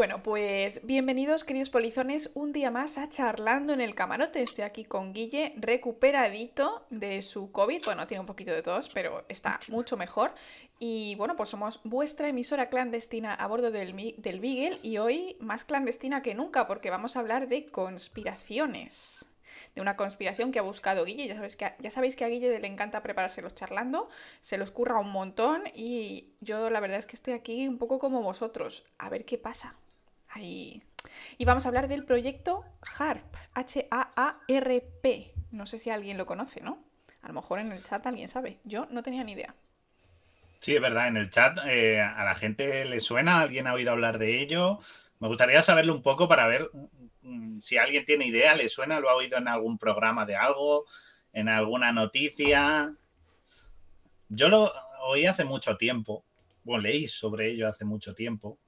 Bueno, pues bienvenidos, queridos polizones, un día más a Charlando en el Camarote. Estoy aquí con Guille, recuperadito de su COVID. Bueno, tiene un poquito de tos, pero está mucho mejor. Y bueno, pues somos vuestra emisora clandestina a bordo del, del Beagle y hoy más clandestina que nunca porque vamos a hablar de conspiraciones de una conspiración que ha buscado Guille. Ya sabéis que, ya sabéis que a Guille le encanta preparárselos charlando, se los curra un montón y yo la verdad es que estoy aquí un poco como vosotros, a ver qué pasa. Ahí. Y vamos a hablar del proyecto HARP, H-A-A-R-P. No sé si alguien lo conoce, ¿no? A lo mejor en el chat alguien sabe. Yo no tenía ni idea. Sí, es verdad, en el chat eh, a la gente le suena, alguien ha oído hablar de ello. Me gustaría saberlo un poco para ver Mm, si alguien tiene idea, le suena, lo ha oído en algún programa de algo, en alguna noticia. Yo lo oí hace mucho tiempo, o leí sobre ello hace mucho tiempo.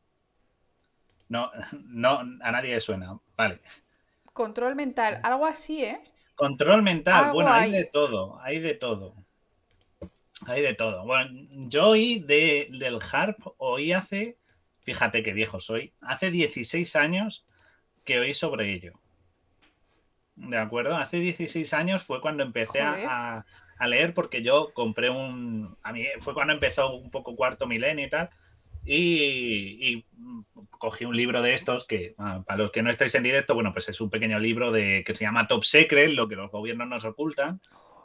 No, no, a nadie le suena, vale. Control mental, algo así, ¿eh? Control mental, bueno, hay de todo, hay de todo. Hay de todo. Bueno, yo oí de, del HARP, oí hace, fíjate qué viejo soy, hace 16 años que oí sobre ello. ¿De acuerdo? Hace 16 años fue cuando empecé a, leer porque yo compré un... A mí fue cuando empezó un poco cuarto milenio y tal. Y, cogí un libro de estos que, ah, para los que no estáis en directo, bueno, pues es un pequeño libro de, que se llama Top Secret, lo que los gobiernos nos ocultan.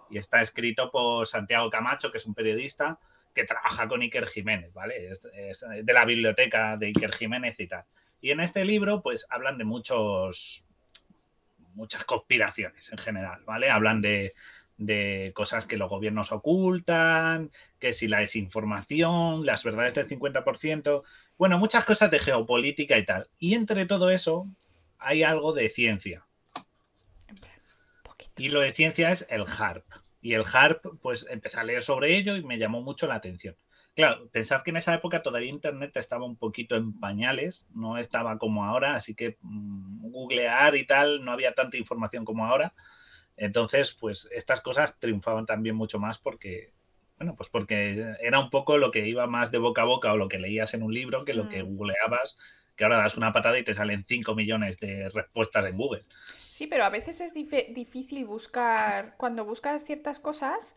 Y está escrito por Santiago Camacho, que es un periodista que trabaja con Iker Jiménez, ¿vale? es de la biblioteca de Iker Jiménez y tal. Y en este libro, pues hablan de muchos, muchas conspiraciones en general, ¿vale? Hablan de, cosas que los gobiernos ocultan, que si la desinformación, las verdades del 50%, bueno, muchas cosas de geopolítica y tal. Y entre todo eso hay algo de ciencia. Y lo de ciencia es el HARP. Y el HARP, pues empecé a leer sobre ello y me llamó mucho la atención. Claro, pensad que en esa época todavía Internet estaba un poquito en pañales, no estaba como ahora, así que mm, googlear y tal, no había tanta información como ahora. Entonces, pues estas cosas triunfaban también mucho más porque, bueno, pues porque era un poco lo que iba más de boca a boca o lo que leías en un libro que lo que mm. googleabas, que ahora das una patada y te salen 5 millones de respuestas en Google. Sí, pero a veces es difícil buscar, cuando buscas ciertas cosas,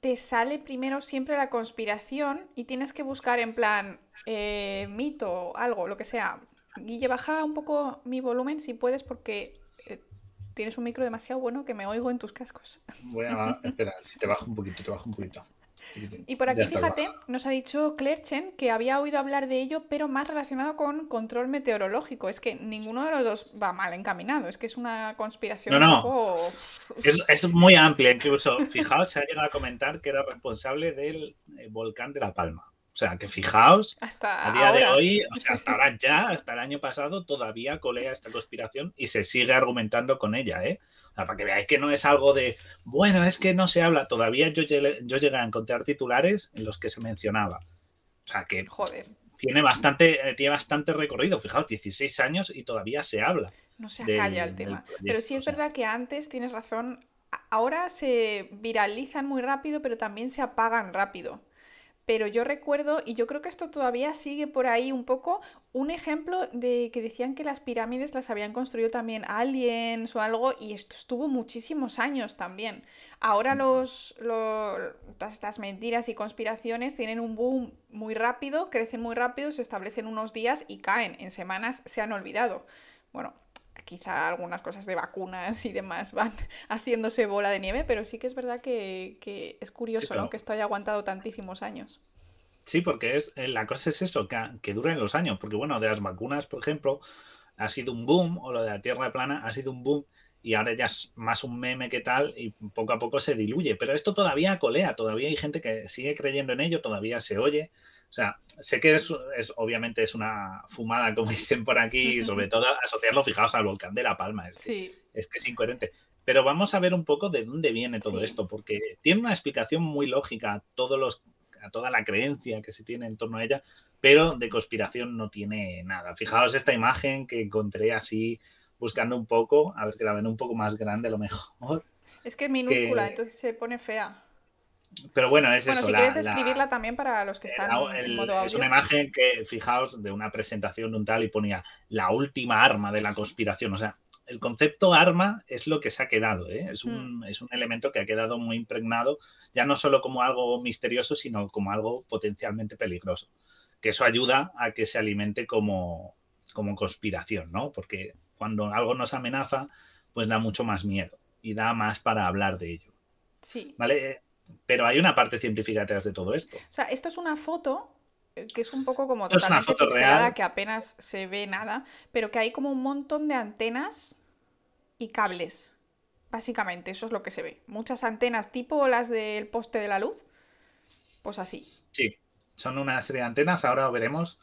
te sale primero siempre la conspiración y tienes que buscar en plan eh, mito, algo, lo que sea. Guille, baja un poco mi volumen si puedes porque tienes un micro demasiado bueno que me oigo en tus cascos. Voy a... Espera, si te bajo un poquito, te bajo un poquito. Y por aquí, fíjate, nos ha dicho Chen que había oído hablar de ello, pero más relacionado con control meteorológico. Es que ninguno de los dos va mal encaminado. Es que es una conspiración un poco. Es, muy amplia, incluso. Fijaos, se ha llegado a comentar que era responsable del eh, volcán de La Palma. O sea, que fijaos, hasta a día de hoy, o sea, hasta ahora ya, hasta el año pasado, todavía colea esta conspiración y se sigue argumentando con ella, ¿eh? para que veáis que no es algo de, bueno, es que no se habla. Todavía yo llegué, yo llegué a encontrar titulares en los que se mencionaba. O sea que Joder. Tiene, bastante, eh, tiene bastante recorrido. Fijaos, 16 años y todavía se habla. No se acalla el tema. Pero sí es verdad que antes, tienes razón, ahora se viralizan muy rápido, pero también se apagan rápido pero yo recuerdo, y yo creo que esto todavía sigue por ahí un poco, un ejemplo de que decían que las pirámides las habían construido también aliens o algo, y esto estuvo muchísimos años también. Ahora los, todas estas mentiras y conspiraciones tienen un boom muy rápido, crecen muy rápido, se establecen unos días y caen, en semanas se han olvidado. Bueno, quizá algunas cosas de vacunas y demás van haciéndose bola de nieve, pero sí que es verdad que, es curioso ¿no? que esto haya aguantado tantísimos años. Sí, porque es, eh, la cosa es eso, que, que duren los años, porque bueno, de las vacunas, por ejemplo, ha sido un boom, o lo de la Tierra plana ha sido un boom, y ahora ya es más un meme que tal, y poco a poco se diluye. Pero esto todavía colea, todavía hay gente que sigue creyendo en ello, todavía se oye. O sea, sé que es, obviamente es una fumada, como dicen por aquí, y sobre todo asociarlo, fijaos, al volcán de La Palma. Es, que, es que es incoherente. Pero vamos a ver un poco de dónde viene todo esto, porque tiene una explicación muy lógica a, todos los, a toda la creencia que se tiene en torno a ella, pero de conspiración no tiene nada. Fijaos esta imagen que encontré así buscando un poco, a ver que la ven un poco más grande a lo mejor. Es que es minúscula, entonces se pone fea. Pero bueno, es bueno, eso. si quieres describirla también para los que están en modo audio. Es una imagen que, fijaos, de una presentación de un tal y ponía la última arma de la conspiración. O sea, el concepto arma es lo que se ha quedado, ¿eh? es, un, mm. es, un, elemento que ha quedado muy impregnado, ya no solo como algo misterioso, sino como algo potencialmente peligroso. Que eso ayuda a que se alimente como, como conspiración, ¿no? Porque cuando algo nos amenaza, pues da mucho más miedo y da más para hablar de ello. Sí. ¿Vale? Pero hay una parte científica detrás de todo esto. O sea, esto es una foto eh, que es un poco como totalmente pixelada, que apenas se ve nada, pero que hay como un montón de antenas y cables. Básicamente, eso es lo que se ve. Muchas antenas tipo las del poste de la luz. Pues así. Sí, son una serie de antenas. Ahora veremos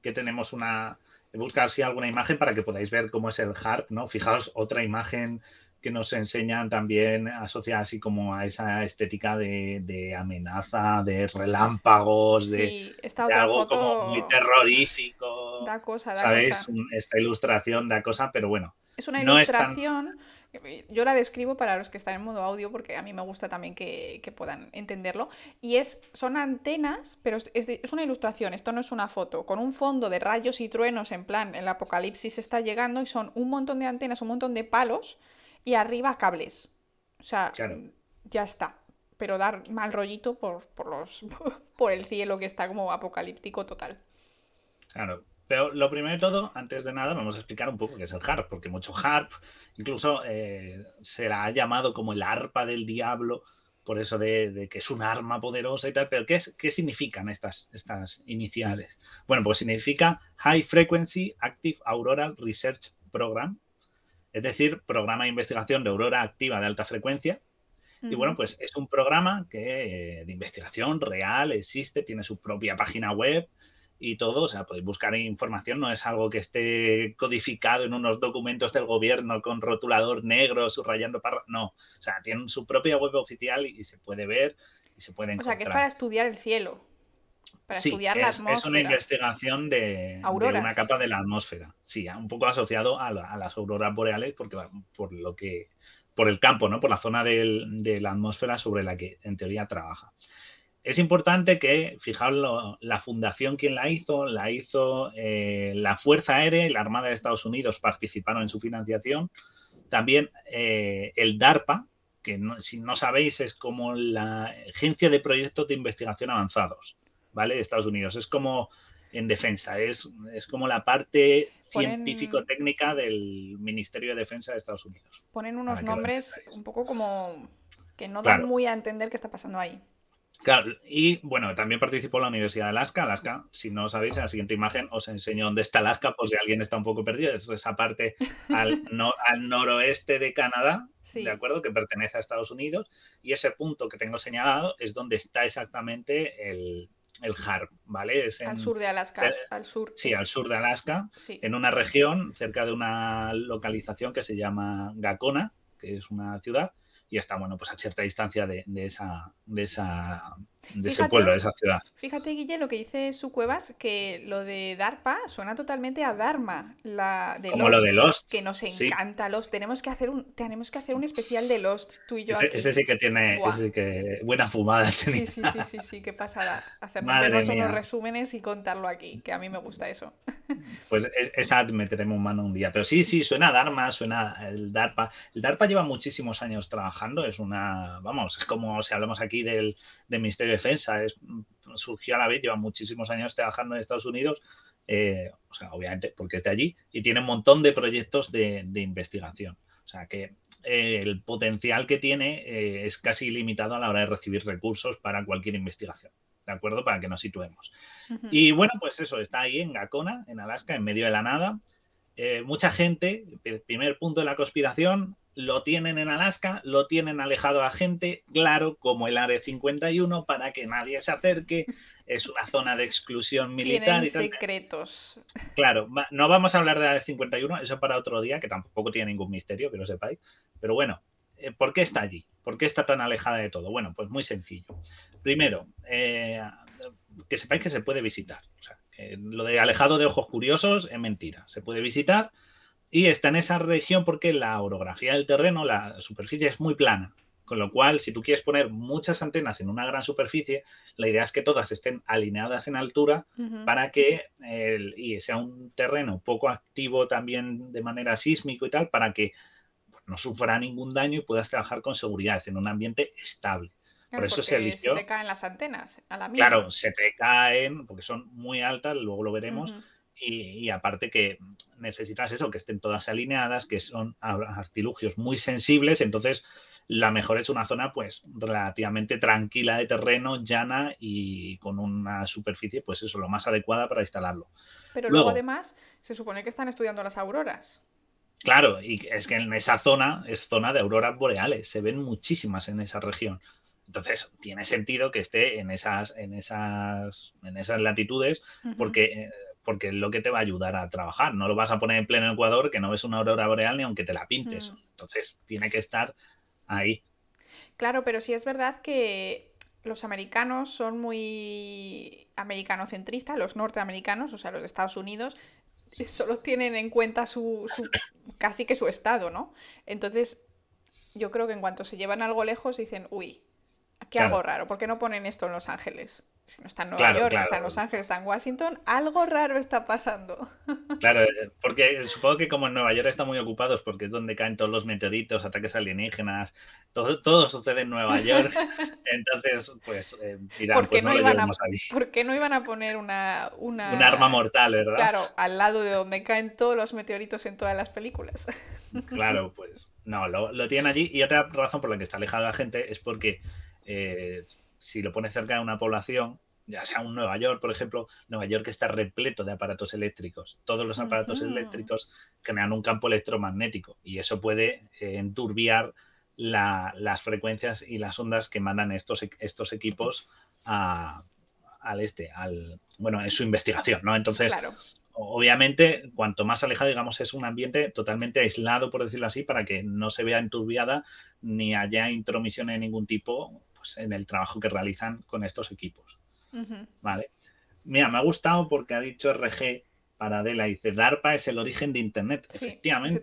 que tenemos una. Buscar si alguna imagen para que podáis ver cómo es el HARP, ¿no? Fijaos, otra imagen que nos enseñan también asociada así como a esa estética de, amenaza, de relámpagos, de, algo como muy terrorífico. Da cosa, da ¿Sabéis? Esta ilustración da cosa, pero bueno. Es una ilustración. Yo la describo para los que están en modo audio porque a mí me gusta también que, puedan entenderlo. Y es, son antenas, pero es, es, una ilustración, esto no es una foto, con un fondo de rayos y truenos en plan, el apocalipsis está llegando y son un montón de antenas, un montón de palos y arriba cables. O sea, ya está. Pero dar mal rollito por, por, los, por el cielo que está como apocalíptico total. Claro. Pero lo primero de todo, antes de nada, vamos a explicar un poco qué es el harp, porque mucho harp, incluso eh, se la ha llamado como el arpa del diablo, por eso de, que es un arma poderosa y tal, pero ¿qué, es, qué significan estas, estas iniciales? Bueno, pues significa High Frequency Active Auroral Research Program, es decir, programa de investigación de aurora activa de alta frecuencia. Y bueno, pues es un programa que, eh, de investigación real, existe, tiene su propia página web y todo. O sea, podéis buscar información, no es algo que esté codificado en unos documentos del gobierno con rotulador negro, subrayando para. No, o sea, tienen su propia web oficial y, se puede ver y se puede encontrar. O sea, que es para estudiar el cielo. Para estudiar la atmósfera. Es una investigación de, una capa de la atmósfera. Sí, un poco asociado a, las auroras boreales, porque por lo que. por el campo, ¿no? Por la zona de la atmósfera sobre la que en teoría trabaja. Es importante que, fijaos, la fundación quien la hizo, la hizo eh, la Fuerza Aérea y la Armada de Estados Unidos participaron en su financiación. También eh, el DARPA, que si no sabéis es como la Agencia de Proyectos de Investigación Avanzados. ¿Vale? De Estados Unidos. Es como en defensa, es, es como la parte científico-técnica del Ministerio de Defensa de Estados Unidos. Ponen unos nombres un poco como que no dan muy a entender qué está pasando ahí. Claro, y bueno, también participó la Universidad de Alaska. Alaska, si no sabéis, en la siguiente imagen os enseño dónde está Alaska, por si alguien está un poco perdido. Es esa parte al, al noroeste de Canadá, ¿de acuerdo? Que pertenece a Estados Unidos. Y ese punto que tengo señalado es donde está exactamente el, el HARP, ¿vale? Es al sur de Alaska, al sur. Sí, al sur de Alaska, en una región cerca de una localización que se llama Gacona, que es una ciudad, y está, bueno, pues a cierta distancia de, esa, de, esa, de ese pueblo, de esa ciudad. Fíjate, Guille, lo que dice su Cuevas, que lo de DARPA suena totalmente a Dharma, la de Como lo de Lost. Que nos encanta Lost. Tenemos que hacer un, tenemos que hacer un especial de Lost, tú y yo. Ese, sí que tiene ese que buena fumada. Sí, sí, sí, sí, sí, qué pasada. Hacernos unos resúmenes y contarlo aquí, que a mí me gusta eso. Pues esa meteremos mano un día. Pero sí, sí, suena a Dharma, suena el DARPA. El DARPA lleva muchísimos años trabajando, es una, vamos, es como si hablamos aquí del, del Ministerio defensa. Es, surgió a la vez, lleva muchísimos años trabajando en Estados Unidos, eh, o sea, obviamente porque es de allí, y tiene un montón de proyectos de, investigación. O sea que eh, el potencial que tiene eh, es casi ilimitado a la hora de recibir recursos para cualquier investigación. ¿De acuerdo? Para que nos situemos. Y bueno, pues eso, está ahí en Gacona, en Alaska, en medio de la nada. mucha gente, primer punto de la conspiración, lo tienen en Alaska, lo tienen alejado a gente, claro, como el Área 51, para que nadie se acerque. Es una zona de exclusión militar. Tienen secretos. Claro, no vamos a hablar de Área 51, eso para otro día, que tampoco tiene ningún misterio, que lo sepáis. Pero bueno, eh, ¿por qué está allí? ¿Por qué está tan alejada de todo? Bueno, pues muy sencillo. Primero, eh, que sepáis que se puede visitar. O sea, que lo de alejado de ojos curiosos es mentira. Se puede visitar y está en esa región porque la orografía del terreno, la superficie es muy plana, Con lo cual, si tú quieres poner muchas antenas en una gran superficie, la idea es que todas estén alineadas en altura para que el, y sea un terreno poco activo también de manera sísmico y tal, para que no sufra ningún daño y puedas trabajar con seguridad en un ambiente estable. Por eso se eligió. Se te caen las antenas a la Claro, se te caen porque son muy altas, luego lo veremos. Y, aparte que necesitas eso, que estén todas alineadas, que son artilugios muy sensibles, entonces la mejor es una zona pues relativamente tranquila de terreno, llana y con una superficie pues eso, lo más adecuada para instalarlo. Pero luego, además se supone que están estudiando las auroras. Claro, y es que en esa zona es zona de auroras boreales, se ven muchísimas en esa región. Entonces, tiene sentido que esté en esas, en esas, en esas latitudes, porque, eh, porque es lo que te va a ayudar a trabajar. No lo vas a poner en pleno Ecuador, que no ves una aurora boreal ni aunque te la pintes. Mm. Entonces, tiene que estar ahí. Claro, pero sí es verdad que los americanos son muy americanocentristas, los norteamericanos, o sea, los de Estados Unidos, solo tienen en cuenta su, su casi que su estado, ¿no? Entonces, yo creo que en cuanto se llevan algo lejos dicen, uy, ¿qué hago raro? ¿Por qué no ponen esto en Los Ángeles? Si no está en Nueva York, está en Los Ángeles, está en Washington, algo raro está pasando. Claro, eh, porque supongo que como en Nueva York están muy ocupados porque es donde caen todos los meteoritos, ataques alienígenas, todo, todo sucede en Nueva York. Entonces, pues, eh, ¿Por, qué pues no, iban a, ¿Por qué no iban a poner una, una... Un arma mortal, ¿verdad? Claro, al lado de donde caen todos los meteoritos en todas las películas. Claro, pues no, lo, lo tienen allí. Y otra razón por la que está alejada la gente es porque eh, si lo pones cerca de una población, ya sea un Nueva York, por ejemplo, Nueva York está repleto de aparatos eléctricos. Todos los aparatos eléctricos generan un campo electromagnético y eso puede eh, enturbiar las frecuencias y las ondas que mandan estos, e, estos equipos al este, al bueno, en su investigación, ¿no? Entonces, obviamente, cuanto más alejado, digamos, es un ambiente totalmente aislado, por decirlo así, para que no se vea enturbiada ni haya intromisión de ningún tipo pues, en el trabajo que realizan con estos equipos. Vale. Mira, me ha gustado porque ha dicho RG para Adela, dice, DARPA es el origen de Internet. Efectivamente.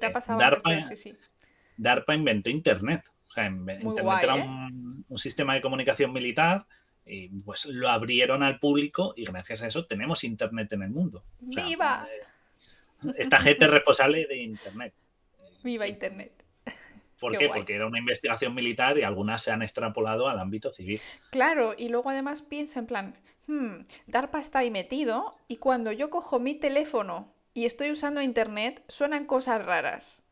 DARPA, inventó Internet. O sea, Internet era ¿eh? un, sistema de comunicación militar y pues lo abrieron al público y gracias a eso tenemos Internet en el mundo. ¡Viva! Eh, esta gente es responsable de Internet. ¡Viva Internet! ¿Por qué? Porque era una investigación militar y algunas se han extrapolado al ámbito civil. Claro, y luego además piensa en plan, hmm, DARPA está ahí metido y cuando yo cojo mi teléfono y estoy usando internet, suenan cosas raras.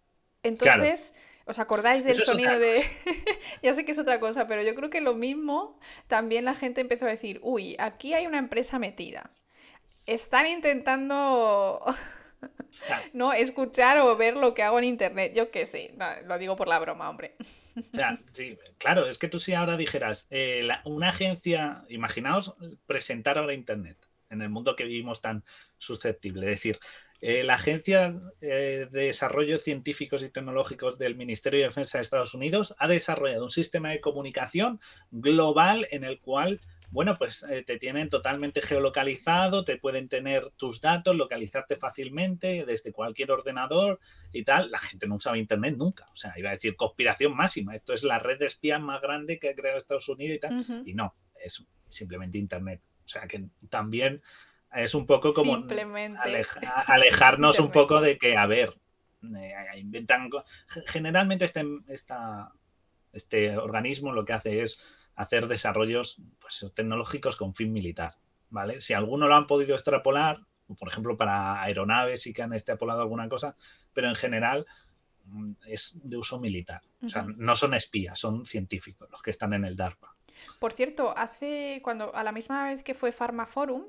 Entonces, ¿os acordáis del sonido de... ya sé que es otra cosa, pero yo creo que lo mismo también la gente empezó a decir, uy, aquí hay una empresa metida. Están intentando no escuchar o ver lo que hago en internet. Yo qué sé, lo digo por la broma, hombre. O sea, sí, claro, es que tú si ahora dijeras, eh, una agencia, imaginaos presentar ahora internet en el mundo que vivimos tan susceptible, es decir, eh, la Agencia eh, de Desarrollo Científicos y Tecnológicos del Ministerio de Defensa de Estados Unidos ha desarrollado un sistema de comunicación global en el cual bueno, pues eh, te tienen totalmente geolocalizado, te pueden tener tus datos, localizarte fácilmente desde cualquier ordenador y tal. La gente no usaba Internet nunca. O sea, iba a decir conspiración máxima. Esto es la red de espías más grande que ha creado Estados Unidos y tal. Y no, es simplemente Internet. O sea, que también es un poco como alejarnos un poco de que, a ver, eh, inventan... Generalmente este, este organismo lo que hace es hacer desarrollos pues, tecnológicos con fin militar. ¿vale? Si alguno lo han podido extrapolar, por ejemplo, para aeronaves sí que han extrapolado alguna cosa, pero en general mm, es de uso militar. O sea, no son espías, son científicos los que están en el DARPA. Por cierto, hace cuando a la misma vez que fue Pharmaforum,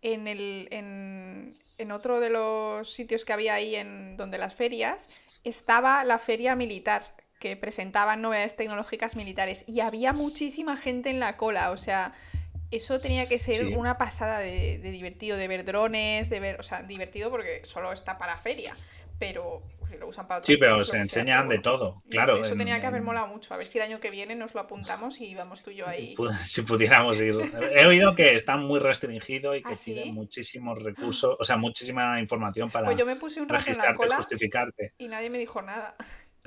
en, el, en, en, otro de los sitios que había ahí en donde las ferias, estaba la feria militar, que presentaban novedades tecnológicas militares y había muchísima gente en la cola, o sea, eso tenía que ser una pasada de, divertido, de ver drones, de ver, o sea, divertido porque solo está para feria, pero si lo usan para Sí, pero se enseñan de todo, claro. Eso tenía que haber molado mucho, a ver si el año que viene nos lo apuntamos y vamos tú y yo ahí. Si pudiéramos ir. He oído que está muy restringido y que tiene ¿Ah, muchísimos recursos, o sea, muchísima información para pues yo me puse un rato en la cola justificarte. y nadie me dijo nada.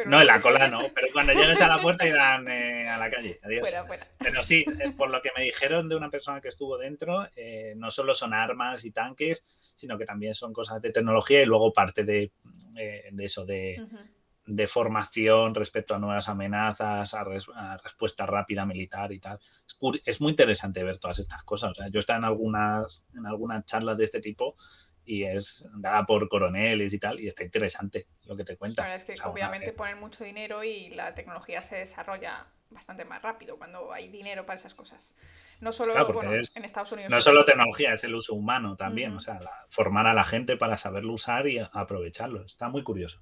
No, en la cola no, pero cuando llegues a la puerta irán eh, a la calle. Adiós. Fuera, fuera. Pero sí, eh, por lo que me dijeron de una persona que estuvo dentro, eh, no solo son armas y tanques, sino que también son cosas de tecnología y luego parte de, eso, de, formación respecto a nuevas amenazas, a, respuesta rápida militar y tal. Es, muy interesante ver todas estas cosas. O sea, yo he estado en algunas, en algunas charlas de este tipo y es dada por coroneles y tal, y está interesante lo que te cuenta. Es que obviamente ponen mucho dinero y la tecnología se desarrolla bastante más rápido cuando hay dinero para esas cosas. No solo en Estados Unidos. No solo tecnología, es el uso humano también, o sea, formar a la gente para saberlo usar y aprovecharlo. Está muy curioso.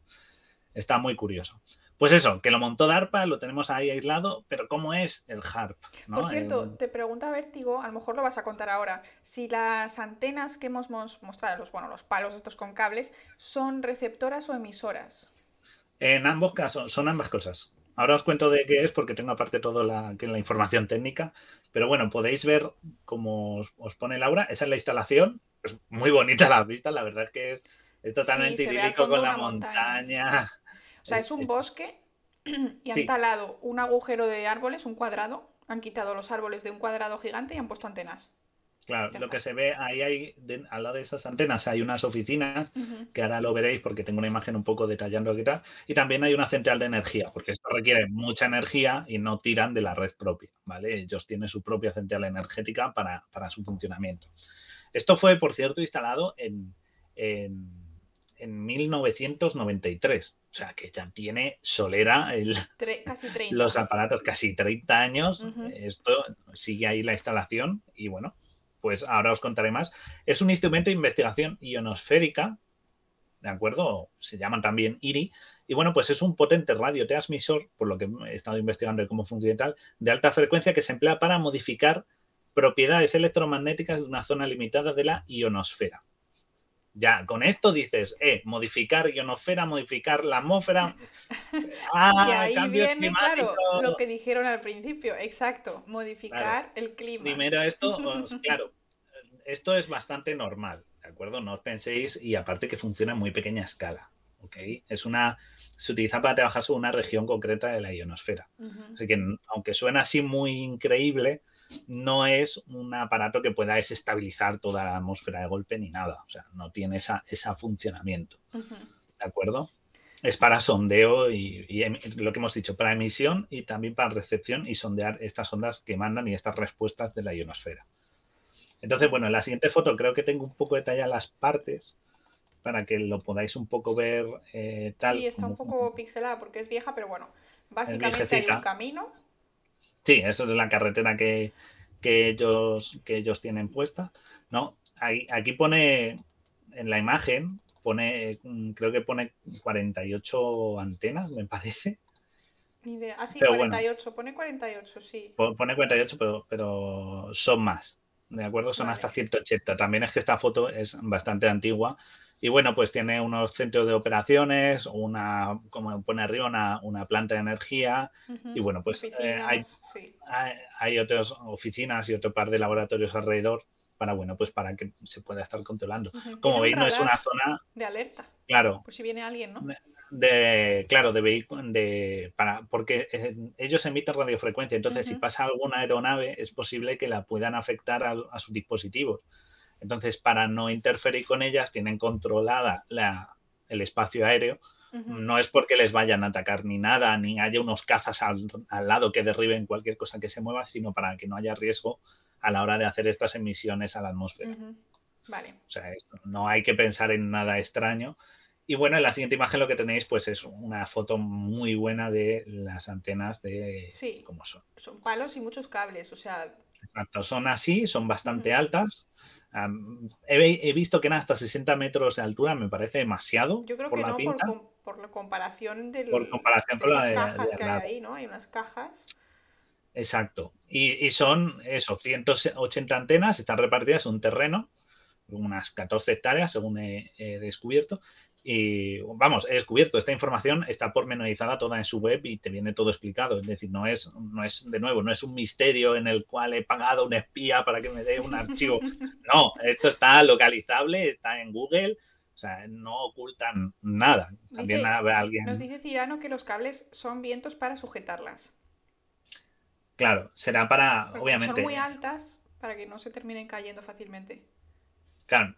Está muy curioso. Pues eso, que lo montó DARPA, lo tenemos ahí aislado, pero ¿cómo es el HARP? Por cierto, te pregunta Vértigo, a lo mejor lo vas a contar ahora, si las antenas que hemos mostrado, los, bueno, los palos estos con cables, son receptoras o emisoras. En ambos casos, son ambas cosas. Ahora os cuento de qué es porque tengo aparte toda la, la información técnica, pero bueno, podéis ver cómo os, pone Laura, esa es la instalación, es muy bonita la vista, la verdad es que es, totalmente idílico con la montaña o sea, es un bosque y han talado un agujero de árboles, un cuadrado, han quitado los árboles de un cuadrado gigante y han puesto antenas. Claro, lo que se ve ahí hay, al lado de esas antenas hay unas oficinas, que ahora lo veréis porque tengo una imagen un poco detallando qué tal, y también hay una central de energía, porque esto requiere mucha energía y no tiran de la red propia, ¿vale? Ellos tienen su propia central energética para, su funcionamiento. Esto fue, por cierto, instalado en en 1993. O sea, que ya tiene solera el, los aparatos, casi 30 años. Esto sigue ahí la instalación y bueno, pues ahora os contaré más. Es un instrumento de investigación ionosférica, ¿de acuerdo? Se llaman también IRI. Y bueno, pues es un potente radiotransmisor, por lo que he estado investigando de cómo funciona tal, de alta frecuencia que se emplea para modificar propiedades electromagnéticas de una zona limitada de la ionosfera. Ya, con esto dices, eh, modificar ionosfera, modificar la atmósfera. Ah, y ahí viene, claro, lo que dijeron al principio, exacto, modificar el clima. Primero esto, claro, esto es bastante normal, ¿de acuerdo? No os penséis, y aparte que funciona en muy pequeña escala, ¿ok? Es una, se utiliza para trabajar sobre una región concreta de la ionosfera. Así que, aunque suena así muy increíble, no es un aparato que pueda desestabilizar toda la atmósfera de golpe ni nada. O sea, no tiene esa, ese funcionamiento. ¿De acuerdo? Es para sondeo y, lo que hemos dicho, para emisión y también para recepción y sondear estas ondas que mandan y estas respuestas de la ionosfera. Entonces, bueno, en la siguiente foto creo que tengo un poco detalladas las partes para que lo podáis un poco ver eh, tal. Sí, está un poco pixelada porque es vieja, pero bueno, básicamente hay un camino Sí, eso es la carretera que, ellos, que ellos tienen puesta. No, aquí pone en la imagen, pone, creo que pone 48 antenas, me parece. Ni idea. Ah, sí, 48, pone 48, sí. Pone 48, pero, pero son más. ¿De acuerdo? Son hasta 180. También es que esta foto es bastante antigua y bueno, pues tiene unos centros de operaciones, una, como pone arriba, una, planta de energía. Y bueno, pues eh, hay, hay, otras oficinas y otro par de laboratorios alrededor para, bueno, pues para que se pueda estar controlando. Como veis, no es una zona... De alerta. Claro. Por si viene alguien, ¿no? De, claro, de vehículo, de, para, porque eh, ellos emiten radiofrecuencia, entonces si pasa alguna aeronave es posible que la puedan afectar a, a sus dispositivos. Entonces, para no interferir con ellas, tienen controlada el espacio aéreo. No es porque les vayan a atacar ni nada, ni haya unos cazas al, lado que derriben cualquier cosa que se mueva, sino para que no haya riesgo a la hora de hacer estas emisiones a la atmósfera. Vale. O sea, no hay que pensar en nada extraño. Y bueno, en la siguiente imagen lo que tenéis pues es una foto muy buena de las antenas de sí, cómo son. Son palos y muchos cables, o sea... Exacto, son así, son bastante altas he, visto que eran hasta 60 metros de altura, me parece demasiado. Yo creo que no, por, la comparación de las cajas que hay ahí, ¿no? Hay unas cajas. Exacto. Y, son eso, 180 antenas, están repartidas en un terreno, unas 14 hectáreas, según he descubierto, y vamos, he descubierto, esta información está pormenorizada toda en su web y te viene todo explicado. Es decir, no es, no es, de nuevo, no es un misterio en el cual he pagado un espía para que me dé un archivo. No, esto está localizable, está en Google, O sea, no ocultan nada. También alguien... Nos dice Cirano que los cables son vientos para sujetarlas. Claro, será para, obviamente. Son muy altas para que no se terminen cayendo fácilmente. Claro,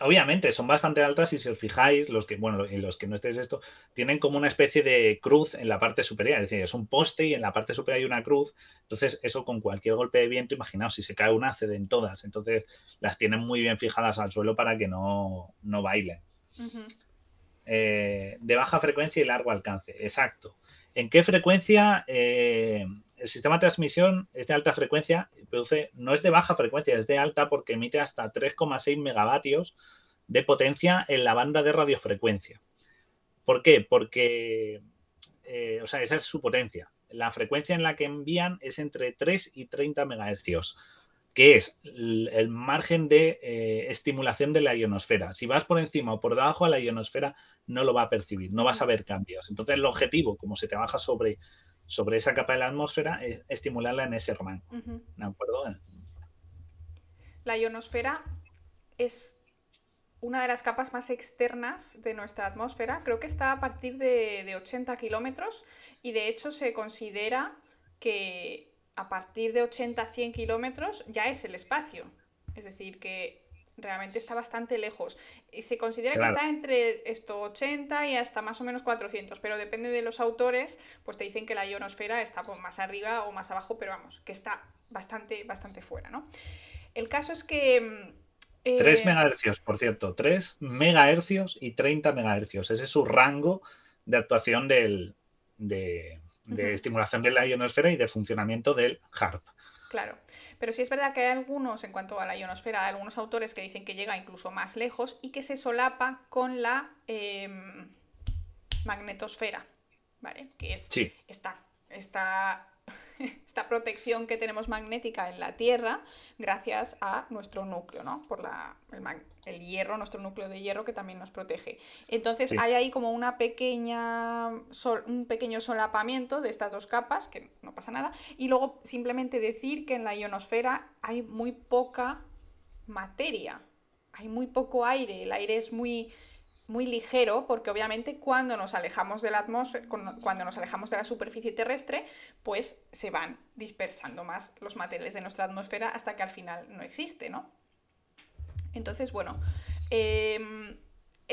obviamente son bastante altas y si os fijáis, los que, bueno, en los que no estéis esto, tienen como una especie de cruz en la parte superior, es decir, es un poste y en la parte superior hay una cruz, entonces eso con cualquier golpe de viento, imaginaos, si se cae una, ceden todas, entonces las tienen muy bien fijadas al suelo para que no, no bailen. Eh, de baja frecuencia y largo alcance, exacto. ¿En qué frecuencia? Eh, el sistema de transmisión es de alta frecuencia, produce, no es de baja frecuencia, es de alta porque emite hasta 3,6 megavatios de potencia en la banda de radiofrecuencia. ¿Por qué? Porque, eh, o sea, esa es su potencia. La frecuencia en la que envían es entre 3 y 30 megahercios, que es el, margen de eh, estimulación de la ionosfera. Si vas por encima o por debajo de la ionosfera, no lo va a percibir, no vas a ver cambios. Entonces, el objetivo, como se trabaja sobre sobre esa capa de la atmósfera es estimularla en ese rango. ¿De acuerdo? La ionosfera es una de las capas más externas de nuestra atmósfera. Creo que está a partir de, 80 kilómetros y de hecho se considera que a partir de 80-100 kilómetros ya es el espacio. Es decir, que realmente está bastante lejos. Y se considera que está entre esto 80 y hasta más o menos 400, pero depende de los autores, pues te dicen que la ionosfera está pues, más arriba o más abajo, pero vamos, que está bastante, bastante fuera, ¿no? El caso es que... 3 eh, megahercios, por cierto, 3 megahercios y 30 megahercios. Ese es su rango de actuación del, de, estimulación de la ionosfera y de funcionamiento del HARP. Claro, pero sí es verdad que hay algunos, en cuanto a la ionosfera, hay algunos autores que dicen que llega incluso más lejos y que se solapa con la em, magnetosfera, ¿vale? Que es esta, esta esta protección que tenemos magnética en la Tierra gracias a nuestro núcleo, ¿no? Por la, el, hierro, nuestro núcleo de hierro que también nos protege. Entonces hay ahí como una pequeña un pequeño solapamiento de estas dos capas, que no pasa nada, y luego simplemente decir que en la ionosfera hay muy poca materia, hay muy poco aire, el aire es muy muy ligero, porque obviamente cuando nos alejamos de la atmósfera, cuando nos alejamos de la superficie terrestre, pues se van dispersando más los materiales de nuestra atmósfera hasta que al final no existe, ¿no? Entonces, bueno. Eh,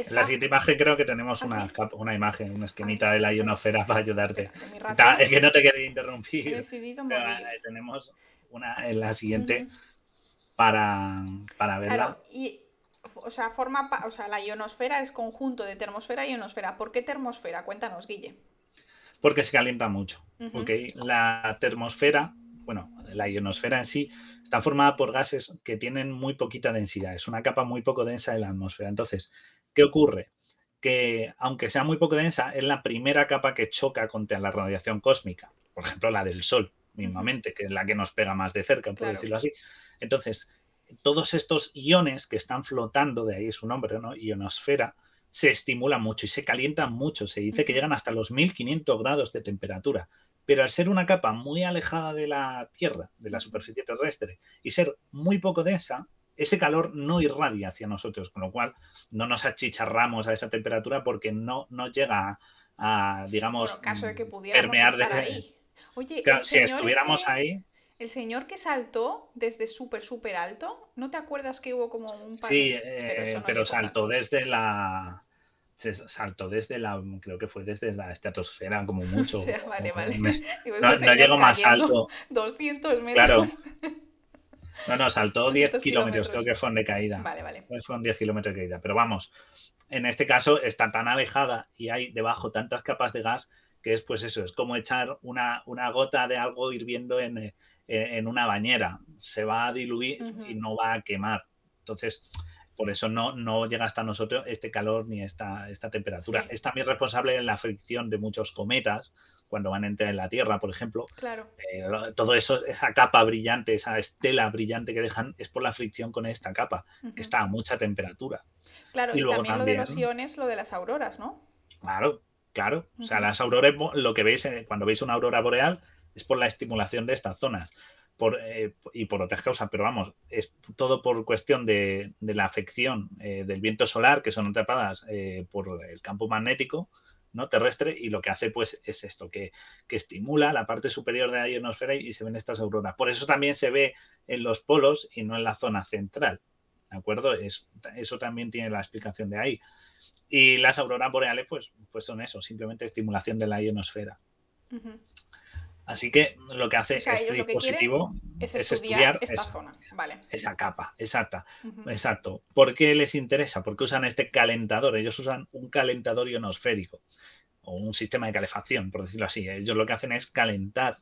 La siguiente imagen creo que tenemos ¿Ah, una, imagen, una esquemita de la ionosfera para ayudarte. Es que no te quería interrumpir. He decidido tenemos una en la siguiente para, para verla. Claro, y o sea, forma, o sea, la ionosfera es conjunto de termosfera y ionosfera. ¿Por qué termosfera? Cuéntanos, Guille. Porque se calienta mucho. La termosfera, bueno, la ionosfera en sí, está formada por gases que tienen muy poquita densidad. Es una capa muy poco densa de la atmósfera. Entonces, ¿qué ocurre? Que aunque sea muy poco densa, es la primera capa que choca contra la radiación cósmica. Por ejemplo, la del Sol, mismamente, que es la que nos pega más de cerca, por decirlo así. Entonces, todos estos iones que están flotando, de ahí su nombre, ¿no? Ionosfera, se estimulan mucho y se calientan mucho. Se dice que llegan hasta los 1500 grados de temperatura. Pero al ser una capa muy alejada de la Tierra, de la superficie terrestre, y ser muy poco densa, ese calor no irradia hacia nosotros, con lo cual no nos achicharramos a esa temperatura porque no, no llega a, digamos, caso de que permear ahí. Oye, si estuviéramos ahí, el señor que saltó desde súper, súper alto, ¿no te acuerdas que hubo como un par Sí, pero, eh, saltó desde la. Saltó desde la. Creo que fue desde la estratosfera, como mucho. o sea, vale, vale. no, llegó más alto. 200 metros. Claro. No, no, saltó 10 kilómetros, creo que fueron de caída. Vale, vale. Fueron 10 kilómetros de caída. Pero vamos, en este caso está tan alejada y hay debajo tantas capas de gas que es pues eso, es como echar una, una gota de algo hirviendo en, eh, en una bañera, se va a diluir y no va a quemar. Entonces, por eso no, no llega hasta nosotros este calor ni esta, esta temperatura. Es también responsable en la fricción de muchos cometas cuando van a entrar en la Tierra, por ejemplo. Claro. Eh, todo eso, esa capa brillante, esa estela brillante que dejan, es por la fricción con esta capa, que está a mucha temperatura. Claro, y, también, lo de los iones, lo de las auroras, ¿no? Claro, claro. O sea, las auroras, lo que veis eh, cuando veis una aurora boreal, es por la estimulación de estas zonas. eh, y por otras causas, pero vamos, es todo por cuestión de, la afección eh, del viento solar, que son atrapadas eh, por el campo magnético terrestre, y lo que hace pues es esto, que, estimula la parte superior de la ionosfera y, se ven estas auroras. Por eso también se ve en los polos y no en la zona central. ¿De acuerdo? Es, eso también tiene la explicación de ahí. Y las auroras boreales, pues, pues son eso, simplemente estimulación de la ionosfera. Así que lo que hace este dispositivo es, estudiar, esta zona. Vale. Esa capa, exacta. Exacto. ¿Por qué les interesa? Porque usan este calentador. Ellos usan un calentador ionosférico o un sistema de calefacción, por decirlo así. Ellos lo que hacen es calentar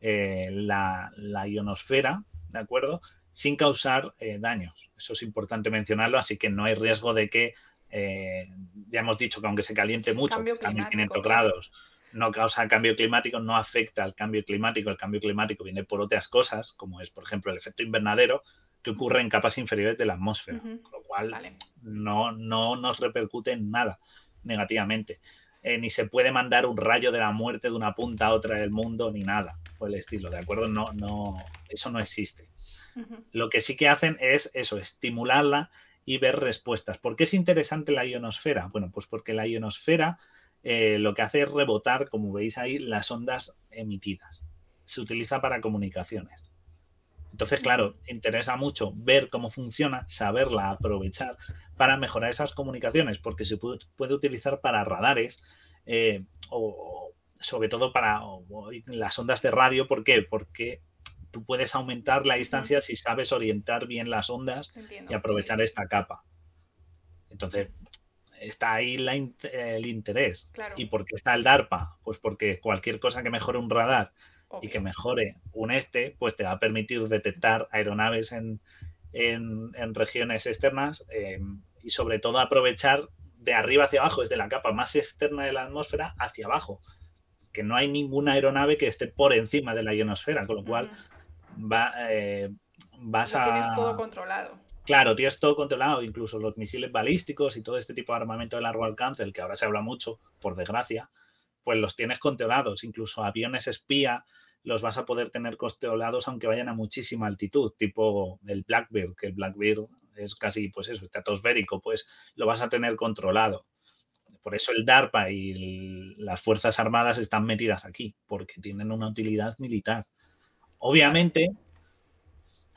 eh, la, ionosfera, ¿de acuerdo? Sin causar eh, daños. Eso es importante mencionarlo, así que no hay riesgo de que, eh, ya hemos dicho que aunque se caliente mucho, también 500 grados no causa cambio climático, no afecta al cambio climático. El cambio climático viene por otras cosas, como es, por ejemplo, el efecto invernadero, que ocurre en capas inferiores de la atmósfera, con lo cual no, no nos repercute en nada negativamente. Eh, ni se puede mandar un rayo de la muerte de una punta a otra del mundo, ni nada por el estilo, ¿de acuerdo? No, no, eso no existe. Lo que sí que hacen es eso, estimularla y ver respuestas. ¿Por qué es interesante la ionosfera? Bueno, pues porque la ionosfera eh, lo que hace es rebotar, como veis ahí, las ondas emitidas. Se utiliza para comunicaciones. Entonces, claro, interesa mucho ver cómo funciona, saberla, aprovechar para mejorar esas comunicaciones, porque se puede, utilizar para radares eh, o sobre todo para las ondas de radio. ¿Por qué? Porque tú puedes aumentar la distancia si sabes orientar bien las ondas y aprovechar esta capa. Entonces, está ahí el interés. ¿Y por qué está el DARPA? Pues porque cualquier cosa que mejore un radar y que mejore un este, pues te va a permitir detectar aeronaves en, regiones externas em, y sobre todo aprovechar de arriba hacia abajo, desde la capa más externa de la atmósfera hacia abajo, que no hay ninguna aeronave que esté por encima de la ionosfera, con lo cual va, eh, vas a... Tienes todo controlado. Claro, tienes todo controlado, incluso los misiles balísticos y todo este tipo de armamento de largo alcance, el que ahora se habla mucho, por desgracia, pues los tienes controlados. Incluso aviones espía los vas a poder tener controlados aunque vayan a muchísima altitud, tipo el Blackbird, que el Blackbird es casi, pues eso, estratosférico, pues lo vas a tener controlado. Por eso el DARPA y las Fuerzas Armadas están metidas aquí, porque tienen una utilidad militar. Obviamente,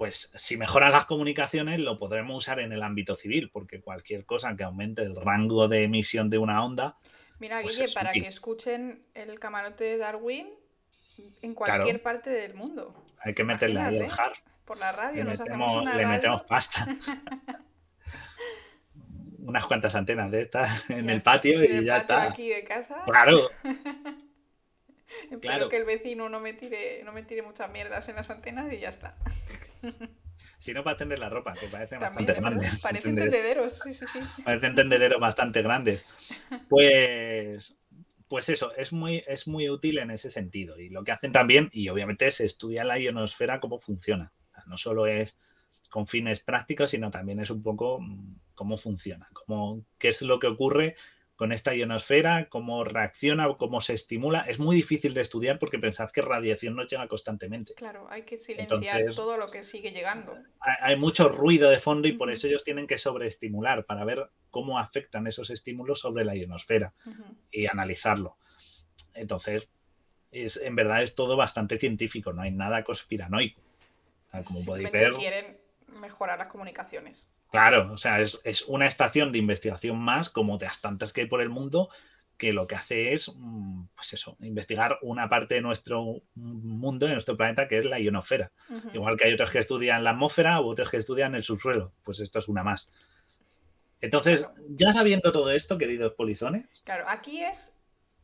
pues si mejoran las comunicaciones lo podremos usar en el ámbito civil, porque cualquier cosa que aumente el rango de emisión de una onda. Mira, pues Guille, para que escuchen el camarote de Darwin en cualquier parte del mundo. Hay que meterle ahí el hard. Por la radio, le nos metemos, hacemos una Le metemos pasta. Unas cuantas antenas de estas en el patio y ya está. aquí de casa. Claro. Espero que el vecino no me tire, no me tire muchas mierdas en las antenas y ya está. Si no, para tender la ropa, que parecen bastante grandes. Parecen tendederos, sí, sí, sí. Parecen tendederos bastante grandes. Pues, pues eso, es muy, es muy útil en ese sentido. Y lo que hacen también, y obviamente se estudia la ionosfera cómo funciona. no solo es con fines prácticos, sino también es un poco mm, cómo funciona, cómo, qué es lo que ocurre con esta ionosfera, cómo reacciona o cómo se estimula. Es muy difícil de estudiar porque pensad que radiación no llega constantemente. Claro, hay que silenciar todo lo que sigue llegando. Hay, mucho ruido de fondo y por eso ellos tienen que sobreestimular para ver cómo afectan esos estímulos sobre la ionosfera y analizarlo. Entonces, es, en verdad es todo bastante científico, no hay nada conspiranoico. como podéis ver. quieren mejorar las comunicaciones. Claro, o sea, es, una estación de investigación más, como de las tantas que hay por el mundo, que lo que hace es, mm, pues eso, investigar una parte de nuestro mundo, de nuestro planeta, que es la ionosfera. Igual que hay otros que estudian la atmósfera u otros que estudian el subsuelo, pues esto es una más. Entonces, ya sabiendo todo esto, queridos polizones. Claro, aquí es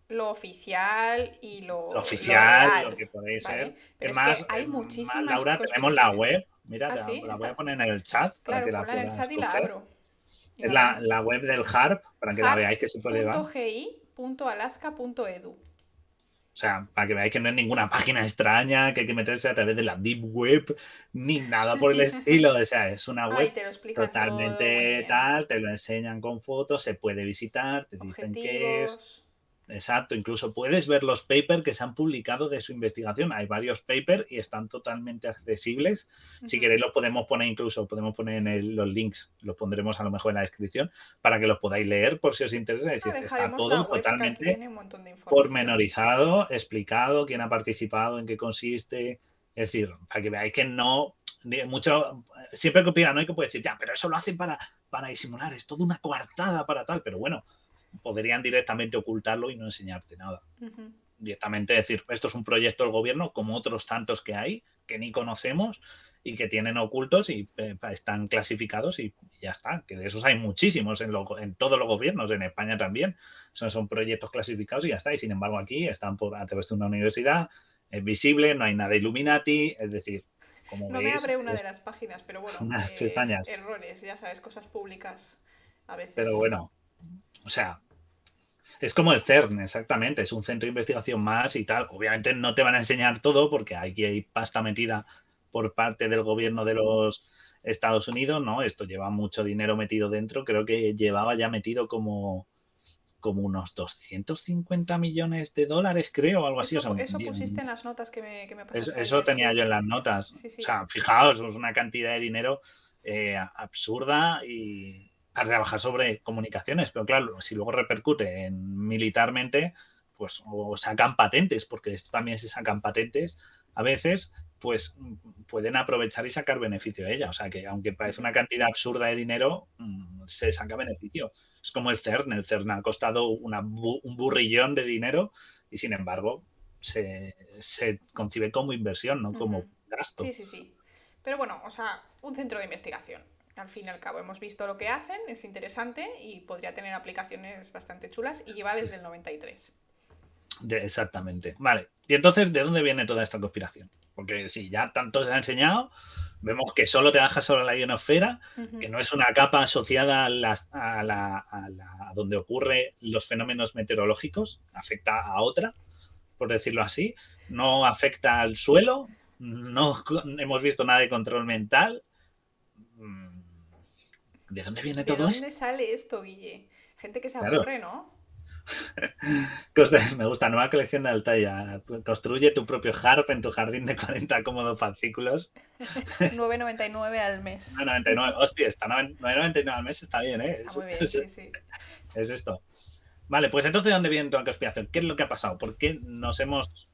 lo oficial y lo. Lo oficial, lo, que podéis ser. es, más, hay muchísimas. Laura, tenemos la web Mira, ¿Ah, la, voy a poner en el chat. Claro, para que la en el chat y la abro. es la, la, web del HARP, para que la veáis que se puede ver. .gi.alaska.edu o sea, para que veáis que no es ninguna página extraña, que hay que meterse a través de la Deep Web, ni nada por el estilo. O sea, es una web totalmente tal, te lo enseñan con fotos, se puede visitar, te dicen qué es. Exacto. Incluso puedes ver los papers que se han publicado de su investigación. Hay varios papers y están totalmente accesibles. Si queréis, los podemos poner incluso, podemos poner en los links, los pondremos a lo mejor en la descripción para que los podáis leer por si os interesa. Es decir, está todo totalmente pormenorizado, explicado, quién ha participado, en qué consiste. Es decir, para que veáis que no mucho, siempre que opinan, ¿no? hay que puede decir, ya, pero eso lo hacen para, para disimular, es toda una coartada para tal, pero bueno, podrían directamente ocultarlo y no enseñarte nada. Directamente decir, esto es un proyecto del gobierno, como otros tantos que hay, que ni conocemos y que tienen ocultos y eh, están clasificados y ya está, que de esos hay muchísimos en, en todos los gobiernos, en España también, son, son proyectos clasificados y ya está, y sin embargo aquí están por, a través de una universidad, es visible, no hay nada Illuminati, es decir, como no me abre una de las páginas, pero bueno, eh, errores, ya sabes, cosas públicas a veces. Pero bueno, o sea, es como el CERN, exactamente, es un centro de investigación más y tal. Obviamente no te van a enseñar todo porque aquí hay pasta metida por parte del gobierno de los Estados Unidos, ¿no? Esto lleva mucho dinero metido dentro, creo que llevaba ya metido como, como unos 250 millones de dólares, creo, algo así. Eso, eso pusiste en las notas que me, que pasaste. Eso, tenía yo en las notas. O sea, fijaos, es una cantidad de dinero eh, absurda y, a trabajar sobre comunicaciones, pero claro, si luego repercute en militarmente, pues o sacan patentes, porque esto también se sacan patentes a veces, pues pueden aprovechar y sacar beneficio de ella. O sea que aunque parece una cantidad absurda de dinero, mm, se saca beneficio. Es como el CERN, el CERN ha costado un burrillón de dinero y sin embargo se, concibe como inversión, no como gasto. Sí, sí, sí. Pero bueno, o sea, un centro de investigación al fin y al cabo hemos visto lo que hacen, es interesante y podría tener aplicaciones bastante chulas y lleva desde el 93. exactamente. Vale. Y entonces, ¿de dónde viene toda esta conspiración? Porque si ya tanto se ha enseñado, vemos que solo te baja sobre la ionosfera, que no es una capa asociada a, la, a, donde ocurren los fenómenos meteorológicos, afecta a otra, por decirlo así, no afecta al suelo, no hemos visto nada de control mental. ¿De dónde viene todo esto? ¿De dónde sale esto, Guille? Gente que se aburre, ¿no? Me gusta, nueva colección de Altaya. Construye tu propio harp en tu jardín de 40 cómodos fascículos. 9.99 al mes. 9.99, hostia, está 9.99 al mes está bien, ¿eh? Está muy bien, sí, sí. Es esto. Vale, pues entonces, ¿de dónde viene toda la conspiración? ¿Qué es lo que ha pasado? ¿Por qué nos hemos...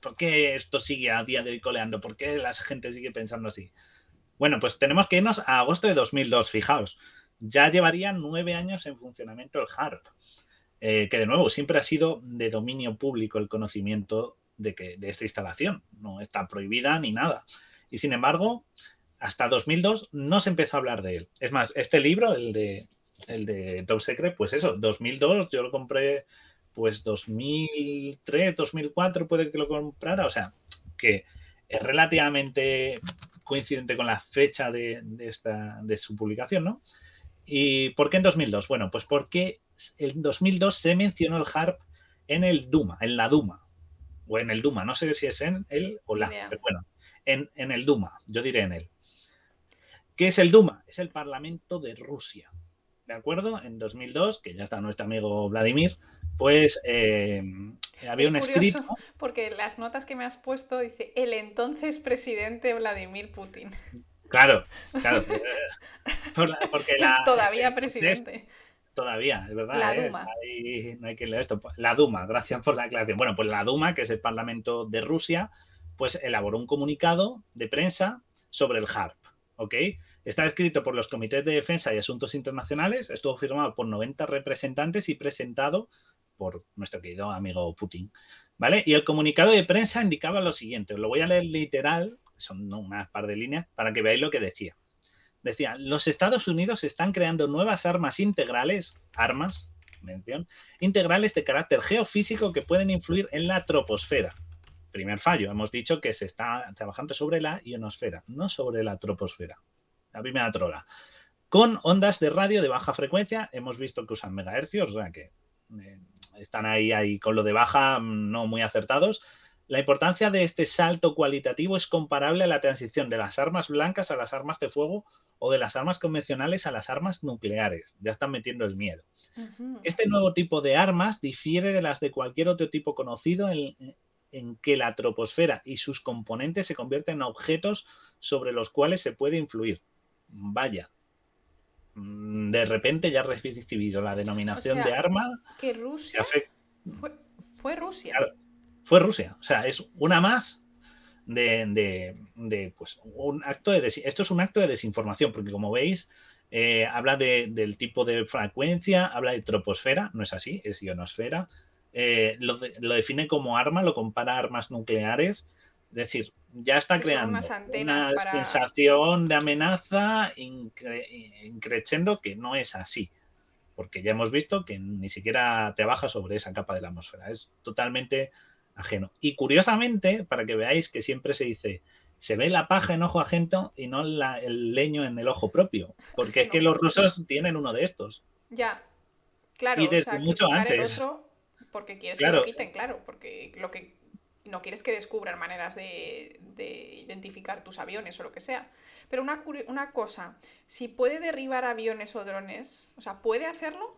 ¿Por qué esto sigue a día de hoy coleando? ¿Por qué la gente sigue pensando así? Bueno, pues tenemos que irnos a agosto de 2002, fijaos. Ya llevaría nueve años en funcionamiento el HARP, eh, que de nuevo siempre ha sido de dominio público el conocimiento de, que, de esta instalación. No está prohibida ni nada. Y sin embargo, hasta 2002 no se empezó a hablar de él. Es más, este libro, el de, el de Top Secret, pues eso, 2002 yo lo compré pues 2003, 2004 puede que lo comprara. O sea, que es relativamente coincidente con la fecha de, esta, de su publicación, ¿no? ¿Y por qué en 2002? Bueno, pues porque en 2002 se mencionó el HARP en el Duma, en la Duma, o en el Duma, no sé si es en él o la, pero bueno, en, en el Duma, yo diré en él. ¿Qué es el Duma? Es el Parlamento de Rusia. ¿De acuerdo? En 2002, que ya está nuestro amigo Vladimir, pues eh, había un escrito. Porque las notas que me has puesto dice el entonces presidente Vladimir Putin. Claro, claro. Porque todavía presidente. todavía, es verdad. La ¿eh? Duma. no hay que leer esto. La Duma, gracias por la aclaración. Bueno, pues la Duma, que es el Parlamento de Rusia, pues elaboró un comunicado de prensa sobre el HARP. ¿Ok? Está escrito por los comités de defensa y asuntos internacionales, estuvo firmado por 90 representantes y presentado por nuestro querido amigo Putin. ¿Vale? Y el comunicado de prensa indicaba lo siguiente, lo voy a leer literal, son unas par de líneas, para que veáis lo que decía. Decía, los Estados Unidos están creando nuevas armas integrales, armas, mención, integrales de carácter geofísico que pueden influir en la troposfera. Primer fallo, hemos dicho que se está trabajando sobre la ionosfera, no sobre la troposfera. La primera trola. Con ondas de radio de baja frecuencia, hemos visto que usan megahercios, o sea que eh, están ahí, ahí con lo de baja mm, no muy acertados, La importancia de este salto cualitativo es comparable a la transición de las armas blancas a las armas de fuego o de las armas convencionales a las armas nucleares. Ya están metiendo el miedo. Este nuevo tipo de armas difiere de las de cualquier otro tipo conocido en, en que la troposfera y sus componentes se convierten en objetos sobre los cuales se puede influir. Vaya, mm, de repente ya ha recibido la denominación de arma. Que Rusia fue, Rusia fue Rusia. O sea, es una más de, pues, un acto de esto es un acto de desinformación, porque como veis, eh, habla del tipo de frecuencia, habla de troposfera, no es así, es ionosfera. Eh, lo, define como arma, lo compara a armas nucleares. Es decir, ya está creando una sensación de amenaza increciendo que no es así. Porque ya hemos visto que ni siquiera te baja sobre esa capa de la atmósfera. Es totalmente ajeno. Y curiosamente, para que veáis que siempre se dice, se ve la paja en ojo ajeno y no el leño en el ojo propio, porque es que los rusos tienen uno de estos. Ya, claro. Y desde mucho antes. porque quieres que lo quiten, claro, porque lo que no quieres que descubran maneras de, identificar tus aviones o lo que sea. Pero una, una cosa, si puede derribar aviones o drones, o sea, ¿puede hacerlo?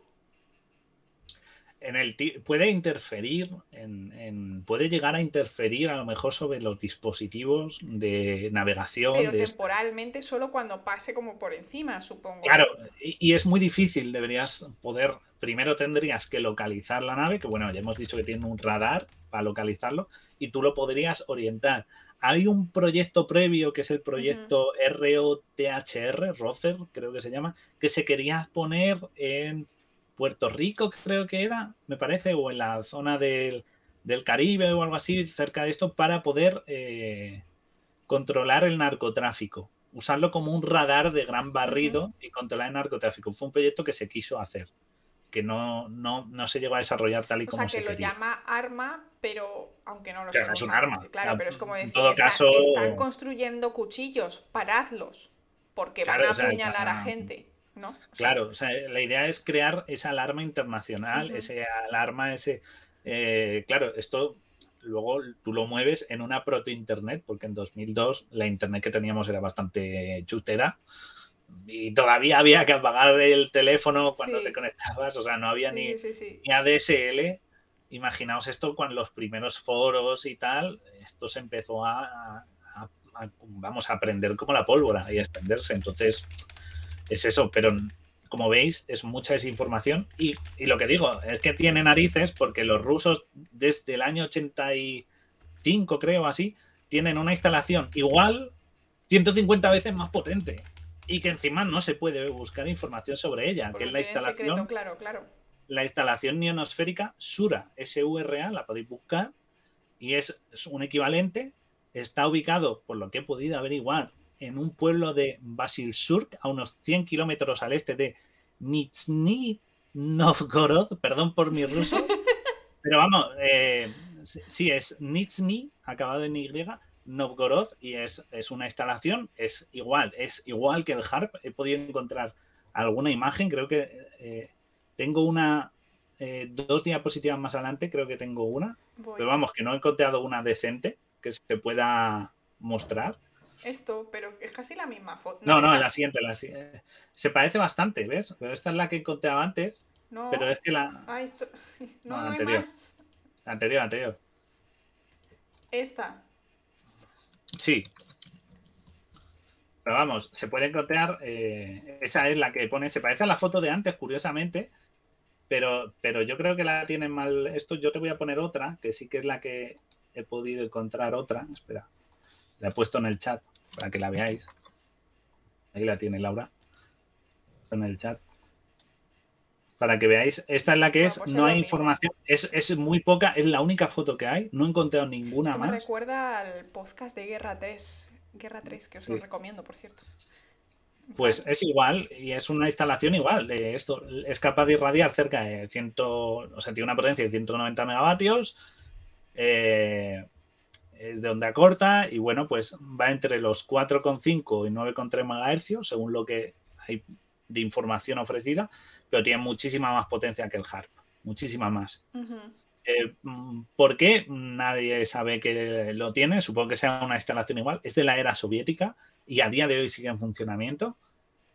en el puede interferir, en, puede llegar a interferir a lo mejor sobre los dispositivos de navegación. Pero temporalmente solo cuando pase como por encima, supongo. Claro, y, es muy difícil, deberías poder, primero tendrías que localizar la nave, que bueno, ya hemos dicho que tiene un radar para localizarlo, y tú lo podrías orientar. Hay un proyecto previo que es el proyecto ROTHR, ROTHER creo que se llama, que se quería poner en Puerto Rico, creo que era, me parece, o en la zona del, Caribe o algo así, cerca de esto, para poder eh, controlar el narcotráfico. Usarlo como un radar de gran barrido y controlar el narcotráfico. Fue un proyecto que se quiso hacer, que no, no, se llegó a desarrollar tal y como se O sea, que lo llama arma, pero aunque no lo claro, es un arma. Claro, pero es como decir, están construyendo cuchillos, paradlos, porque van a apuñalar a gente claro, o sea, la idea es crear esa alarma internacional, ese alarma, ese... Eh, claro, esto luego tú lo mueves en una proto-internet, porque en 2002 la internet que teníamos era bastante chutera y todavía había que apagar el teléfono cuando te conectabas, o sea, no había ni, ADSL. Imaginaos esto cuando los primeros foros y tal, esto se empezó a, vamos, a aprender como la pólvora y a extenderse. Entonces, es eso, pero como veis, es mucha desinformación. Y, y, lo que digo es que tiene narices porque los rusos desde el año 85, creo así, tienen una instalación igual 150 veces más potente. Y que encima no se puede buscar información sobre ella, que es la instalación. claro, claro. La instalación ionosférica Sura, S-U-R-A, la podéis buscar. Y es, es un equivalente. Está ubicado, por lo que he podido averiguar, en un pueblo de Basilsurk, a unos 100 kilómetros al este de Nizhny Novgorod, perdón por mi ruso, pero vamos, eh, sí, es Nizhny, acabado en Y, Novgorod, y es, es, una instalación, es igual, es igual que el HARP. He podido encontrar alguna imagen, creo que eh, tengo una, eh, dos diapositivas más adelante, creo que tengo una, pero vamos, que no he encontrado una decente que se pueda mostrar esto, pero es casi la misma foto. No, no, la siguiente, la siguiente. Se parece bastante, ¿ves? Pero esta es la que encontraba antes. No. Pero es que la. Ah, esto... No, no, anterior. más. Anterior, anterior. Esta. Sí. Pero vamos, se puede encontrar. Eh, esa es la que pone. Se parece a la foto de antes, curiosamente. Pero, pero yo creo que la tienen mal. Esto yo te voy a poner otra, que sí que es la que he podido encontrar otra. Espera. La he puesto en el chat para que la veáis. Ahí la tiene Laura. En el chat. Para que veáis. Esta es la que es. Pues no hay información. Es, muy poca. Es la única foto que hay. No he encontrado ninguna Esto más. Me recuerda al podcast de Guerra 3. Guerra 3, que os lo recomiendo, por cierto. Pues es igual, y es una instalación igual. De esto es capaz de irradiar cerca de 100, o sea, tiene una potencia de 190 megavatios. Eh, es de onda corta y bueno, pues va entre los 4,5 y 9,3 MHz según lo que hay de información ofrecida, pero tiene muchísima más potencia que el HARP, muchísima más. Eh, ¿Por qué? Nadie sabe que lo tiene. Supongo que sea una instalación igual. Es de la era soviética y a día de hoy sigue en funcionamiento.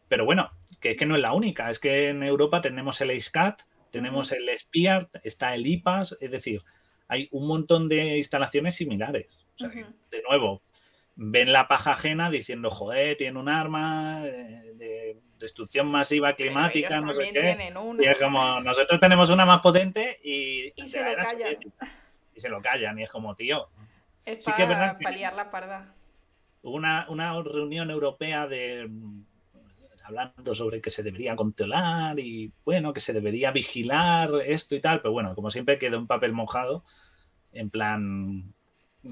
Pero bueno, que es que no es la única. Es que en Europa tenemos el ACECAT, tenemos el SPIART, está el IPAS. Es decir, hay un montón de instalaciones similares. De nuevo, ven la paja ajena diciendo, joder, tiene un arma eh, de destrucción masiva climática, no sé qué. Y es como, nosotros tenemos una más potente y, se lo callan. Y se lo callan, y es como, tío. Es para que paliar la parda. Una, una reunión europea de hablando sobre que se debería controlar y bueno, que se debería vigilar esto y tal, pero bueno, como siempre quedó un papel mojado, en plan,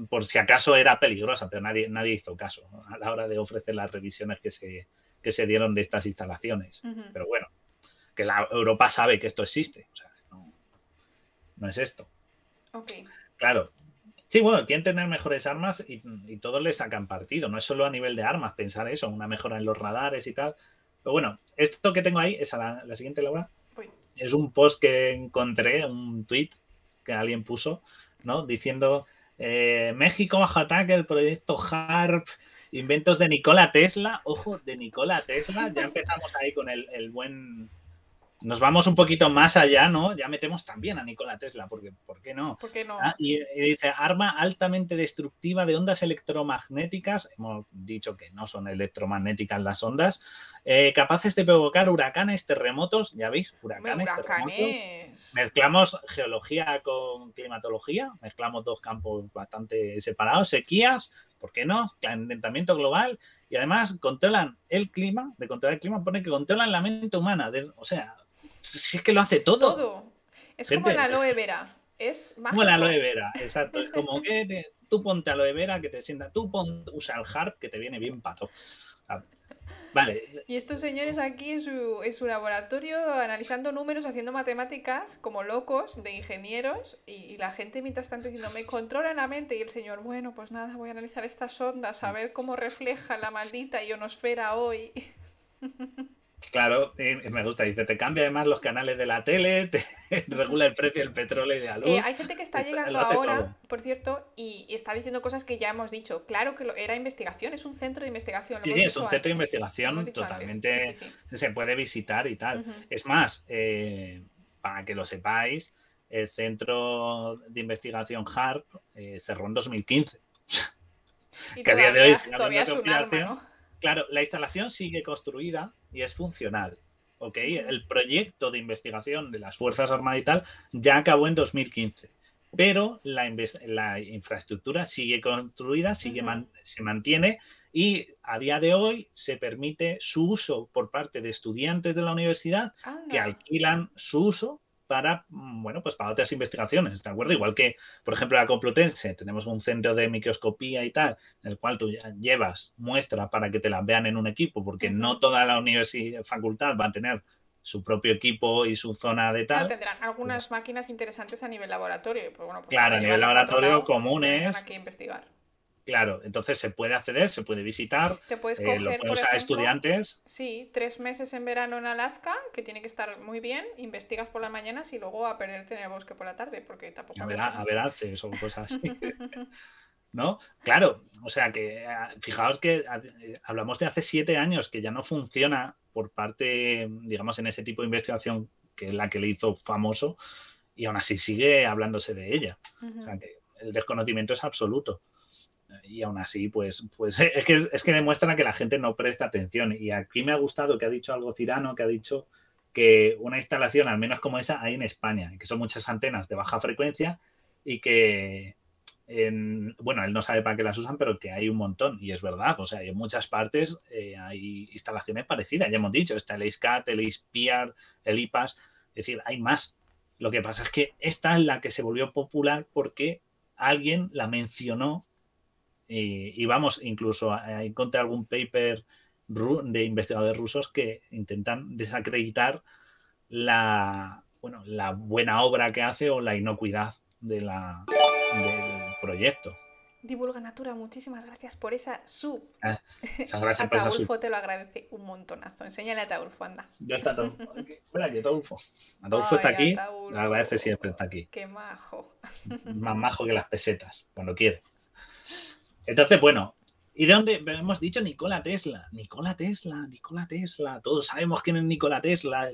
por si acaso era peligrosa, pero nadie, nadie hizo caso a la hora de ofrecer las revisiones que se, que se dieron de estas instalaciones. Pero bueno, que la Europa sabe que esto existe. O sea, no, es esto. Ok. Claro. Sí, bueno, quieren tener mejores armas y, todos le sacan partido. No es solo a nivel de armas pensar eso, una mejora en los radares y tal. Pero bueno, esto que tengo ahí es a la, siguiente, Laura. Es un post que encontré, un tweet que alguien puso, ¿no? Diciendo eh, México bajo ataque el proyecto HARP Inventos de Nikola Tesla, ojo, de Nikola Tesla, ya empezamos ahí con el, buen... Nos vamos un poquito más allá, ¿no? Ya metemos también a Nikola Tesla, porque ¿por qué no? ¿Por qué no? Ah, y, dice, arma altamente destructiva de ondas electromagnéticas, hemos dicho que no son electromagnéticas las ondas, eh, capaces de provocar huracanes, terremotos, ya veis, huracanes, huracanes. Mezclamos geología con climatología, mezclamos dos campos bastante separados, sequías, ¿por qué no? Calentamiento global y además controlan el clima, de controlar el clima pone que controlan la mente humana, o sea, si es que lo hace todo. Todo. Es como la aloe vera, es mágico. Como la aloe vera, exacto, es como que tú ponte aloe vera que te sienta, tú usa el harp que te viene bien pato. Vale. Y estos señores aquí en su, laboratorio analizando números, haciendo matemáticas como locos de ingenieros y, la gente mientras tanto diciendo, me controla la mente y el señor, bueno, pues nada, voy a analizar estas ondas, a ver cómo refleja la maldita ionosfera hoy. Claro, me gusta. Dice, te cambia además los canales de la tele, te regula el precio del petróleo y de la luz. Eh, hay gente que está llegando ahora, por cierto, y, está diciendo cosas que ya hemos dicho. Claro que era investigación, es un centro de investigación. sí, sí, es un centro de investigación totalmente. se puede visitar y tal. Es más, eh, para que lo sepáis, el centro de investigación HARP eh, cerró en 2015. que a día de hoy, todavía es un ¿no? Claro, la instalación sigue construida y es funcional. ¿ok? El proyecto de investigación de las Fuerzas Armadas y tal ya acabó en 2015, pero la, infraestructura sigue construida, sigue se mantiene y a día de hoy se permite su uso por parte de estudiantes de la universidad que alquilan su uso para, mm, bueno, pues para otras investigaciones, ¿de acuerdo? Igual que, por ejemplo, la Complutense, tenemos un centro de microscopía y tal, en el cual tú llevas muestra para que te las vean en un equipo, porque no toda la universidad, facultad va a tener su propio equipo y su zona de tal. tendrán algunas máquinas interesantes a nivel laboratorio. Pues bueno, pues claro, a nivel laboratorio comunes. Aquí investigar. Claro, entonces se puede acceder, se puede visitar. Te puedes eh, coger, por ejemplo, estudiantes. Sí, tres meses en verano en Alaska, que tiene que estar muy bien. Investigas por las mañanas y luego a perderte en el bosque por la tarde, porque tampoco. A ver, a ver haces o cosas así. ¿No? Claro, o sea que ah, fijaos que eh, hablamos de hace siete años que ya no funciona por parte, digamos, en ese tipo de investigación que es la que le hizo famoso y aún así sigue hablándose de ella. O sea que el desconocimiento es absoluto y aún así, pues, pues es que, es que demuestra que la gente no presta atención. Y aquí me ha gustado que ha dicho algo Cirano, que ha dicho que una instalación, al menos como esa, hay en España, que son muchas antenas de baja frecuencia y que, bueno, él no sabe para qué las usan, pero que hay un montón, y es verdad, o sea, en muchas partes eh, hay instalaciones parecidas, ya hemos dicho, está el ISCAT, el ISPIAR, el IPAS, es decir, hay más. Lo que pasa es que esta es la que se volvió popular porque alguien la mencionó y, vamos, incluso encontré algún paper de investigadores rusos que intentan desacreditar la, bueno, la buena obra que hace o la inocuidad de la, del proyecto. Divulga Natura, muchísimas gracias por esa sub. Ah, gracias por esa sub. te lo agradece un montonazo. Enséñale a Taulfo, anda. Yo está Taulfo. Hola, aquí Taulfo. Taulfo está aquí. Lo agradece siempre, está aquí. Qué majo. Más majo que las pesetas, cuando quiere. Entonces, bueno, ¿y de dónde? Hemos dicho Nikola Tesla. Nikola Tesla, Nikola Tesla. Todos sabemos quién es Nikola Tesla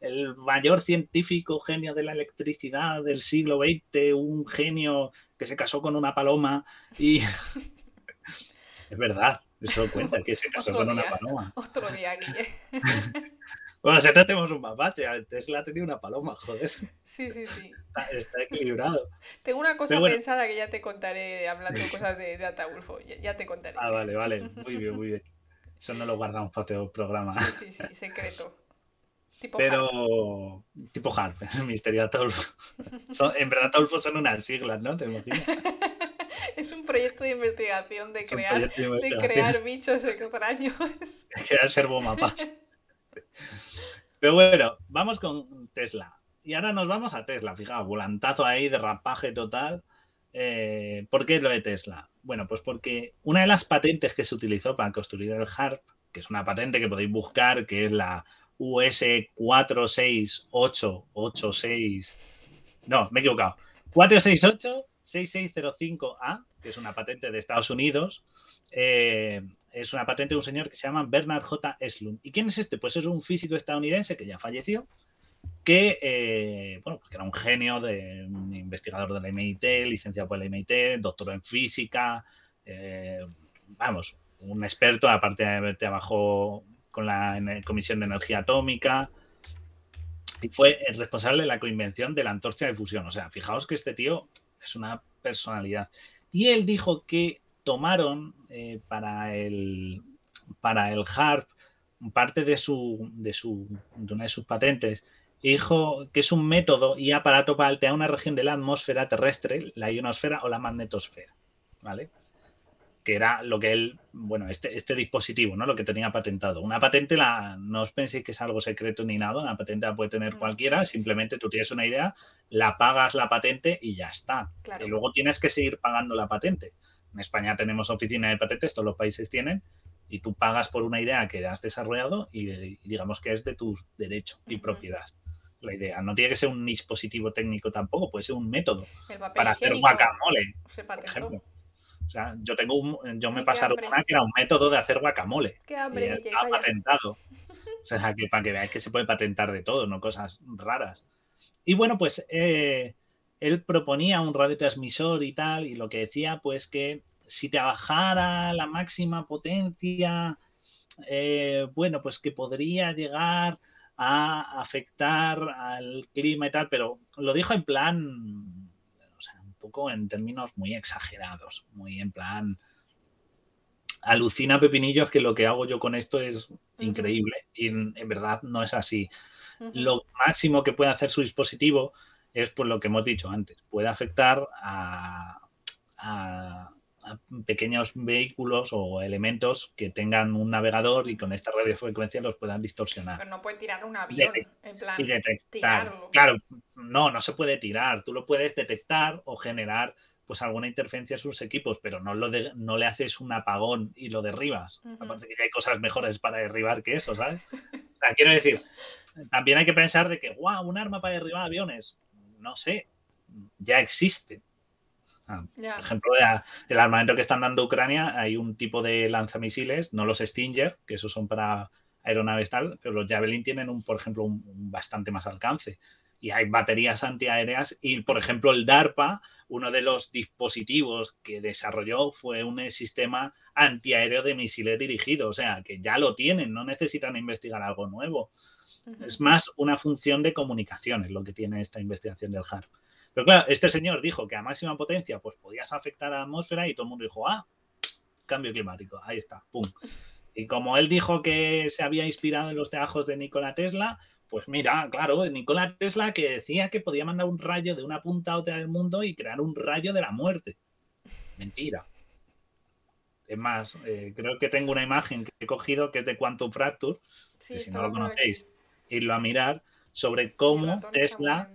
el mayor científico genio de la electricidad del siglo XX, un genio que se casó con una paloma y... es verdad, eso cuenta, que se casó con una paloma. Otro día, Guille. bueno, si tenemos un mapache, Tesla ha tenido una paloma, joder. Sí, sí, sí. Está, equilibrado. Tengo una cosa pensada que ya te contaré hablando cosas de, de Ataulfo, ya, te contaré. Ah, vale, vale, muy bien, muy bien. Eso no lo guardamos para otro programa. Sí, sí, sí, secreto pero tipo Harp, el misterio Ataulfo. en verdad Ataulfo son unas siglas, ¿no? ¿Te imaginas? es un proyecto de investigación de, crear, de, crear bichos extraños. De crear servo mapache. Pero bueno, vamos con Tesla. Y ahora nos vamos a Tesla, fijaos, volantazo ahí, derrapaje total. Eh, ¿Por qué lo de Tesla? Bueno, pues porque una de las patentes que se utilizó para construir el HARP, que es una patente que podéis buscar, que es la US 46886. No, me he equivocado. 468-6605A, que es una patente de Estados Unidos. Eh, es una patente de un señor que se llama Bernard J. Eslund. ¿Y quién es este? Pues es un físico estadounidense que ya falleció, que, eh, bueno, era un genio, de, un investigador de la MIT, licenciado por la MIT, doctor en física, eh, vamos, un experto, aparte de trabajó con la Comisión de Energía Atómica y fue el responsable de la coinvención de la antorcha de fusión. O sea, fijaos que este tío es una personalidad. Y él dijo que tomaron eh, para, el, para el HARP parte de, su, de, su, de una de sus patentes dijo que es un método y aparato para alterar una región de la atmósfera terrestre, la ionosfera o la magnetosfera. ¿Vale? que era lo que él, bueno, este, este dispositivo, ¿no? Lo que tenía patentado. Una patente, la, no os penséis que es algo secreto ni nada, una patente la puede tener cualquiera, simplemente tú tienes una idea, la pagas la patente y ya está. Y luego tienes que seguir pagando la patente. En España tenemos oficina de patentes, todos los países tienen, y tú pagas por una idea que has desarrollado y, digamos que es de tu derecho y propiedad la idea. No tiene que ser un dispositivo técnico tampoco, puede ser un método para hacer guacamole, por ejemplo. O sea, yo tengo un, yo me pasaron una que era un método de hacer guacamole. Qué hambre, y está patentado. O sea, que para que veáis que se puede patentar de todo, no cosas raras. Y bueno, pues eh, él proponía un radiotransmisor y tal, y lo que decía, pues que si trabajara la máxima potencia, eh, bueno, pues que podría llegar a afectar al clima y tal, pero lo dijo en plan poco en términos muy exagerados, muy en plan, alucina Pepinillos que lo que hago yo con esto es increíble y en, verdad no es así. Lo máximo que puede hacer su dispositivo es por lo que hemos dicho antes, puede afectar a, pequeños vehículos o elementos que tengan un navegador y con esta radiofrecuencia los puedan distorsionar. Pero no puede tirar un avión, en plan, y detectar. Claro, no, no se puede tirar. Tú lo puedes detectar o generar pues alguna interferencia en sus equipos, pero no, lo no le haces un apagón y lo derribas. Aparte que hay cosas mejores para derribar que eso, ¿sabes? quiero decir, también hay que pensar de que, wow, un arma para derribar aviones. No sé, ya existe. Ah, por ejemplo, el armamento que están dando Ucrania, hay un tipo de lanzamisiles, no los Stinger, que esos son para aeronaves tal, pero los Javelin tienen, un, por ejemplo, un, bastante más alcance. Y hay baterías antiaéreas y, por ejemplo, el DARPA, uno de los dispositivos que desarrolló fue un sistema antiaéreo de misiles dirigidos, o sea, que ya lo tienen, no necesitan investigar algo nuevo. Es más una función de comunicación, es lo que tiene esta investigación del HARP. Pero claro, este señor dijo que a máxima potencia pues podías afectar a la atmósfera y todo el mundo dijo, ah, cambio climático, ahí está, pum. Y como él dijo que se había inspirado en los trabajos de Nikola Tesla, pues mira, claro, Nikola Tesla que decía que podía mandar un rayo de una punta a otra del mundo y crear un rayo de la muerte. Mentira. Es más, eh, creo que tengo una imagen que he cogido que es de Quantum Fracture, que si no lo conocéis, irlo a mirar, sobre cómo Tesla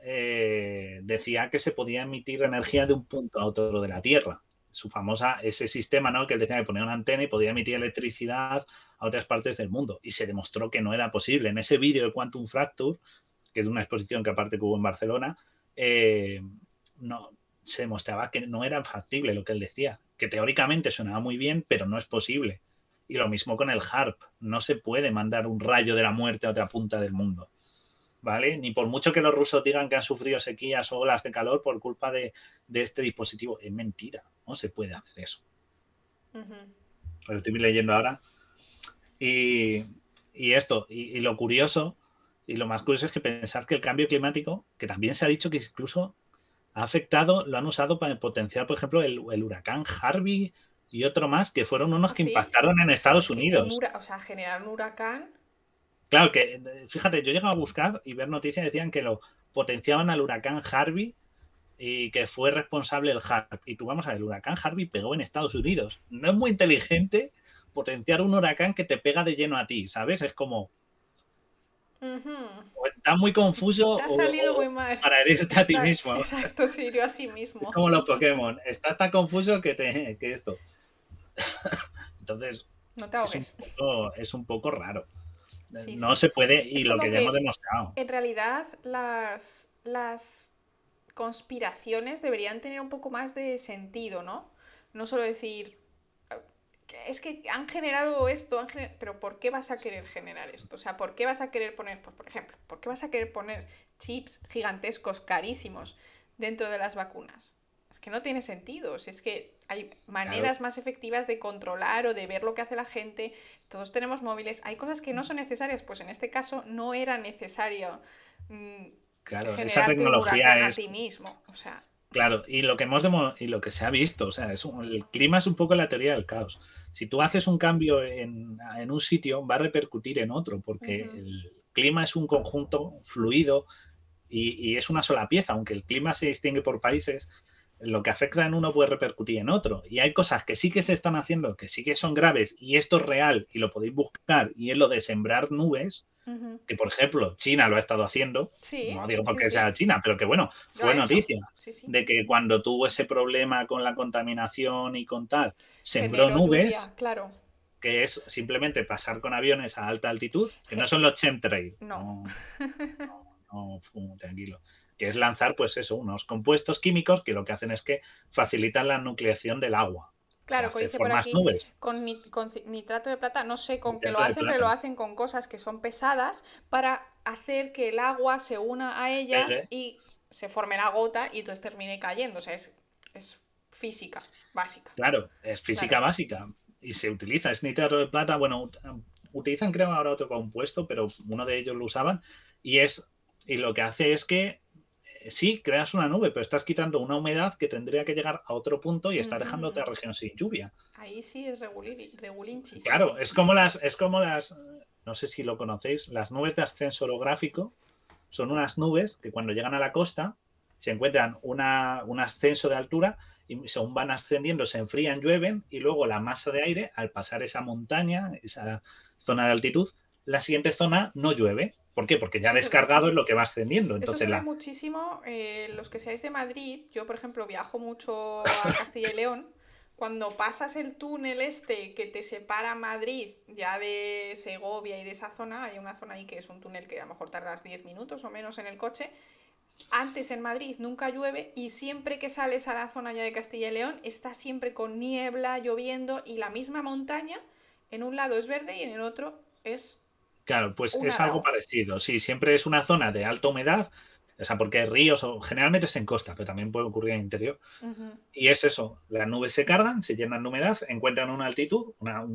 eh, decía que se podía emitir energía de un punto a otro de la Tierra. su famosa, ese sistema, ¿no? Que él decía que ponía una antena y podía emitir electricidad a otras partes del mundo. Y se demostró que no era posible. En ese vídeo de Quantum Fracture, que es una exposición que aparte que hubo en Barcelona, eh, no, se demostraba que no era factible lo que él decía, que teóricamente sonaba muy bien, pero no es posible. Y lo mismo con el HARP, no se puede mandar un rayo de la muerte a otra punta del mundo. ¿Vale? Ni por mucho que los rusos digan que han sufrido sequías o olas de calor por culpa de, este dispositivo. Es mentira, no se puede hacer eso. Lo estoy leyendo ahora. Y, esto, y, lo curioso, y lo más curioso es que pensar que el cambio climático, que también se ha dicho que incluso ha afectado, lo han usado para potenciar, por ejemplo, el, huracán Harvey y otro más, que fueron unos que impactaron en Estados Unidos. o sea, generar un huracán. Claro que, fíjate, yo llegaba a buscar y ver noticias decían que lo potenciaban al huracán Harvey y que fue responsable el Harvey. Y tú vamos a ver, el huracán Harvey pegó en Estados Unidos. No es muy inteligente potenciar un huracán que te pega de lleno a ti, ¿sabes? Es como, está muy confuso. Te ha salido muy mal. Para herirte a ti mismo. Exacto, se hirió a sí mismo. como los Pokémon. Está tan confuso que, te, que esto. Entonces. No te Es un poco, raro. no se puede, y lo que, ya hemos demostrado. En realidad, las, las conspiraciones deberían tener un poco más de sentido, ¿no? No solo decir, es que han generado esto, pero ¿por qué vas a querer generar esto? O sea, ¿por qué vas a querer poner, pues, por ejemplo, ¿por qué vas a querer poner chips gigantescos, carísimos, dentro de las vacunas? Que no tiene sentido, es que hay maneras más efectivas de controlar o de ver lo que hace la gente, todos tenemos móviles, hay cosas que no son necesarias, pues en este caso no era necesario mm, claro, esa tecnología es... a ti mismo, o sea... Claro, y lo que hemos y lo que se ha visto, o sea, es el clima es un poco la teoría del caos. Si tú haces un cambio en, un sitio, va a repercutir en otro, porque el clima es un conjunto fluido y, es una sola pieza, aunque el clima se distingue por países, lo que afecta en uno puede repercutir en otro. Y hay cosas que sí que se están haciendo, que sí que son graves, y esto es real y lo podéis buscar, y es lo de sembrar nubes, que por ejemplo China lo ha estado haciendo, no digo porque sea China, pero que bueno, fue noticia de que cuando tuvo ese problema con la contaminación y con tal, sembró nubes, claro. que es simplemente pasar con aviones a alta altitud, que no son los chemtrails, no, no, no, tranquilo que es lanzar pues eso, unos compuestos químicos que lo que hacen es que facilitan la nucleación del agua. Claro, dice por aquí, con, nitrato de plata, no sé con qué lo hacen, pero lo hacen con cosas que son pesadas para hacer que el agua se una a ellas y se forme la gota y entonces termine cayendo. O sea, es, física básica. Claro, es física básica y se utiliza, es nitrato de plata, bueno, utilizan creo ahora otro compuesto, pero uno de ellos lo usaban y es y lo que hace es que sí, creas una nube, pero estás quitando una humedad que tendría que llegar a otro punto y está dejando otra región sin lluvia. Ahí sí es regulinchis. Claro, es como las, es como las, no sé si lo conocéis, las nubes de ascenso orográfico son unas nubes que cuando llegan a la costa se encuentran una, un ascenso de altura y según van ascendiendo se enfrían, llueven y luego la masa de aire, al pasar esa montaña, esa zona de altitud, la siguiente zona no llueve ¿Por qué? Porque ya descargado es lo que va ascendiendo. Entonces Esto se muchísimo, eh, los que seáis de Madrid, yo por ejemplo viajo mucho a Castilla y León, cuando pasas el túnel este que te separa Madrid ya de Segovia y de esa zona, hay una zona ahí que es un túnel que a lo mejor tardas 10 minutos o menos en el coche, antes en Madrid nunca llueve y siempre que sales a la zona ya de Castilla y León está siempre con niebla, lloviendo y la misma montaña, en un lado es verde y en el otro es Claro, pues es algo parecido. Sí, siempre es una zona de alta humedad, o sea, porque hay ríos, o generalmente es en costa, pero también puede ocurrir en interior. Y es eso, las nubes se cargan, se llenan de humedad, encuentran una altitud, una,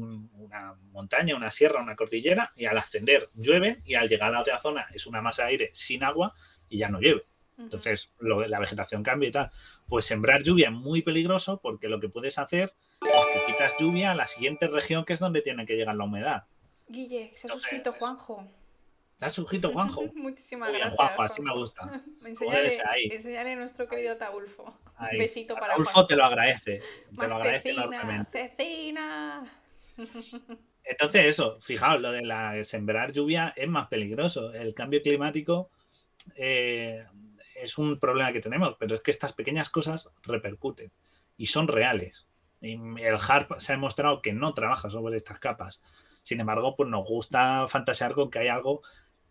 montaña, una sierra, una cordillera, y al ascender llueve, y al llegar a la otra zona es una masa de aire sin agua y ya no llueve. Entonces la vegetación cambia y tal. Pues sembrar lluvia es muy peligroso porque lo que puedes hacer es que quitas lluvia a la siguiente región que es donde tiene que llegar la humedad. Guille, se ha suscrito Juanjo. ¿Se ha suscrito Juanjo? Muchísimas gracias. Juanjo, así me gusta. enseñale, a nuestro querido Taulfo. Un besito para Taulfo te lo agradece. Te lo agradece cecina, cecina. Entonces, eso, fijaos, lo de la sembrar lluvia es más peligroso. El cambio climático eh, es un problema que tenemos, pero es que estas pequeñas cosas repercuten y son reales. Y el HARP se ha demostrado que no trabaja sobre estas capas. Sin embargo, pues nos gusta fantasear con que hay algo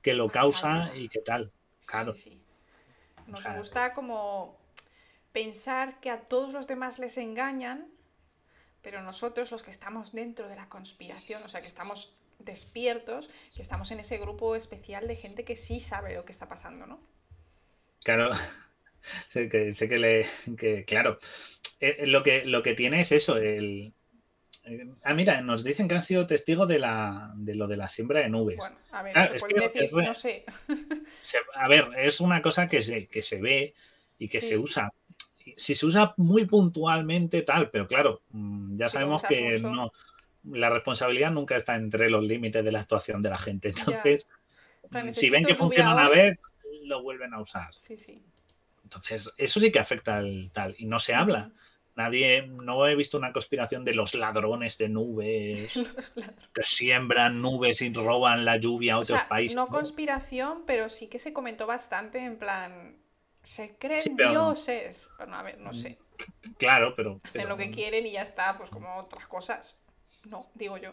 que lo causa y que tal. claro. Nos gusta como pensar que a todos los demás les engañan, pero nosotros los que estamos dentro de la conspiración, o sea, que estamos despiertos, que estamos en ese grupo especial de gente que sí sabe lo que está pasando, ¿no? Claro, que, sé que le, que, claro, eh, eh, lo, que, lo que tiene es eso, el... Ah, mira, nos dicen que han sido testigos de, la, de lo de la siembra de nubes. Bueno, a ver, decir, no sé. a ver, es una cosa que se, que se ve y que se usa. Si se usa muy puntualmente, tal, pero claro, mm, ya sabemos que no, la responsabilidad nunca está entre los límites de la actuación de la gente. Entonces, si ven que funciona una vez, lo vuelven a usar. Sí, sí. Entonces, eso sí que afecta al tal. Y no se habla. Nadie, no he visto una conspiración de los ladrones de nubes que siembran nubes y roban la lluvia a otros países. No conspiración, pero sí que se comentó bastante en plan, se creen dioses. Bueno, a ver, no sé. Claro, pero... Hacen lo que quieren y ya está, pues como otras cosas. No, digo yo.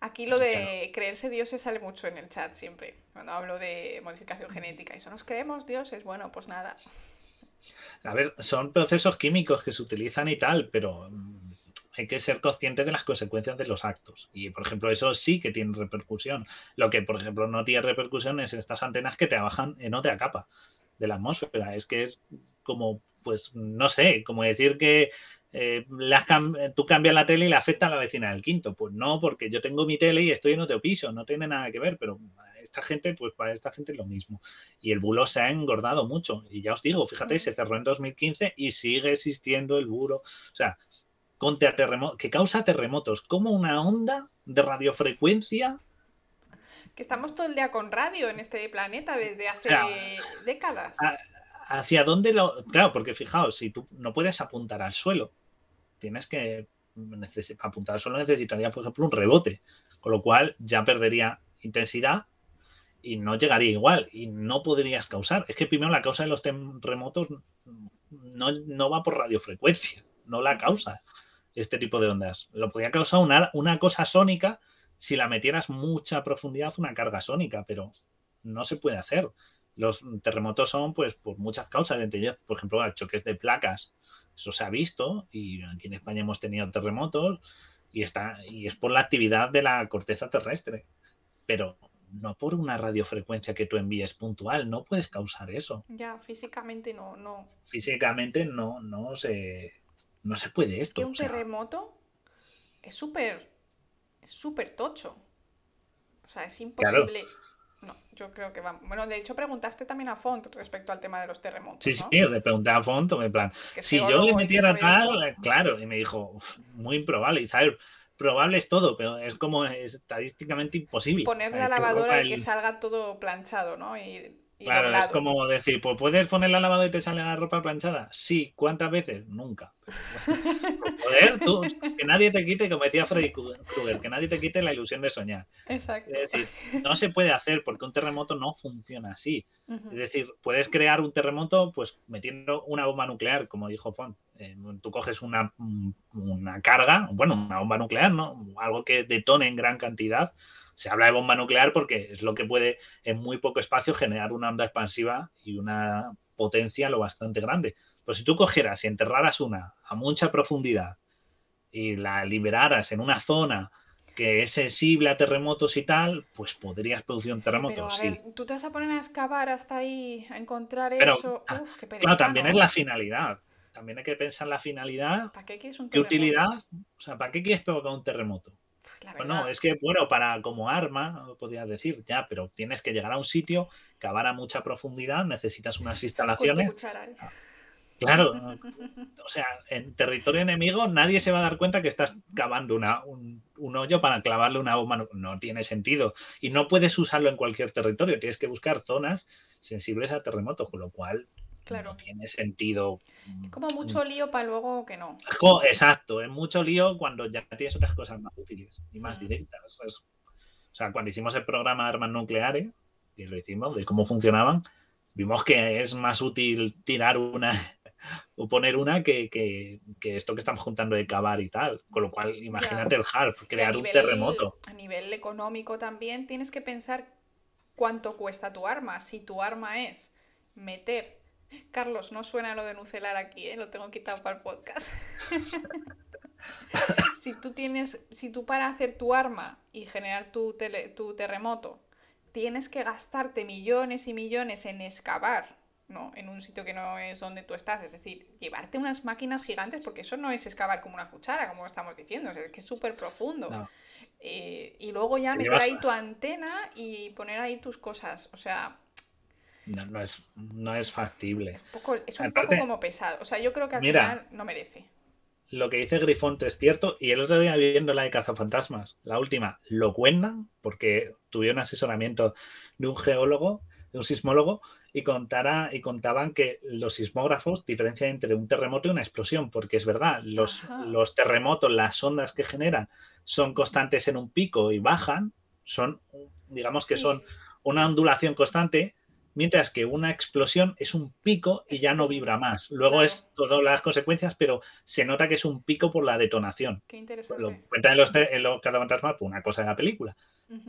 Aquí lo de creerse dioses sale mucho en el chat siempre, cuando hablo de modificación genética. Y eso nos creemos dioses, bueno, pues nada. A ver, son procesos químicos que se utilizan y tal, pero mm, hay que ser consciente de las consecuencias de los actos. Y, por ejemplo, eso sí que tiene repercusión. Lo que, por ejemplo, no tiene repercusión es estas antenas que te bajan en otra capa de la atmósfera. Es que es como, pues, no sé, como decir que eh, tú cambias la tele y le afecta a la vecina del quinto. Pues no, porque yo tengo mi tele y estoy en otro piso, no tiene nada que ver, pero esta gente, pues para esta gente es lo mismo. Y el bulo se ha engordado mucho. Y ya os digo, fíjate, se cerró en 2015 y sigue existiendo el bulo. O sea, contra que causa terremotos, como una onda de radiofrecuencia. Que estamos todo el día con radio en este planeta desde hace décadas. ¿Hacia dónde lo.? Claro, porque fijaos, si tú no puedes apuntar al suelo, tienes que. Apuntar al suelo necesitaría, por ejemplo, un rebote, con lo cual ya perdería intensidad y no llegaría igual y no podrías causar. Es que primero la causa de los terremotos no, no va por radiofrecuencia, no la causa este tipo de ondas. Lo podría causar una, una cosa sónica si la metieras mucha profundidad, una carga sónica, pero no se puede hacer. Los terremotos son, pues, por muchas causas, por ejemplo, choques de placas. Eso se ha visto y aquí en España hemos tenido terremotos y, está, y es por la actividad de la corteza terrestre. Pero no por una radiofrecuencia que tú envíes puntual, no puedes causar eso. Ya, físicamente no, no. Físicamente no, no se, no se puede esto. Es que un terremoto es súper, es súper tocho. O sea, es imposible. No, yo creo que vamos. Bueno, de hecho preguntaste también a Font respecto al tema de los terremotos. Sí, sí, le pregunté a Font, en plan, si yo le metiera tal, claro, y me dijo, muy improbable. Y sabes, probable es todo, pero es como estadísticamente imposible. Poner la lavadora y que salga todo planchado, ¿no? Y, claro, es como decir, pues puedes poner la lavadora y te sale la ropa planchada. Sí, ¿cuántas veces? Nunca. Joder, tú, que nadie te quite, como decía Freddy Krueger, que nadie te quite la ilusión de soñar. Exacto. Es decir, no se puede hacer porque un terremoto no funciona así. Es decir, puedes crear un terremoto pues metiendo una bomba nuclear, como dijo Font eh, tú coges una, una, carga, bueno, una bomba nuclear, ¿no? Algo que detone en gran cantidad. Se habla de bomba nuclear porque es lo que puede en muy poco espacio generar una onda expansiva y una potencia lo bastante grande. Pero si tú cogieras y enterraras una a mucha profundidad y la liberaras en una zona que es sensible a terremotos y tal, pues podrías producir un terremoto. Sí, pero a ver, tú te vas a poner a excavar hasta ahí, a encontrar eso. Ah, Uf, qué claro, también es la finalidad también hay que pensar la finalidad. ¿Para qué quieres un terremoto? ¿Qué utilidad? O sea, ¿para qué quieres provocar un terremoto? Pues bueno, es que, bueno, para como arma, podrías decir, ya, pero tienes que llegar a un sitio, cavar a mucha profundidad, necesitas unas instalaciones. Ah, claro, o sea, en territorio enemigo nadie se va a dar cuenta que estás cavando una, un, un, hoyo para clavarle una bomba. No tiene sentido. Y no puedes usarlo en cualquier territorio. Tienes que buscar zonas sensibles a terremotos, con lo cual no tiene sentido. Es como mucho lío para luego que no. exacto, es mucho lío cuando ya tienes otras cosas más útiles y más directas. o sea, cuando hicimos el programa de armas nucleares, y lo hicimos, de cómo funcionaban, vimos que es más útil tirar una o poner una que, esto que estamos juntando de cavar y tal. Con lo cual, imagínate el HARP, crear un terremoto. A nivel económico también tienes que pensar cuánto cuesta tu arma. Si tu arma es meter. Carlos, no suena lo de nucelar aquí, ¿eh? lo tengo quitado para el podcast. si tú tienes, si tú para hacer tu arma y generar tu, tu terremoto tienes que gastarte millones y millones en excavar, ¿no? En un sitio que no es donde tú estás. Es decir, llevarte unas máquinas gigantes, porque eso no es excavar como una cuchara, como estamos diciendo, es que es súper profundo. Eh, y luego ya meter ahí tu antena y poner ahí tus cosas. O sea. No, no, es, no es factible. Es, un poco como pesado. O sea, yo creo que al final no merece lo que dice Grifonte es cierto. Y el otro día viendo la de Cazafantasmas, la última, lo cuentan porque tuvieron asesoramiento de un geólogo, de un sismólogo, y, contara, y contaban que los sismógrafos diferencian entre un terremoto y una explosión, porque es verdad, los, los terremotos, las ondas que generan, son constantes en un pico y bajan, son, digamos que son una ondulación constante, mientras que una explosión es un pico y ya no vibra más. Luego es todas las consecuencias, pero se nota que es un pico por la detonación. Qué interesante. Lo cuentan en los, en los por una cosa de la película.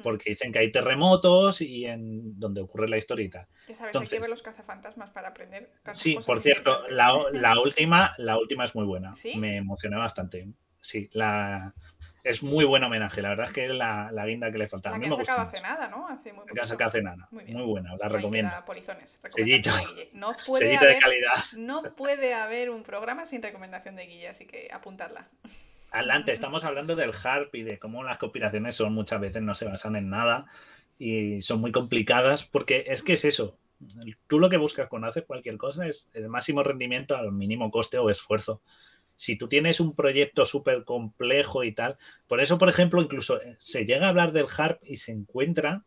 Porque dicen que hay terremotos y en donde ocurre la historia Ya sabes, hay que ver los cazafantasmas para aprender. Sí, por cierto, la, la, última, la última es muy buena. Me emocioné bastante. Sí, la, es muy buen homenaje, la verdad es que es la, la guinda que le faltaba. La que han sacado hace nada, ¿no? Hace muy han sacado hace nada. Muy, muy, buena, la recomiendo. Polizones, Sellito. No puede haber, de calidad. No puede haber un programa sin recomendación de Guille, así que apuntadla. Adelante, estamos hablando del HARP y de cómo las conspiraciones son muchas veces no se basan en nada y son muy complicadas porque es que es eso. Tú lo que buscas cuando haces cualquier cosa es el máximo rendimiento al mínimo coste o esfuerzo si tú tienes un proyecto súper complejo y tal, por eso, por ejemplo, incluso eh, se llega a hablar del HARP y se encuentra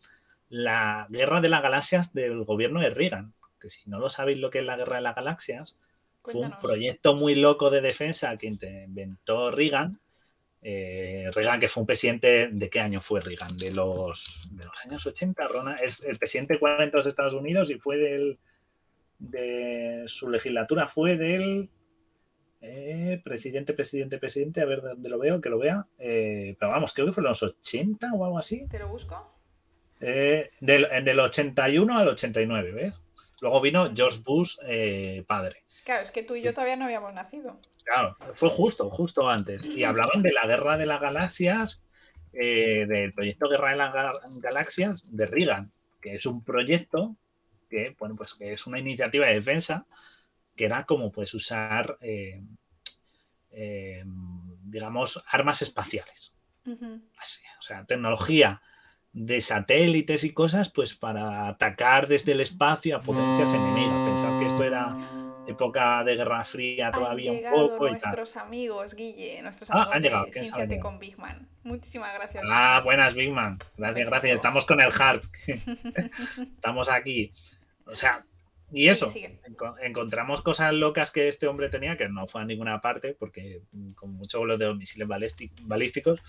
la guerra de las galaxias del gobierno de Reagan, que si no lo sabéis lo que es la guerra de las galaxias, fue un proyecto muy loco de defensa que inventó Reagan. Eh, Reagan, que fue un presidente, ¿de qué año fue Reagan? De los, de los años 80, Ronald, es el presidente 40 de los Estados Unidos y fue del, de su legislatura fue del eh, presidente, presidente, presidente, a ver dónde lo veo, que lo vea. Eh, pero vamos, creo que fue en los 80 o algo así. ¿Te lo busco? Eh, del, en el 81 al 89, ¿ves? Luego vino George Bush, padre. Claro, es que tú y yo todavía no habíamos nacido. Claro, fue justo, justo antes. Y hablaban de la guerra de las galaxias, del proyecto Guerra de las Galaxias de Reagan, que es un proyecto que, bueno, pues que es una iniciativa de defensa que era como pues usar, eh, eh, digamos, armas espaciales. Así, o sea, tecnología de satélites y cosas, pues para atacar desde el espacio a potencias enemigas. Pensar que esto era época de Guerra Fría todavía un poco. Nuestros amigos, Guille, nuestros ah, amigos han llegado, de Cienciate con Bigman. Muchísimas gracias. Ah, buenas, Bigman. Gracias, gracias. Estamos con el HARP. Estamos aquí. O sea, y eso, encontramos cosas locas que este hombre tenía, que no fue a ninguna parte, porque mm, con mucho vuelo de misiles balísticos,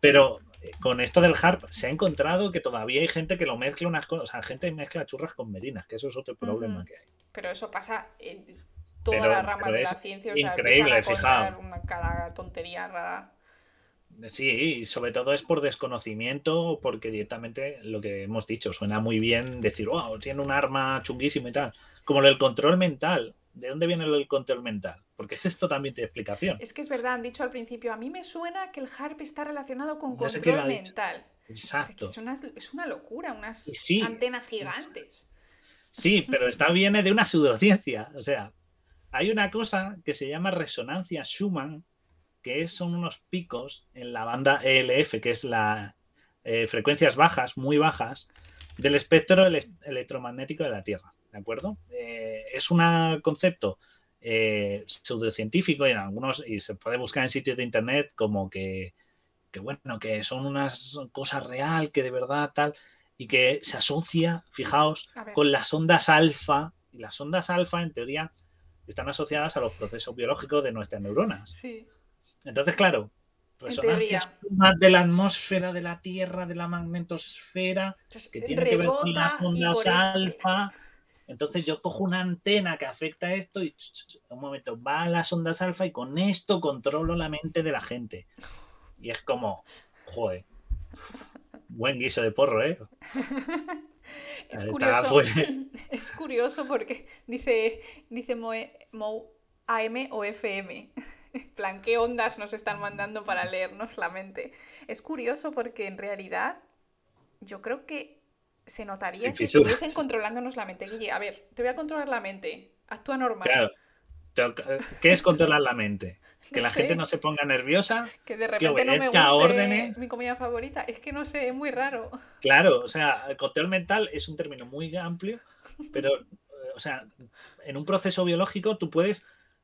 pero eh, con esto del HARP se ha encontrado que todavía hay gente que lo mezcla unas cosas, o sea, gente mezcla churras con merinas, que eso es otro problema que hay. Pero eso pasa en toda la rama de la ciencia, o sea, increíble, fijaos. cada tontería rara. Sí, sobre todo es por desconocimiento, porque directamente lo que hemos dicho, suena muy bien decir, wow, tiene un arma chunguísima y tal. Como lo del control mental. ¿De dónde viene lo del control mental? Porque es que esto también tiene explicación. Es que es verdad, han dicho al principio, a mí me suena que el HARP está relacionado con control mental. Exacto. Es, una, locura, unas antenas gigantes. Sí, pero está viene de una pseudociencia. O sea, hay una cosa que se llama resonancia Schumann, que son unos picos en la banda ELF, que es la eh, frecuencias bajas, muy bajas, del espectro electromagnético de la Tierra. ¿De acuerdo? Eh, es un concepto eh, pseudocientífico y en algunos, y se puede buscar en sitios de internet como que, que, bueno, que son unas cosas real, que de verdad tal, y que se asocia, fijaos, con las ondas alfa, y las ondas alfa en teoría están asociadas a los procesos biológicos de nuestras neuronas. Sí. Entonces, claro, resonancias de la atmósfera, de la Tierra, de la magnetosfera, que tiene que ver con las ondas alfa. Entonces yo cojo una antena que afecta a esto y un momento va a las ondas alfa y con esto controlo la mente de la gente. Y es como, joder, buen guiso de porro, ¿eh? Es curioso, es curioso porque dice, dice Mo, AM o FM. En plan, ¿qué ondas nos están mandando para leernos la mente? Es curioso porque en realidad yo creo que se notaría si estuviesen controlándonos la mente. Guille, a ver, te voy a controlar la mente. Actúa normal. Claro. ¿Qué es controlar la mente? Que la gente no se ponga nerviosa. Que de repente no me guste órdenes. mi comida favorita. Es que no sé, es muy raro. Claro, o sea, el control mental es un término muy amplio, pero, o sea, en un proceso biológico tú puedes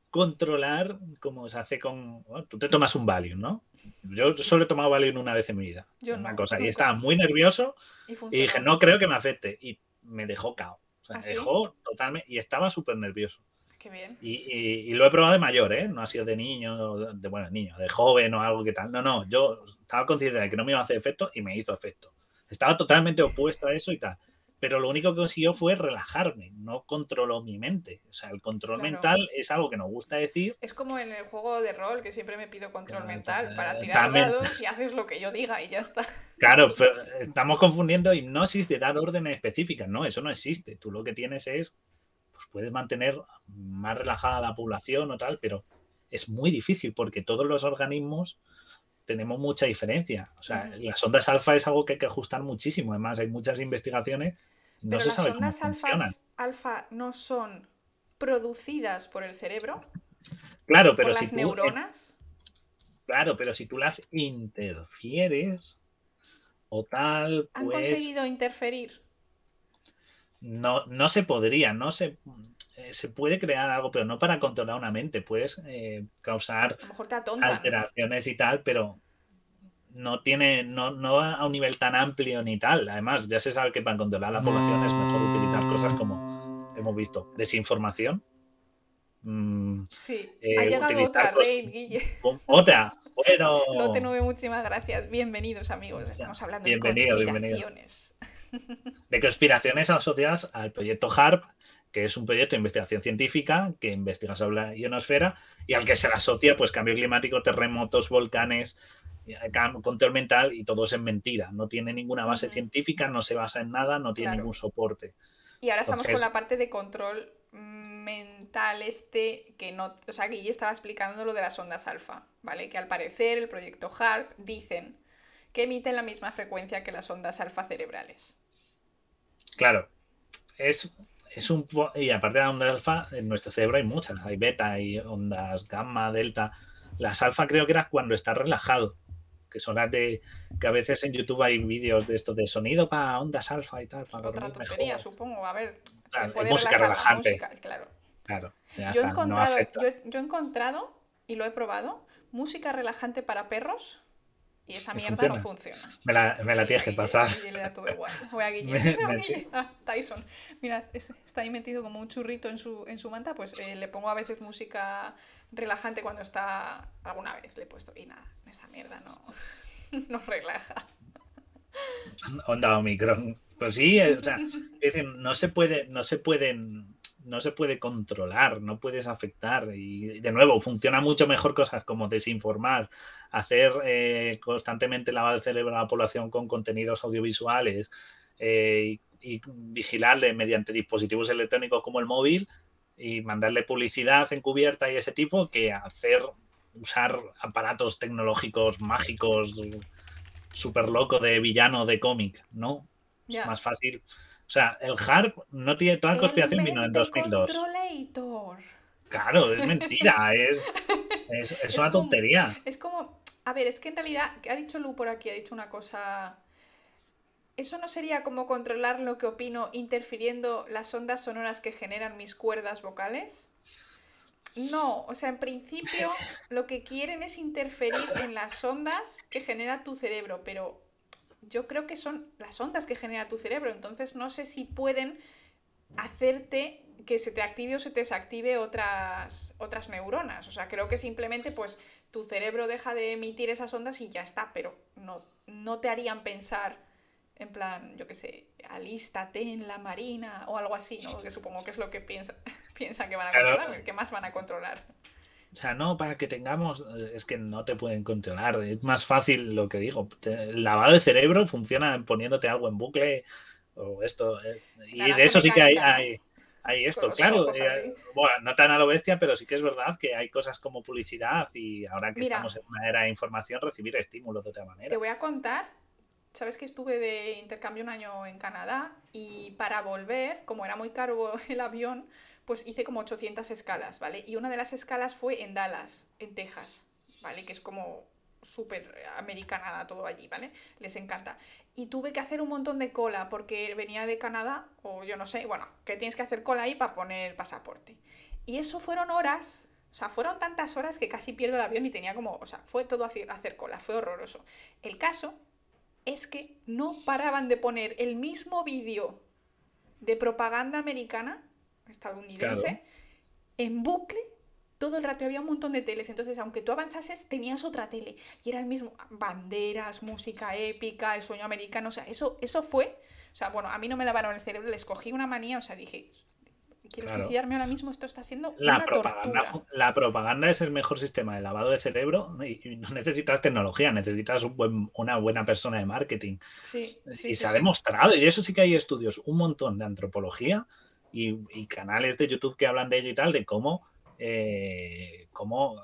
controlar como se hace con... tú te tomas un Valium, ¿no? Yo solo he tomado Valium una vez en mi vida. Yo una cosa. Y estaba muy nervioso y, dije, no creo que me afecte. Y me dejó cao. O sea, ¿Ah, me dejó totalmente... Y estaba súper nervioso. Qué bien. Y, lo he probado de mayor, ¿eh? No ha sido de niño, de, bueno, niño, de joven o algo que tal. No, no, yo estaba consciente de que no me iba a hacer efecto y me hizo efecto. Estaba totalmente opuesto a eso y tal pero lo único que consiguió fue relajarme, no controló mi mente. O sea, el control mental es algo que nos gusta decir. Es como en el juego de rol, que siempre me pido control mental para tirar dados y haces lo que yo diga y ya está. Claro, pero estamos confundiendo hipnosis de dar órdenes específicas. No, eso no existe. Tú lo que tienes es, pues puedes mantener más relajada la población o tal, pero es muy difícil porque todos los organismos tenemos mucha diferencia. O sea, las ondas alfa es algo que hay que ajustar muchísimo. Además, hay muchas investigaciones. No Pero las ondas alfa no son producidas por el cerebro. Claro, pero por las neuronas. Claro, pero si tú las interfieres o tal. ¿Han pues conseguido interferir? No, no se podría, no se. Eh, se puede crear algo, pero no para controlar una mente. Puedes eh, causar alteraciones y tal, pero no tiene, no, no a un nivel tan amplio ni tal. Además, ya se sabe que para controlar la población es mejor utilizar cosas como hemos visto, desinformación. Mm, sí, eh, ha llegado otra raid, Guille. Otra, bueno. Lote 9, muchísimas gracias. Bienvenidos, amigos. Estamos hablando de conspiraciones. De conspiraciones asociadas al proyecto HARP, que es un proyecto de investigación científica que investiga sobre la ionosfera y al que se le asocia pues cambio climático, terremotos, volcanes, eh, control mental y todo es en mentira. No tiene ninguna base científica, no se basa en nada, no tiene ningún soporte. Y ahora estamos con la parte de control mental este que no, o sea, ya estaba explicando lo de las ondas alfa, ¿vale? Que al parecer el proyecto HARP dicen que emiten la misma frecuencia que las ondas alfa cerebrales. Claro, es es un y aparte de las ondas alfa, en nuestro cerebro hay muchas, hay beta, hay ondas gamma, delta. Las alfa creo que era cuando está relajado, que son las de que a veces en YouTube hay vídeos de esto de sonido para ondas alfa y tal. Para Otra tontería, supongo. A ver, música relajante. claro. Claro. Yo, he encontrado, yo he encontrado y lo he probado música relajante para perros y esa mierda no funciona. Me la, me la tienes que pasar. Y le da todo igual. Voy a Guille. Ah, Tyson. Mira, está ahí metido como un churrito en su, en su manta. Pues eh, le pongo a veces música relajante cuando está. Alguna vez le he puesto. Y nada, esa mierda no, no relaja. Onda Omicron. Pues sí, o sea, es decir, no se puede, no se pueden no se puede controlar, no puedes afectar. Y de nuevo, funciona mucho mejor cosas como desinformar, hacer eh, constantemente lavar el cerebro a la población con contenidos audiovisuales eh, y, vigilarle mediante dispositivos electrónicos como el móvil y mandarle publicidad encubierta y ese tipo que hacer usar aparatos tecnológicos mágicos súper loco de villano de cómic, ¿no? Es más fácil o sea, el HARP no tiene toda la conspiración vino en 2002. Claro, es mentira, es, es, una tontería. Es como, a ver, es que en realidad, ha dicho Lu por aquí, ha dicho una cosa. ¿Eso no sería como controlar lo que opino interfiriendo las ondas sonoras que generan mis cuerdas vocales? No, o sea, en principio lo que quieren es interferir en las ondas que genera tu cerebro, pero yo creo que son las ondas que genera tu cerebro, entonces no sé si pueden hacerte que se te active o se te desactive otras, otras neuronas. O sea, creo que simplemente pues tu cerebro deja de emitir esas ondas y ya está, pero no, no te harían pensar en plan, yo qué sé, alístate en la marina o algo así, ¿no? Porque supongo que es lo que piensa, piensan que van a controlar, ¿qué más van a controlar? O sea, no, para que tengamos, es que no te pueden controlar, es más fácil lo que digo. El lavado de cerebro funciona poniéndote algo en bucle o esto. Eh, y de eso sí que hay, hay, hay esto, claro. Eh, bueno, no tan a lo bestia, pero sí que es verdad que hay cosas como publicidad y ahora que estamos en una era de información, recibir estímulos de otra manera. Te voy a contar sabes que estuve de intercambio un año en Canadá y para volver, como era muy caro el avión, pues hice como 800 escalas, ¿vale? Y una de las escalas fue en Dallas, en Texas, ¿vale? Que es como súper americanada todo allí, ¿vale? Les encanta. Y tuve que hacer un montón de cola porque venía de Canadá, o yo no sé, bueno, que tienes que hacer cola ahí para poner el pasaporte. Y eso fueron horas, o sea, fueron tantas horas que casi pierdo el avión y tenía como, o sea, fue todo hacer, hacer cola, fue horroroso. El caso es que no paraban de poner el mismo vídeo de propaganda americana, estadounidense, en bucle todo el rato había un montón de teles, entonces aunque tú avanzases tenías otra tele. Y era el mismo banderas, música épica, el sueño americano, o sea, eso eso fue, o sea, bueno, a mí no me lavaron el cerebro, les cogí una manía, o sea, dije, quiero suicidarme ahora mismo, esto está siendo la una propaganda, tortura. La propaganda es el mejor sistema de lavado de cerebro y, no necesitas tecnología, necesitas una buena persona de marketing. Sí, y se ha demostrado, y eso sí que hay estudios, un montón de antropología y, canales de YouTube que hablan de ello y tal, de cómo, eh, cómo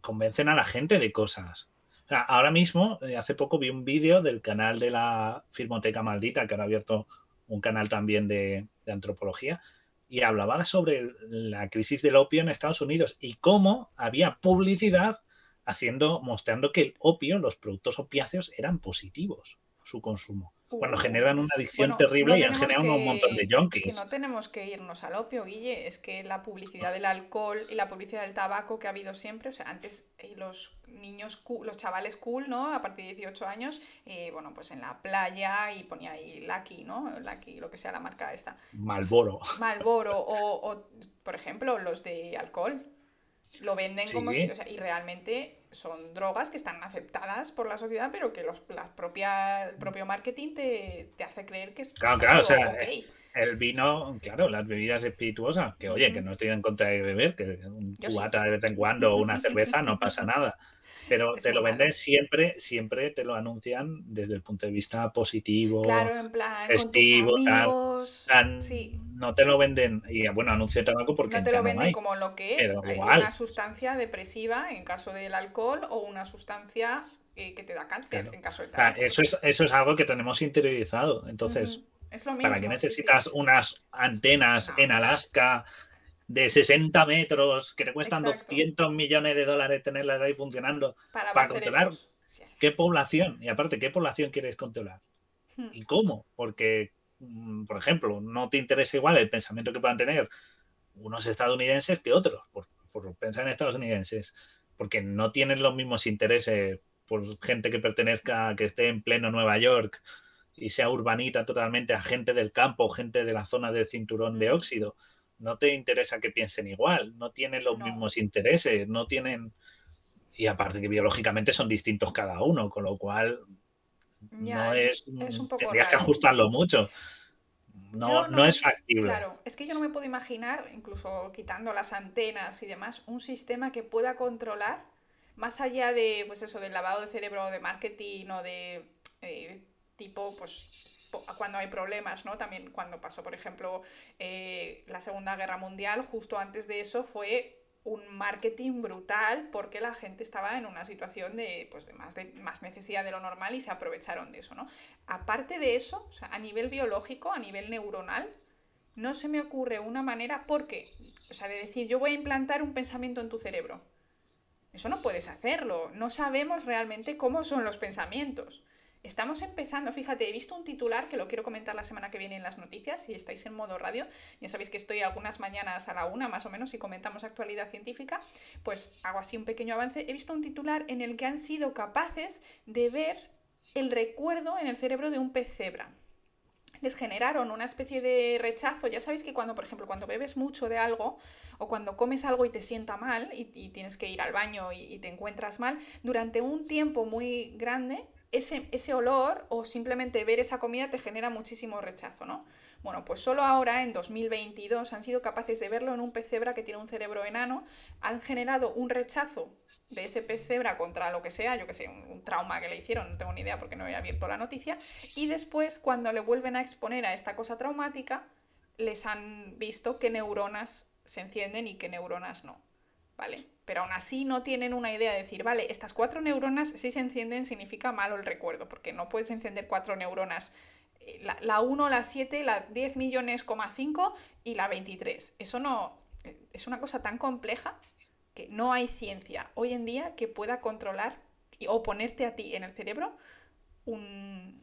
convencen a la gente de cosas. ahora mismo, eh, hace poco vi un vídeo del canal de la Filmoteca Maldita, que ahora ha abierto un canal también de antropología, y hablaba sobre la crisis del opio en Estados Unidos y cómo había publicidad haciendo, mostrando que el opio, los productos opiáceos, eran positivos su consumo. Uh, generan una adicción terrible y han generado un montón de junkies. Es que no tenemos que irnos al opio, Guille. Es que la publicidad del alcohol y la publicidad del tabaco que ha habido siempre, o sea, antes eh, los niños, los chavales cool, ¿no? A partir de 18 años, eh, bueno, pues en la playa y ponía ahí Lucky, ¿no? Lucky, lo que sea la marca esta. Malboro. Malboro. O, o por ejemplo, los de alcohol. Lo venden como si, o sea, y realmente son drogas que están aceptadas por la sociedad, pero que los, la propia, el propio marketing te, hace creer que es Claro, claro, o sea, el vino, claro, las bebidas espirituosas, que oye, que no estoy en contra de beber, que un cubata de vez en cuando o una cerveza no pasa nada. Pero te lo venden siempre, siempre te lo anuncian desde el punto de vista positivo, claro, en plan, festivo, con tus amigos, No te lo venden, y bueno, anuncio tabaco porque. No te lo venden como lo que es una sustancia depresiva en caso del alcohol o una sustancia eh, que te da cáncer en caso del tabaco. eso, es, eso es algo que tenemos interiorizado. Entonces, ¿para qué necesitas unas antenas en Alaska? De 60 metros que te cuestan 200 millones de dólares tenerlas ahí funcionando para, controlar qué población, y aparte, ¿qué población quieres controlar? Hmm. ¿Y cómo? Porque, mm, por ejemplo, no te interesa igual el pensamiento que puedan tener unos estadounidenses que otros, por, por pensar en estadounidenses, porque no tienen los mismos intereses por gente que pertenezca, que esté en pleno Nueva York y sea urbanita totalmente a gente del campo, gente de la zona del cinturón de hmm. óxido no te interesa que piensen igual, no tienen los mismos intereses, no tienen... Y aparte que biológicamente son distintos cada uno, con lo cual no es... es un poco tendrías que ajustarlo mucho. No, no, es factible. Claro, es que yo no me puedo imaginar, incluso quitando las antenas y demás, un sistema que pueda controlar, más allá de, pues eso, del lavado de cerebro, de marketing o de eh, tipo, pues cuando hay problemas, ¿no? También cuando pasó, por ejemplo, eh, la Segunda Guerra Mundial, justo antes de eso fue un marketing brutal porque la gente estaba en una situación de, pues de, más, de más necesidad de lo normal y se aprovecharon de eso, ¿no? Aparte de eso, o sea, a nivel biológico, a nivel neuronal, no se me ocurre una manera, porque, o sea, de decir, yo voy a implantar un pensamiento en tu cerebro. Eso no puedes hacerlo. No sabemos realmente cómo son los pensamientos. Estamos empezando, fíjate, he visto un titular que lo quiero comentar la semana que viene en las noticias, si estáis en modo radio, ya sabéis que estoy algunas mañanas a la una más o menos y comentamos actualidad científica, pues hago así un pequeño avance. He visto un titular en el que han sido capaces de ver el recuerdo en el cerebro de un pez cebra les generaron una especie de rechazo. Ya sabéis que cuando, por ejemplo, cuando bebes mucho de algo o cuando comes algo y te sienta mal y, tienes que ir al baño y, te encuentras mal, durante un tiempo muy grande ese, ese olor o simplemente ver esa comida te genera muchísimo rechazo, ¿no? Bueno, pues solo ahora, en 2022, han sido capaces de verlo en un pez cebra que tiene un cerebro enano, han generado un rechazo de ese pez cebra contra lo que sea, yo que sé, un, trauma que le hicieron, no tengo ni idea porque no he abierto la noticia, y después, cuando le vuelven a exponer a esta cosa traumática, les han visto qué neuronas se encienden y qué neuronas no, ¿vale? Pero aún así no tienen una idea de decir, vale, estas cuatro neuronas si se encienden significa malo el recuerdo, porque no puedes encender cuatro neuronas la, 1, la 7, la 10 millones, 5 y la 23. Eso no es una cosa tan compleja que no hay ciencia hoy en día que pueda controlar o ponerte a ti en el cerebro un,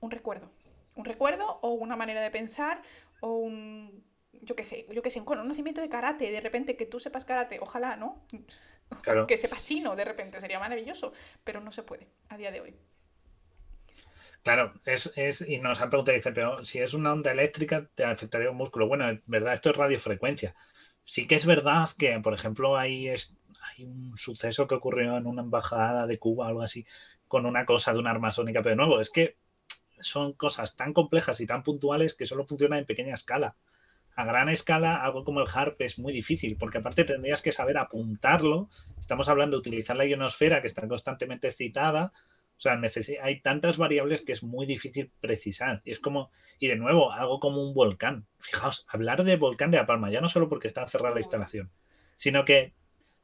un recuerdo. Un recuerdo o una manera de pensar o un, yo qué sé, yo qué sé, un conocimiento de karate, de repente que tú sepas karate, ojalá, ¿no? Que sepas chino, de repente, sería maravilloso, pero no se puede a día de hoy. Claro, es, es, y nos han preguntado, dice, pero si es una onda eléctrica, te afectaría un músculo. Bueno, es verdad, esto es radiofrecuencia. Sí que es verdad que, por ejemplo, hay, hay un suceso que ocurrió en una embajada de Cuba, algo así, con una cosa de una arma sónica, pero de nuevo, es que son cosas tan complejas y tan puntuales que solo funcionan en pequeña escala. A gran escala, algo como el HARP es muy difícil, porque aparte tendrías que saber apuntarlo. Estamos hablando de utilizar la ionosfera, que está constantemente citada, o sea, hay tantas variables que es muy difícil precisar. Y es como, y de nuevo, algo como un volcán. Fijaos, hablar de volcán de La Palma, ya no solo porque está cerrada la instalación, sino que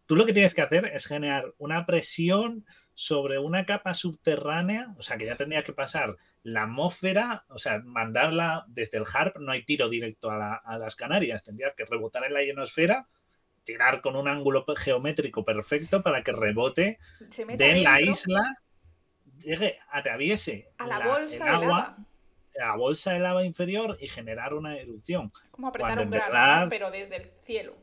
tú lo que tienes que hacer es generar una presión sobre una capa subterránea, o sea, que ya tendría que pasar la atmósfera, o sea, mandarla desde el HARP, no hay tiro directo a, las Canarias, tendría que rebotar en la ionosfera, tirar con un ángulo geométrico perfecto para que rebote de la isla llegue, atraviese a la, bolsa de lava. la bolsa de lava inferior y generar una erupción. Como apretar un grano, pero desde el cielo.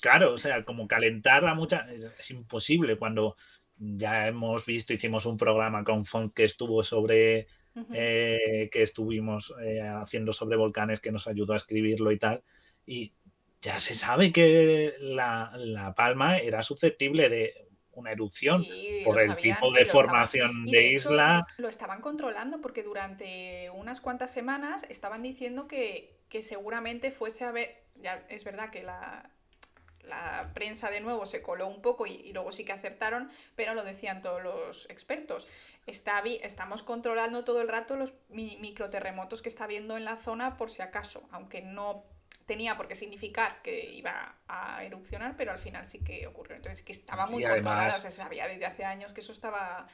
Claro, o sea, como calentar a mucha. Es, imposible cuando ya hemos visto, hicimos un programa con Font que estuvo sobre. Eh, que estuvimos eh, haciendo sobre volcanes que nos ayudó a escribirlo y tal. Y ya se sabe que la, la palma era susceptible de una erupción por el tipo de formación de, isla. Lo estaban controlando porque durante unas cuantas semanas estaban diciendo que, seguramente fuese a ver, ya es verdad que la, la prensa de nuevo se coló un poco y, luego sí que acertaron, pero lo decían todos los expertos. Está, estamos controlando todo el rato los microterremotos que está habiendo en la zona por si acaso, aunque no tenía por qué significar que iba a erupcionar, pero al final sí que ocurrió. Entonces, que estaba muy controlado, se sabía desde hace años que eso estaba...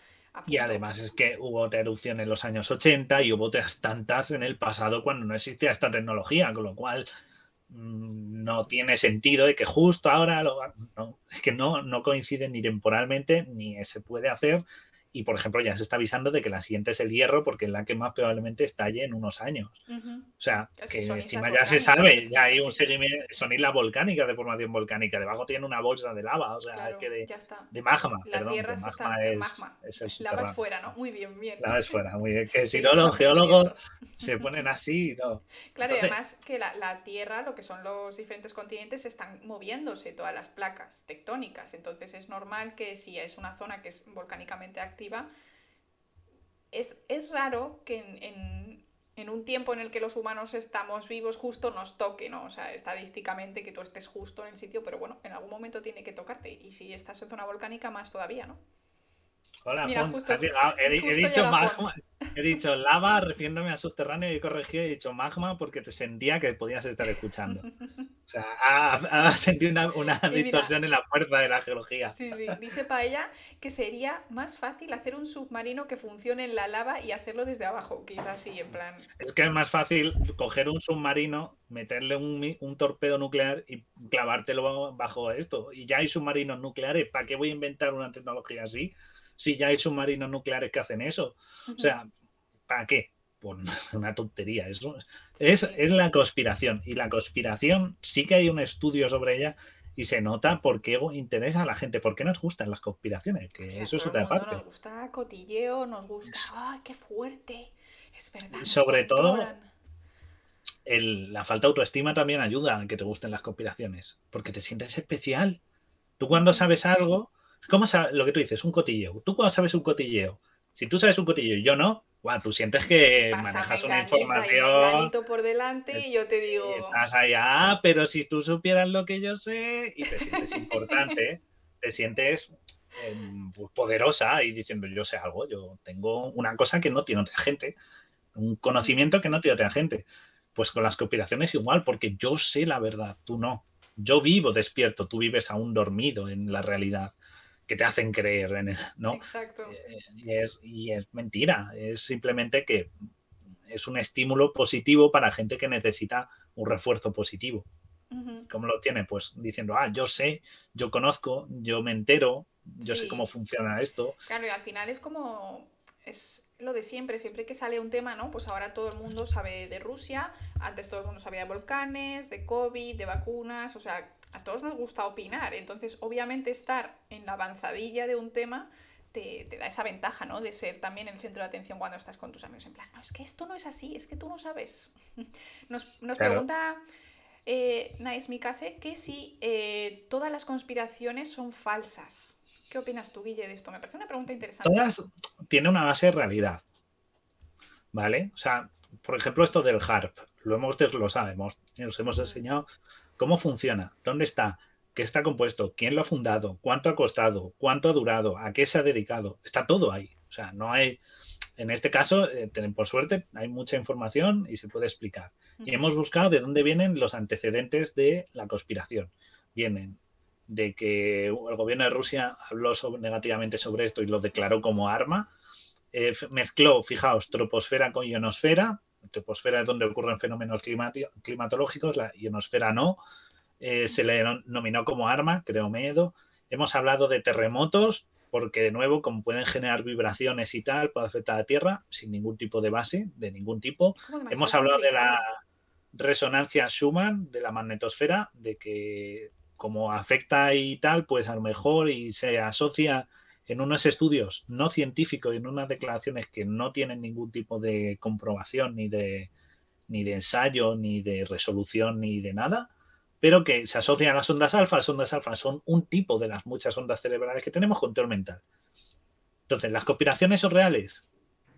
Y además es que hubo otra erupción en los años 80 y hubo otras tantas en el pasado cuando no existía esta tecnología, con lo cual no tiene sentido de que justo ahora lo, es que no, no coincide ni temporalmente ni se puede hacer y por ejemplo ya se está avisando de que la siguiente es el hierro porque es la que más probablemente estalle en unos años. O sea, que, encima ya se sabe, ya hay un seguimiento, son islas volcánicas de formación volcánica, debajo tiene una bolsa de lava, o sea, que de, de, magma. La tierra magma es, magma. Es lava es fuera, ¿no? Muy bien, bien. Lava es fuera, muy bien. Que si no los geólogos se ponen así, no. Claro, y además que la, la tierra, lo que son los diferentes continentes, están moviéndose todas las placas tectónicas, entonces es normal que si es una zona que es volcánicamente activa, es, raro que en, un tiempo en el que los humanos estamos vivos justo nos toque, ¿no? O sea, estadísticamente que tú estés justo en el sitio, pero bueno, en algún momento tiene que tocarte. Y si estás en zona volcánica, más todavía, ¿no? Hola, He, dicho magma, he dicho lava refiriéndome a subterráneo y he corregido y he dicho magma porque te sentía que podías estar escuchando. O sea, ha, sentido una, distorsión en la fuerza de la geología. Sí, sí. Dice Paella que sería más fácil hacer un submarino que funcione en la lava y hacerlo desde abajo, quizás sí, en plan. Es que es más fácil coger un submarino, meterle un, un torpedo nuclear y clavártelo bajo esto. Y ya hay submarinos nucleares. ¿Para qué voy a inventar una tecnología así? Si ya hay submarinos nucleares que hacen eso. O sea, ¿para qué? Por una tontería. Eso es, es la conspiración. Y la conspiración sí que hay un estudio sobre ella y se nota por qué interesa a la gente, por qué nos gustan las conspiraciones, que eso es otra parte. Nos gusta cotilleo, nos gusta, ¡ay, qué fuerte! Es verdad. sobre todo, la falta de autoestima también ayuda a que te gusten las conspiraciones, porque te sientes especial. Tú cuando sabes algo, ¿Cómo sabes lo que tú dices? Un cotilleo. ¿Tú cuando sabes un cotilleo? Si tú sabes un cotillo y yo no, tú sientes que manejas una información. por delante y yo te digo. Estás allá, pero si tú supieras lo que yo sé y te sientes importante, te sientes em, poderosa y diciendo yo sé algo, yo tengo una cosa que no tiene otra gente, un conocimiento que no tiene otra gente. Pues con las conspiraciones igual, porque yo sé la verdad, tú no. Yo vivo despierto, tú vives aún dormido en la realidad que te hacen creer en él, ¿no? Exacto. Eh, y, es, y es mentira, es simplemente que es un estímulo positivo para gente que necesita un refuerzo positivo. ¿Cómo lo tiene? Pues diciendo, ah, yo sé, yo conozco, yo me entero, yo sé cómo funciona esto. Claro, y al final es como, es lo de siempre, siempre que sale un tema, ¿no? Pues ahora todo el mundo sabe de Rusia, antes todo el mundo sabía de volcanes, de COVID, de vacunas, o sea, a todos nos gusta opinar, entonces obviamente estar en la avanzadilla de un tema te, da esa ventaja, ¿no? De ser también el centro de atención cuando estás con tus amigos, en plan, no, es que esto no es así, es que tú no sabes. Nos, nos pregunta eh, Nice Mikase que si eh, todas las conspiraciones son falsas. ¿Qué opinas tú, Guille, de esto? Me parece una pregunta interesante. Todas tienen una base de realidad, ¿vale? O sea, por ejemplo, esto del HARP, lo hemos desglosado, hemos, nos hemos enseñado cómo funciona, dónde está, qué está compuesto, quién lo ha fundado, cuánto ha costado, cuánto ha durado, a qué se ha dedicado. Está todo ahí. O sea, no hay. En este caso, eh, por suerte, hay mucha información y se puede explicar. Y hemos buscado de dónde vienen los antecedentes de la conspiración. Vienen de que el gobierno de Rusia habló negativamente sobre esto y lo declaró como arma. Eh, mezcló, fijaos, troposfera con ionosfera, troposfera es donde ocurren fenómenos climatológicos, la ionosfera no. Eh, se le nominó como arma, creo miedo. Hemos hablado de terremotos, porque de nuevo, como pueden generar vibraciones y tal, puede afectar a la Tierra sin ningún tipo de base, de ningún tipo. Hemos hablado de la resonancia Schumann, de la magnetosfera, de que como afecta y tal, pues a lo mejor y se asocia en unos estudios no científicos y en unas declaraciones que no tienen ningún tipo de comprobación ni de, ni de ensayo, ni de resolución, ni de nada, pero que se asocian a las ondas alfa. Las ondas alfa son un tipo de las muchas ondas cerebrales que tenemos control mental. Entonces, ¿las conspiraciones son reales?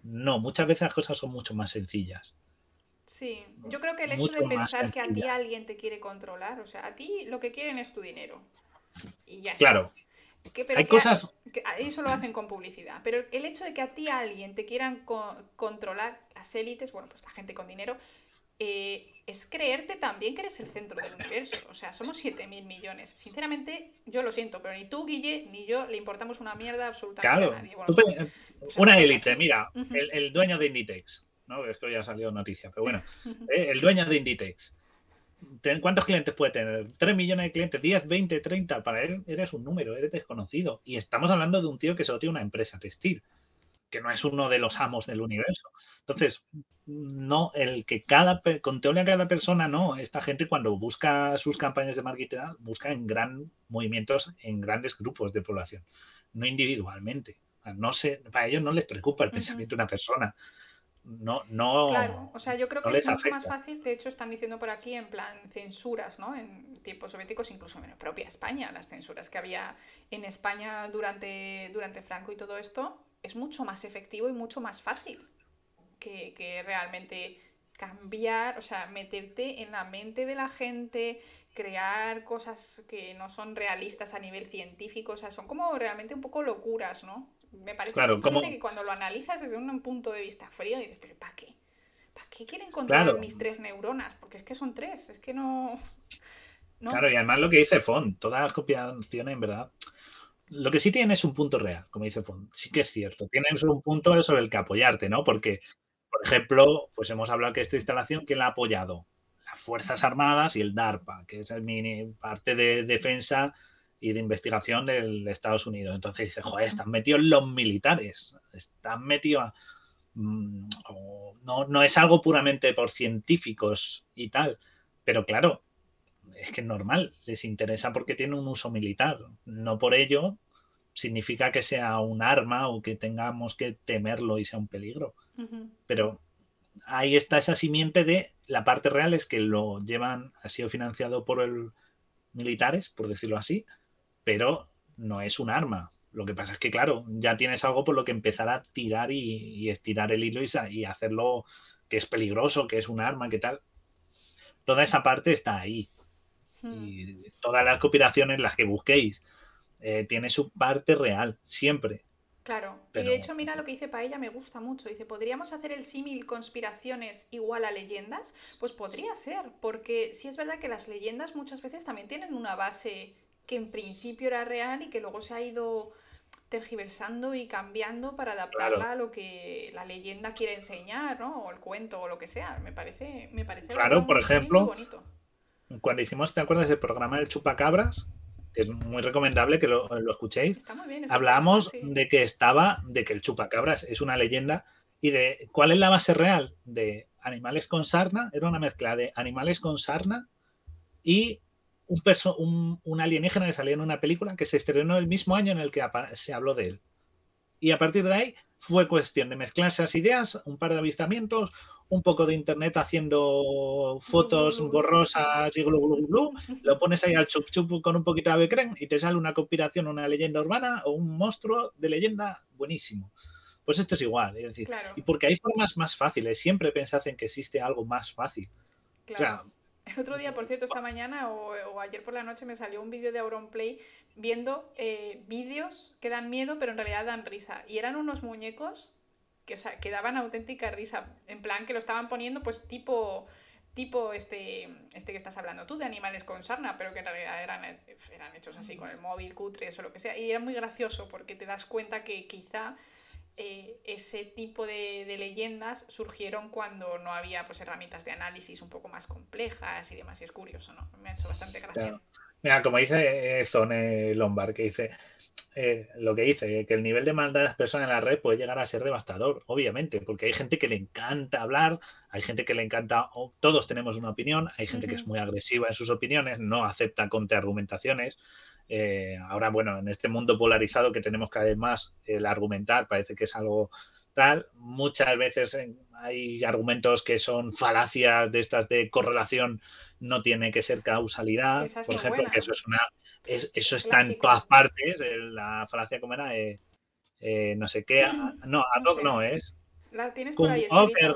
No, muchas veces las cosas son mucho más sencillas. Sí, yo creo que el hecho de pensar que a ti alguien te quiere controlar, o sea, a ti lo que quieren es tu dinero. Y ya está. Claro. Hay cosas... eso lo hacen con publicidad, pero el hecho de que a ti alguien te quieran controlar, las élites, bueno, pues la gente con dinero, eh, es creerte también que eres el centro del universo. O sea, somos 7.000 millones. Sinceramente, yo lo siento, pero ni tú, Guille, ni yo le importamos una mierda absolutamente a nadie. una élite, mira, el, dueño de Inditex, ¿no? Es que ya ha salido noticia, pero bueno, eh, el dueño de Inditex ¿Cuántos clientes puede tener? ¿3 millones de clientes? ¿10, 20, 30? Para él eres un número, eres desconocido. Y estamos hablando de un tío que solo tiene una empresa textil, que no es uno de los amos del universo. Entonces, no, el que cada, controle a cada persona, no. Esta gente cuando busca sus campañas de marketing, busca en gran movimientos, en grandes grupos de población, no individualmente. No sé, para ellos no les preocupa el pensamiento de una persona no, no. Claro, o sea, yo creo que es mucho más fácil. De hecho, están diciendo por aquí en plan censuras, ¿no? En tiempos soviéticos, incluso en la propia España, las censuras que había en España durante, durante Franco y todo esto, es mucho más efectivo y mucho más fácil que, que realmente cambiar, o sea, meterte en la mente de la gente, crear cosas que no son realistas a nivel científico, o sea, son como realmente un poco locuras, ¿no? Me parece que cuando lo analizas desde un punto de vista frío dices, pero ¿para qué? ¿Para qué quieren controlar mis tres neuronas? Porque es que son tres, es que no... Claro, y además lo que dice Font, todas las copiaciones, en verdad, lo que sí tienen es un punto real, como dice Font, sí que es cierto, tienen un punto sobre el que apoyarte, ¿no? Porque, por ejemplo, pues hemos hablado que esta instalación, ¿quién la ha apoyado? Las Fuerzas Armadas y el DARPA, que es mi parte de defensa y de investigación del Estados Unidos. Entonces dice, joder, están metidos los militares, están metidos... Mm, no, no es algo puramente por científicos y tal, pero claro, es que es normal, les interesa porque tiene un uso militar, no por ello significa que sea un arma o que tengamos que temerlo y sea un peligro. Pero ahí está esa simiente de la parte real es que lo llevan, ha sido financiado por el militares, por decirlo así, pero no es un arma. Lo que pasa es que, claro, ya tienes algo por lo que empezar a tirar y, estirar el hilo y, hacerlo que es peligroso, que es un arma, que tal. Toda esa parte está ahí. Hmm. Y todas las cooperaciones, las que busquéis, eh, tiene su parte real, siempre. Claro, y de hecho, mira lo que dice Paella, me gusta mucho. Dice, ¿podríamos hacer el símil conspiraciones igual a leyendas? Pues podría ser, porque sí es verdad que las leyendas muchas veces también tienen una base que en principio era real y que luego se ha ido tergiversando y cambiando para adaptarla a lo que la leyenda quiere enseñar, ¿no? O el cuento o lo que sea. Me parece, me parece claro, por ejemplo, cuando hicimos, ¿te acuerdas del programa del chupacabras? es muy recomendable que lo, escuchéis. Hablábamos de que estaba, de que el chupacabras es una leyenda y de cuál es la base real de animales con sarna. Era una mezcla de animales con sarna y un, un, alienígena que salía en una película que se estrenó el mismo año en el que se habló de él. Y a partir de ahí fue cuestión de mezclar esas ideas, un par de avistamientos, un poco de internet haciendo fotos borrosas y glu, lo pones ahí al chup chup con un poquito de becren y te sale una conspiración, una leyenda urbana o un monstruo de leyenda buenísimo. Pues esto es igual, es decir, y porque hay formas más fáciles, siempre pensad en que existe algo más fácil. Claro. El otro día, por cierto, esta mañana o, ayer por la noche me salió un vídeo de Auronplay viendo eh, vídeos que dan miedo, pero en realidad dan risa. Y eran unos muñecos que, o sea, que daban auténtica risa. En plan, que lo estaban poniendo, pues, tipo tipo este, este que estás hablando tú, de animales con sarna, pero que en realidad eran, eran hechos así con el móvil, cutres o lo que sea. Y era muy gracioso porque te das cuenta que quizá eh, ese tipo de, leyendas surgieron cuando no había pues, herramientas de análisis un poco más complejas y demás, y es curioso, ¿no? Me ha hecho bastante gracia. Mira, como dice eh, Zone Lombard, que dice eh, lo que dice, que el nivel de maldad de las personas en la red puede llegar a ser devastador, obviamente, porque hay gente que le encanta hablar, hay gente que le encanta, todos tenemos una opinión, hay gente que es muy agresiva en sus opiniones, no acepta contraargumentaciones. Eh, ahora, bueno, en este mundo polarizado que tenemos cada vez más, el argumentar parece que es algo tal. Muchas veces hay argumentos que son falacias de estas de correlación, no tiene que ser causalidad. Por ejemplo, que eso es una. eso está en todas partes. La falacia, como era? Eh, eh, no sé qué. No, ad hoc no, es. La tienes por ahí escrita.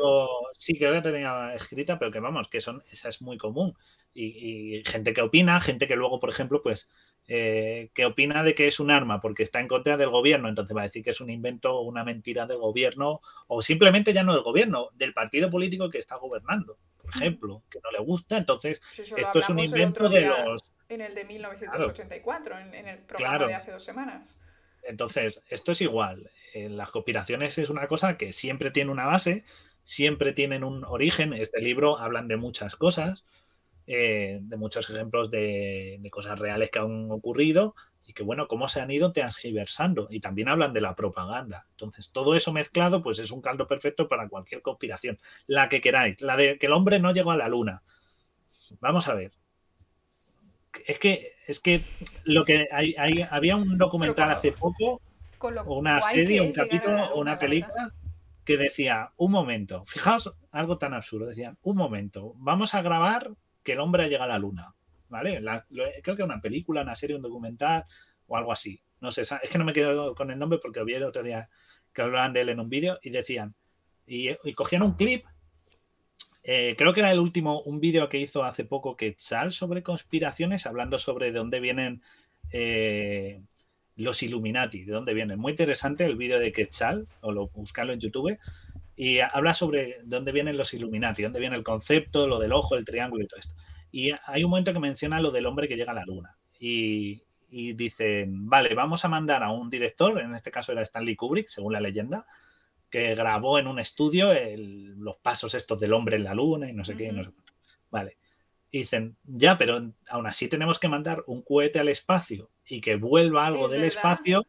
sí, creo que tenía escrita, pero que vamos, que son, esa es muy común. Y, y, gente que opina, gente que luego, por ejemplo, pues eh, que opina de que es un arma porque está en contra del gobierno, entonces va a decir que es un invento o una mentira del gobierno, o simplemente ya no del gobierno, del partido político que está gobernando, por ejemplo, que no le gusta, entonces esto es un invento de los... En el de 1984, en, el programa de hace dos semanas. Entonces, esto es igual. En las conspiraciones es una cosa que siempre tiene una base, siempre tienen un origen. Este libro hablan de muchas cosas, eh, de muchos ejemplos de, cosas reales que han ocurrido y que, bueno, cómo se han ido transgiversando. Y también hablan de la propaganda. Entonces, todo eso mezclado, pues es un caldo perfecto para cualquier conspiración. La que queráis. La de que el hombre no llegó a la luna. Vamos a ver. Es que, es que lo que hay, había un documental hace poco, o una serie, un capítulo, o una película que decía, un momento, fijaos algo tan absurdo, decían, un momento, vamos a grabar que el hombre ha llegado a la luna. ¿Vale? creo que una película, una serie, un documental o algo así. No sé, es que no me quedo con el nombre porque vi el otro día que hablaban de él en un vídeo y decían, y, cogían un clip, eh, creo que era el último, un vídeo que hizo hace poco Quetzal sobre conspiraciones, hablando sobre de dónde vienen eh, los Illuminati, de dónde vienen. Muy interesante el vídeo de Quetzal, o lo buscarlo en YouTube, y habla sobre de dónde vienen los Illuminati, dónde viene el concepto, lo del ojo, el triángulo y todo esto. Y hay un momento que menciona lo del hombre que llega a la luna. Y, dicen, vale, vamos a mandar a un director, en este caso era Stanley Kubrick, según la leyenda, que grabó en un estudio los pasos estos del hombre en la luna y no sé qué, no sé. Vale. Y dicen, ya, pero aún así tenemos que mandar un cohete al espacio y que vuelva algo del espacio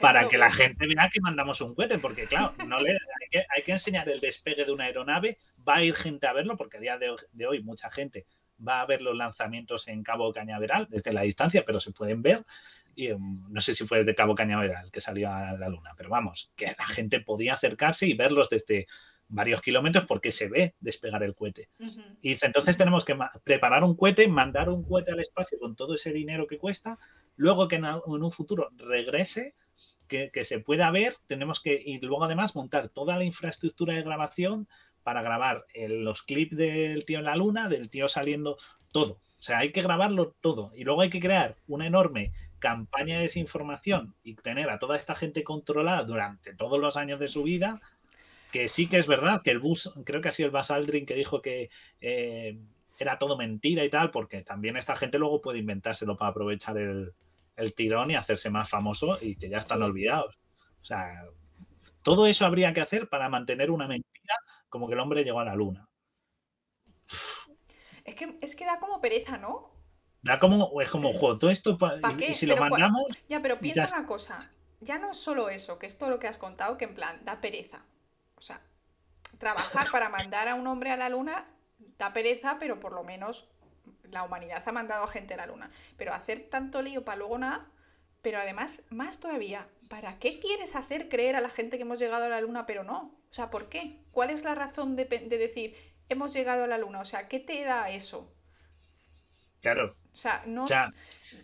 para que la gente vea que mandamos un cohete, porque claro, no le, hay, que, enseñar el despegue de una aeronave, va a ir gente a verlo, porque a día de, hoy mucha gente va a ver los lanzamientos en Cabo Cañaveral desde la distancia, pero se pueden ver. Y, um, no sé si fue desde Cabo Cañaveral que salió a la Luna, pero vamos, que la gente podía acercarse y verlos desde varios kilómetros porque se ve despegar el cohete. Y dice, entonces tenemos que preparar un cohete, mandar un cohete al espacio con todo ese dinero que cuesta, luego que en, un futuro regrese que, se pueda ver, tenemos que, y luego además montar toda la infraestructura de grabación para grabar los clips del tío en la luna, del tío saliendo, todo. O sea, hay que grabarlo todo. Y luego hay que crear una enorme campaña de desinformación y tener a toda esta gente controlada durante todos los años de su vida. Que sí que es verdad que el bus, creo que ha sido el Bas Aldrin que dijo que eh, era todo mentira y tal, porque también esta gente luego puede inventárselo para aprovechar el, el tirón y hacerse más famoso y que ya están olvidados. O sea, todo eso habría que hacer para mantener una mentira como que el hombre llegó a la luna. Es que, es que da como pereza, ¿no? Da como, es como, juego todo esto, y, si lo mandamos... Ya, pero piensa una cosa, ya no es solo eso, que es todo lo que has contado, que en plan, da pereza. O sea, trabajar para mandar a un hombre a la luna da pereza, pero por lo menos la humanidad ha mandado a gente a la luna. Pero hacer tanto lío para luego nada, pero además, más todavía, ¿para qué quieres hacer creer a la gente que hemos llegado a la luna pero no? O sea, ¿por qué? ¿Cuál es la razón de, decir hemos llegado a la luna? O sea, ¿qué te da eso? Claro. O sea, no. O sea,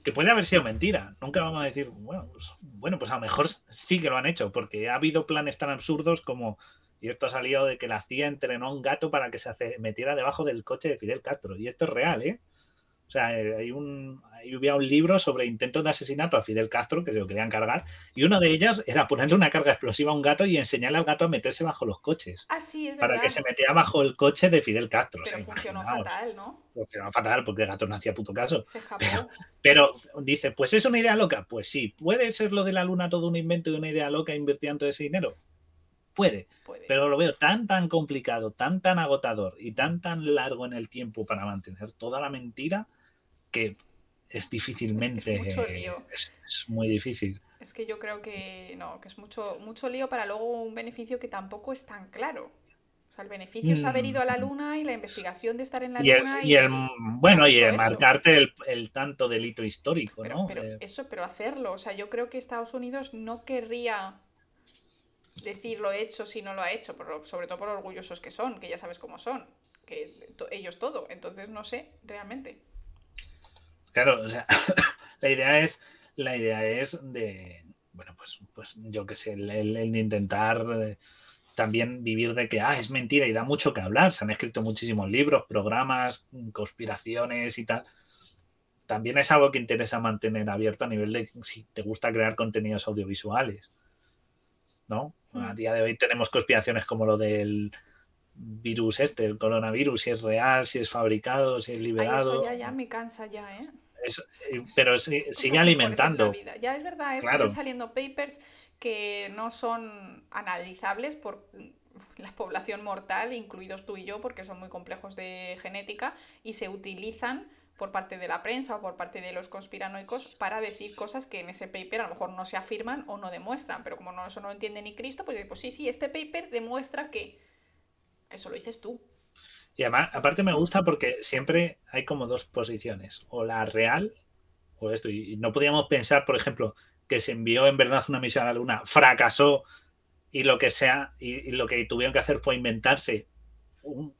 que puede haber sido mentira. Nunca vamos a decir, bueno, pues, bueno, pues a lo mejor sí que lo han hecho, porque ha habido planes tan absurdos como y esto ha salido de que la CIA entrenó a un gato para que se metiera debajo del coche de Fidel Castro. Y esto es real, ¿eh? O sea, eh, hay un, había un libro sobre intentos de asesinato a Fidel Castro que se lo querían cargar y uno de ellos era ponerle una carga explosiva a un gato y enseñarle al gato a meterse bajo los coches. Ah, sí, es verdad. Para que se metiera bajo el coche de Fidel Castro. Pero funcionó fatal, ¿no? Funcionó fatal porque el gato no hacía puto caso. Se escapó. Pero, dice, pues es una idea loca. Pues sí, puede ser lo de la luna todo un invento y una idea loca invirtiendo ese dinero. Puede, pero lo veo tan, tan complicado, tan, tan agotador y tan, tan largo en el tiempo para mantener toda la mentira que es difícilmente. Es, muy difícil. Es que yo creo que no, que es mucho, mucho lío para luego un beneficio que tampoco es tan claro. O sea, el beneficio es haber ido a la mm. luna y la investigación de estar en la luna. y, el, bueno, y marcarte el, tanto delito histórico, ¿no? Pero eh, eso, pero hacerlo. O sea, yo creo que Estados Unidos no querría decir lo he hecho si no lo ha hecho, sobre todo por orgullosos que son, que ya sabes cómo son, que ellos todo. Entonces no sé, realmente. Claro, o sea, la idea es, la idea es de, bueno, pues, pues yo qué sé, el, el, de intentar eh, también vivir de que, ah, es mentira y da mucho que hablar. Se han escrito muchísimos libros, programas, conspiraciones y tal. También es algo que interesa mantener abierto a nivel de si te gusta crear contenidos audiovisuales. ¿No? A hmm. día de hoy tenemos conspiraciones como lo del virus este, el coronavirus, si es real, si es fabricado, si es liberado. eso ya, ya me cansa ya, ¿eh? pero sigue alimentando. Ya es verdad, siguen saliendo papers que no son analizables por la población mortal, incluidos tú y yo, porque son muy complejos de genética, y se utilizan por parte de la prensa o por parte de los conspiranoicos para decir cosas que en ese paper a lo mejor no se afirman o no demuestran, pero como no, eso no lo entiende ni Cristo, pues, pues sí, sí, este paper demuestra que eso lo dices tú. Y además, aparte me gusta porque siempre hay como dos posiciones, o la real o esto, y no podíamos pensar, por ejemplo, que se envió en verdad una misión a la Luna, fracasó y lo que sea, y, lo que tuvieron que hacer fue inventarse,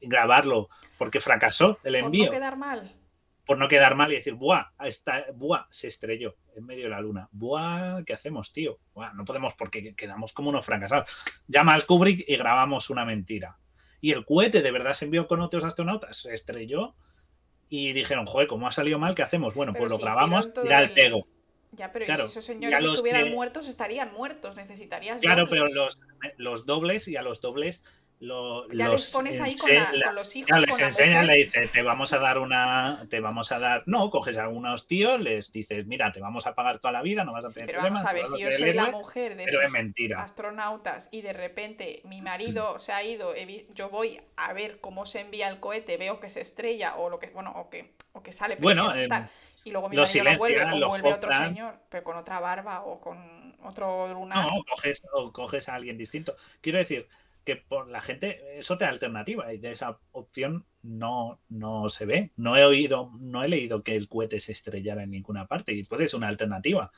grabarlo, porque fracasó el envío. Por no quedar mal por no quedar mal y decir, ¡buah! Está, ¡buah! Se estrelló en medio de la luna. ¡buah! ¿Qué hacemos, tío? no podemos porque quedamos como unos fracasados. Llama al Kubrick y grabamos una mentira. Y el cohete de verdad se envió con otros astronautas, se estrelló y dijeron, joder, ¿cómo ha salido mal? ¿Qué hacemos? Bueno, pues lo grabamos y era el pego. Ya, pero si esos señores estuvieran muertos, estarían muertos. Necesitarías. Claro, pero los, los dobles y a los dobles ya les pones ahí con, los hijos. Ya les enseñan, le dices, te vamos a dar una, te vamos a dar, no, coges a algunos tíos, les dices, mira, te vamos a pagar toda la vida, no vas a tener pero problemas. Vamos a ver, si yo soy la mujer de esos astronautas y de repente mi marido se ha ido, yo voy a ver cómo se envía el cohete, veo que se estrella o lo que, bueno, o que, o que sale, bueno, em, y luego mi marido lo vuelve o vuelve otro señor, pero con otra barba o con otro lunar. No, coges, o coges a alguien distinto. Quiero decir, que por la gente es otra alternativa y de esa opción no, no se ve. No he oído, no he leído que el cohete se estrellara en ninguna parte y puede ser una alternativa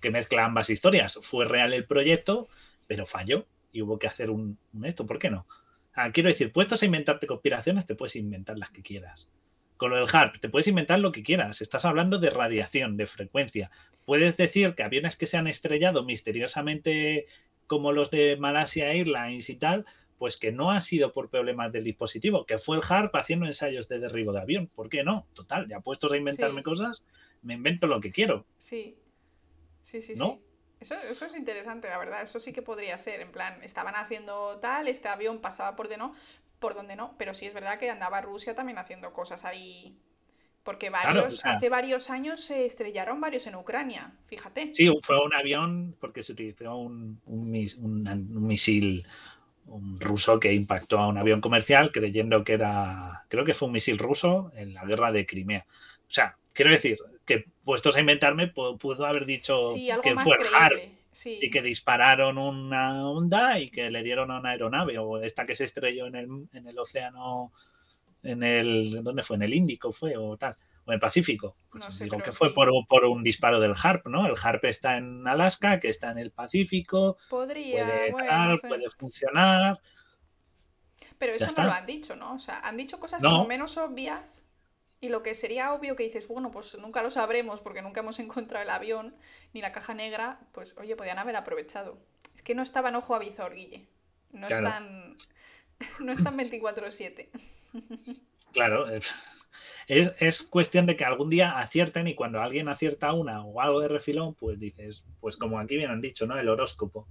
que mezcla ambas historias. Fue real el proyecto, pero falló y hubo que hacer un, esto. ¿Por qué no? Ah, quiero decir, puestos a inventarte conspiraciones, te puedes inventar las que quieras. con lo del HARP, te puedes inventar lo que quieras. Estás hablando de radiación, de frecuencia. Puedes decir que aviones que se han estrellado misteriosamente, como los de Malasia Airlines y tal, pues que no ha sido por problemas del dispositivo, que fue el HARP haciendo ensayos de derribo de avión. ¿Por qué no? Total, ya puestos a inventarme cosas, me invento lo que quiero. Sí, sí, sí, sí. Eso, eso, es interesante, la verdad. Eso sí que podría ser. En plan, estaban haciendo tal, este avión pasaba por de no, por donde no. Pero sí es verdad que andaba Rusia también haciendo cosas ahí. Porque varios, hace varios años se estrellaron varios en Ucrania, fíjate. Sí, fue un avión porque se utilizó un, un misil un ruso que impactó a un avión comercial creyendo que era, creo que fue un misil ruso en la guerra de Crimea. O sea, quiero decir que puestos a inventarme, pudo haber dicho que fue HARP y que dispararon una onda y que le dieron a una aeronave o esta que se estrelló en el, en el océano, en el, ¿dónde fue? En el Índico fue o tal o en el Pacífico. Pues digo que fue por, un disparo del HARP, ¿no? El HARP está en Alaska, que está en el Pacífico. Podría, puede, puede funcionar. Pero eso no lo han dicho, ¿no? O sea, han dicho cosas como menos obvias y lo que sería obvio que dices, bueno, pues nunca lo sabremos porque nunca hemos encontrado el avión ni la caja negra, pues oye, podían haber aprovechado. Es que no estaban ojo a visor, Guille. No están. No están 24-7. Claro, es, cuestión de que algún día acierten y cuando alguien acierta una o algo de refilón, pues dices, pues como aquí bien han dicho, ¿no? El horóscopo.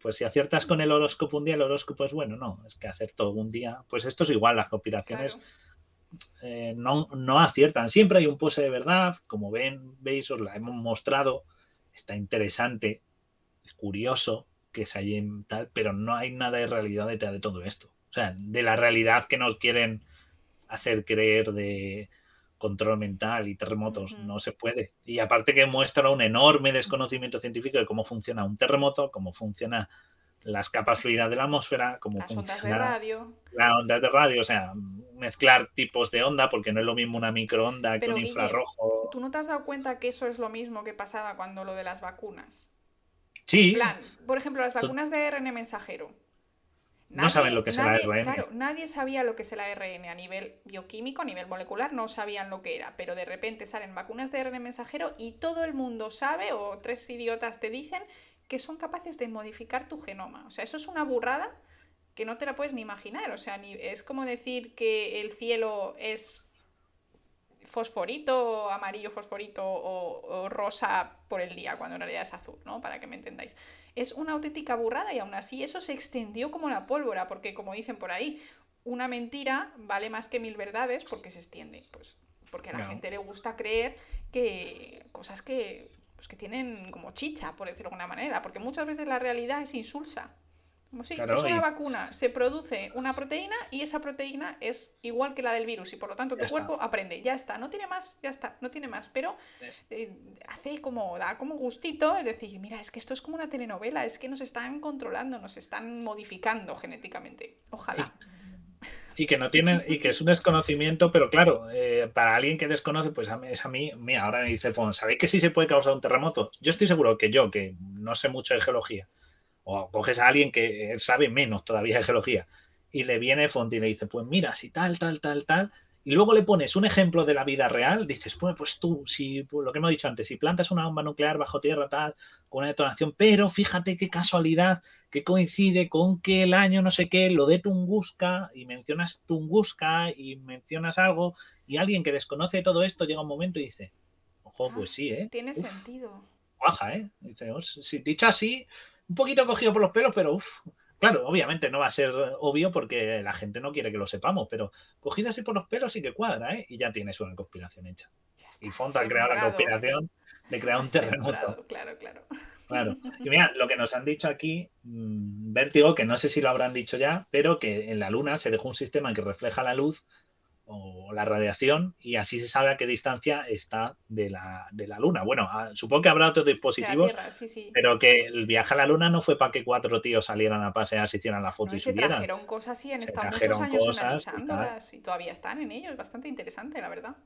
Pues si aciertas con el horóscopo un día, el horóscopo es bueno, no, es que acertó un día. Pues esto es igual, las conspiraciones eh, no, no aciertan. Siempre hay un pose de verdad, como ven, veis, os la hemos mostrado, está interesante, es curioso que se en tal, pero no hay nada de realidad detrás de todo esto. O sea, de la realidad que nos quieren hacer creer de control mental y terremotos, no se puede. Y aparte que muestra un enorme desconocimiento científico de cómo funciona un terremoto, cómo funciona las capas fluidas de la atmósfera, cómo las ondas de radio. Las ondas de radio, o sea, mezclar tipos de onda, porque no es lo mismo una microonda que un infrarrojo. ¿Tú no te has dado cuenta que eso es lo mismo que pasaba cuando lo de las vacunas? Sí. plan, por ejemplo, las vacunas de RN mensajero no saben lo que es el ARN. Claro, nadie sabía lo que es el ARN a nivel bioquímico, a nivel molecular, no sabían lo que era, pero de repente salen vacunas de ARN mensajero y todo el mundo sabe, o tres idiotas te dicen, que son capaces de modificar tu genoma. O sea, eso es una burrada que no te la puedes ni imaginar. O sea, es como decir que el cielo es fosforito, amarillo fosforito o, rosa por el día, cuando en realidad es azul, ¿no? Para que me entendáis. Es una auténtica burrada y aún así eso se extendió como la pólvora, porque como dicen por ahí, una mentira vale más que mil verdades porque se extiende. Pues porque a la gente le gusta creer que cosas que, pues que tienen como chicha, por decirlo de alguna manera, porque muchas veces la realidad es insulsa. Como si es una vacuna, se produce una proteína y esa proteína es igual que la del virus y por lo tanto tu cuerpo aprende, ya está, no tiene más, ya está, no tiene más, pero eh, hace como, da como gustito es decir, mira, es que esto es como una telenovela, es que nos están controlando, nos están modificando genéticamente, ojalá. Y, que no tienen, y que es un desconocimiento, pero claro, eh, para alguien que desconoce, pues es a mí, mira, ahora me dice ¿sabéis que sí se puede causar un terremoto? Yo estoy seguro que yo, que no sé mucho de geología, o coges a alguien que sabe menos todavía de geología y le viene Font y le dice, pues mira, si tal, tal, tal, tal, y luego le pones un ejemplo de la vida real, dices, pues, pues tú, si pues lo que hemos dicho antes, si plantas una bomba nuclear bajo tierra, tal, con una detonación, pero fíjate qué casualidad que coincide con que el año no sé qué, lo de Tunguska, y mencionas Tunguska y mencionas algo, y alguien que desconoce todo esto llega un momento y dice, ojo, pues sí, ¿eh? Tiene sentido. Baja, ¿eh? Dice, si dicho así, un poquito cogido por los pelos, pero uff. Claro, obviamente no va a ser obvio porque la gente no quiere que lo sepamos, pero cogido así por los pelos sí que cuadra, ¿eh? Y ya tienes una conspiración hecha. y Fonta ha creado la conspiración de crear un terremoto. Claro, claro. Claro. Y mira, lo que nos han dicho aquí, mm, Vértigo, que no sé si lo habrán dicho ya, pero que en la Luna se dejó un sistema que refleja la luz o la radiación y así se sabe a qué distancia está de la, de la Luna. Bueno, ah, supongo que habrá otros dispositivos, pero que el viaje a la Luna no fue para que cuatro tíos salieran a pasear, se hicieran la foto y se subieran. trajeron cosas y han estado muchos años analizándolas y, todavía están en ello. Es bastante interesante, la verdad.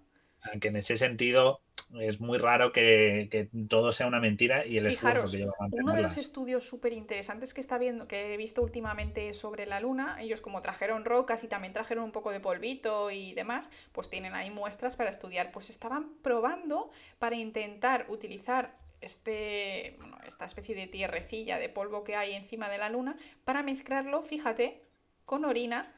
Que en ese sentido, es muy raro que, todo sea una mentira y el esfuerzo que lleva Uno de los estudios súper interesantes que está viendo, que he visto últimamente sobre la Luna, ellos como trajeron rocas y también trajeron un poco de polvito y demás, pues tienen ahí muestras para estudiar. Pues estaban probando para intentar utilizar este, esta especie de tierrecilla de polvo que hay encima de la Luna para mezclarlo, fíjate, con orina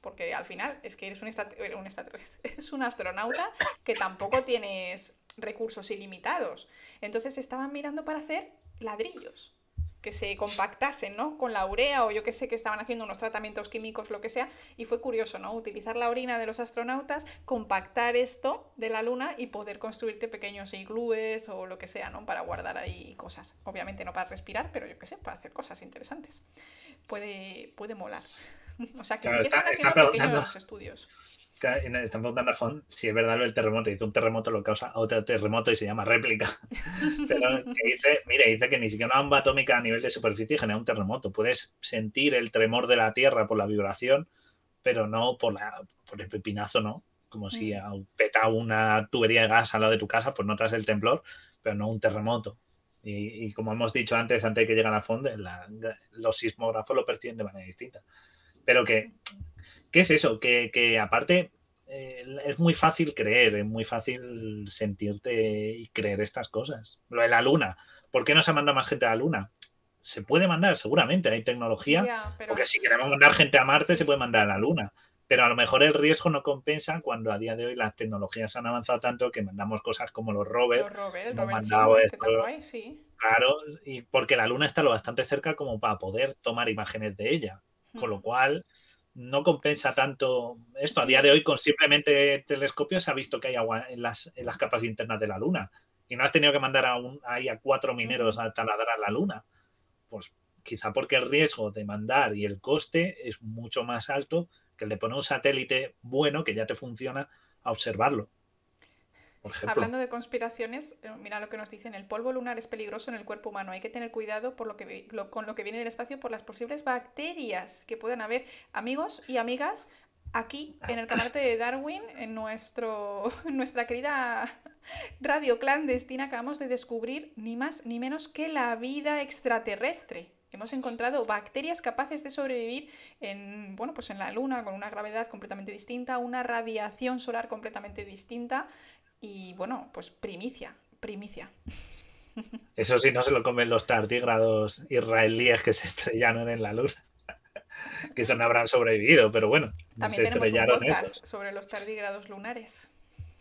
porque al final es que eres un, un, eres un astronauta que tampoco tienes recursos ilimitados. Entonces estaban mirando para hacer ladrillos que se compactasen, ¿no? Con la urea o yo que sé que estaban haciendo unos tratamientos químicos, lo que sea, y fue curioso, ¿no? Utilizar la orina de los astronautas, compactar esto de la luna y poder construirte pequeños iglúes o lo que sea, ¿no? Para guardar ahí cosas. Obviamente no para respirar, pero yo que sé, para hacer cosas interesantes. Puede, puede molar. O sea que sí que están haciendo pequeños estudios. Están preguntando a Font si es verdad lo del terremoto. Dice un terremoto lo causa otro terremoto y se llama réplica. Pero dice, mire, dice que ni siquiera una bomba atómica a nivel de superficie genera un terremoto. Puedes sentir el tremor de la Tierra por la vibración, pero no por, la, por el pepinazo, ¿no? Como si mm. peta una tubería de gas al lado de tu casa, pues notas el temblor, pero no un terremoto. Y, como hemos dicho antes, antes de que lleguen a fondo, los sismógrafos lo perciben de manera distinta. Pero que, ¿qué es eso? Que, aparte eh, es muy fácil creer, es muy fácil sentirte y creer estas cosas. Lo de la luna, ¿por qué no se manda más gente a la luna? Se puede mandar, seguramente, hay tecnología. Porque si queremos mandar gente a Marte, se puede mandar a la luna. Pero a lo mejor el riesgo no compensa cuando a día de hoy las tecnologías han avanzado tanto que mandamos cosas como los rovers. Los este sí. Claro, y porque la luna está lo bastante cerca como para poder tomar imágenes de ella. Con lo cual, no compensa tanto esto. A día de hoy, con simplemente telescopios, se ha visto que hay agua en las, en las capas internas de la Luna. Y no has tenido que mandar a un, ahí a cuatro mineros a taladrar la Luna. Pues quizá porque el riesgo de mandar y el coste es mucho más alto que el de poner un satélite bueno que ya te funciona a observarlo. Hablando de conspiraciones, eh, mira lo que nos dicen, el polvo lunar es peligroso en el cuerpo humano, hay que tener cuidado por lo que, con lo que viene del espacio por las posibles bacterias que puedan haber. Amigos y amigas, aquí en el canal de Darwin, en nuestro, nuestra querida radio clandestina, acabamos de descubrir ni más ni menos que la vida extraterrestre. Hemos encontrado bacterias capaces de sobrevivir en, bueno, pues en la Luna con una gravedad completamente distinta, una radiación solar completamente distinta y bueno, pues primicia, primicia. Eso sí, no se lo comen los tardígrados israelíes que se estrellaron en la luz. que eso no habrán sobrevivido, pero bueno. También tenemos un podcast sobre los tardígrados lunares.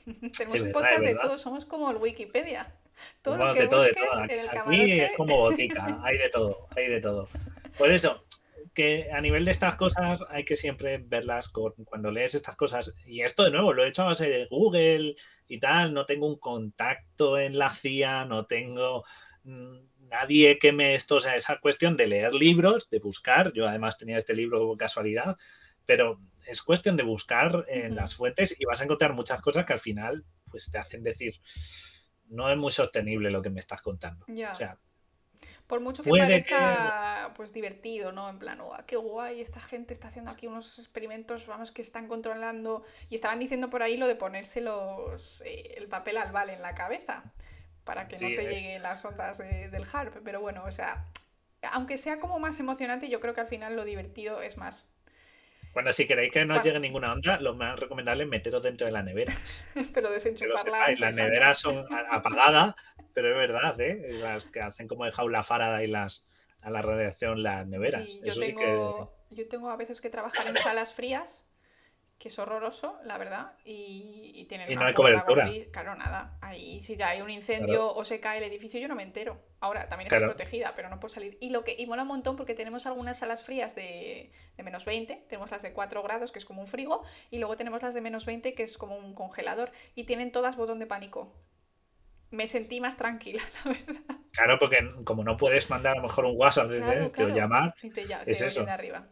tenemos un podcast de todo, somos como el Wikipedia. Todo lo que busques en el camarote. Aquí es como botica, hay de todo, hay de todo. Por eso, que a nivel de estas cosas hay que siempre verlas cuando lees estas cosas. Y esto de nuevo lo he hecho a base de Google y tal. No tengo un contacto en la CIA, no tengo mm, nadie que me esto, o sea, esa cuestión de leer libros, de buscar. Yo además tenía este libro casualidad, pero es cuestión de buscar en las fuentes y vas a encontrar muchas cosas que al final pues te hacen decir no es muy sostenible lo que me estás contando. O sea, por mucho que parezca pues divertido, ¿no? En plan, oh, qué guay, esta gente está haciendo aquí unos experimentos, vamos, que están controlando. Y estaban diciendo por ahí lo de ponerse los, eh, el papel albal en la cabeza para que no te eh. lleguen las ondas del harp. Pero bueno, o sea, aunque sea como más emocionante, yo creo que al final lo divertido es más bueno, si queréis que no os llegue ninguna onda, lo más recomendable es meteros dentro de la nevera. pero desenchufarla. las neveras son apagadas, pero es verdad, ¿eh? Las que hacen como de jaula Faraday las, a la radiación las neveras. Sí, yo, tengo, yo tengo a veces que trabajar en salas frías que es horroroso, la verdad, y, y tiene y no hay cobertura. Claro, nada. Ahí si ya hay un incendio o se cae el edificio, yo no me entero. Ahora, también estoy protegida, pero no puedo salir. Y lo que y mola un montón porque tenemos algunas salas frías de, de, menos 20, tenemos las de 4 grados, que es como un frigo, y luego tenemos las de menos 20, que es como un congelador, y tienen todas botón de pánico. Me sentí más tranquila, la verdad. Claro, porque como no puedes mandar a lo mejor un WhatsApp o llamar, es eso. arriba.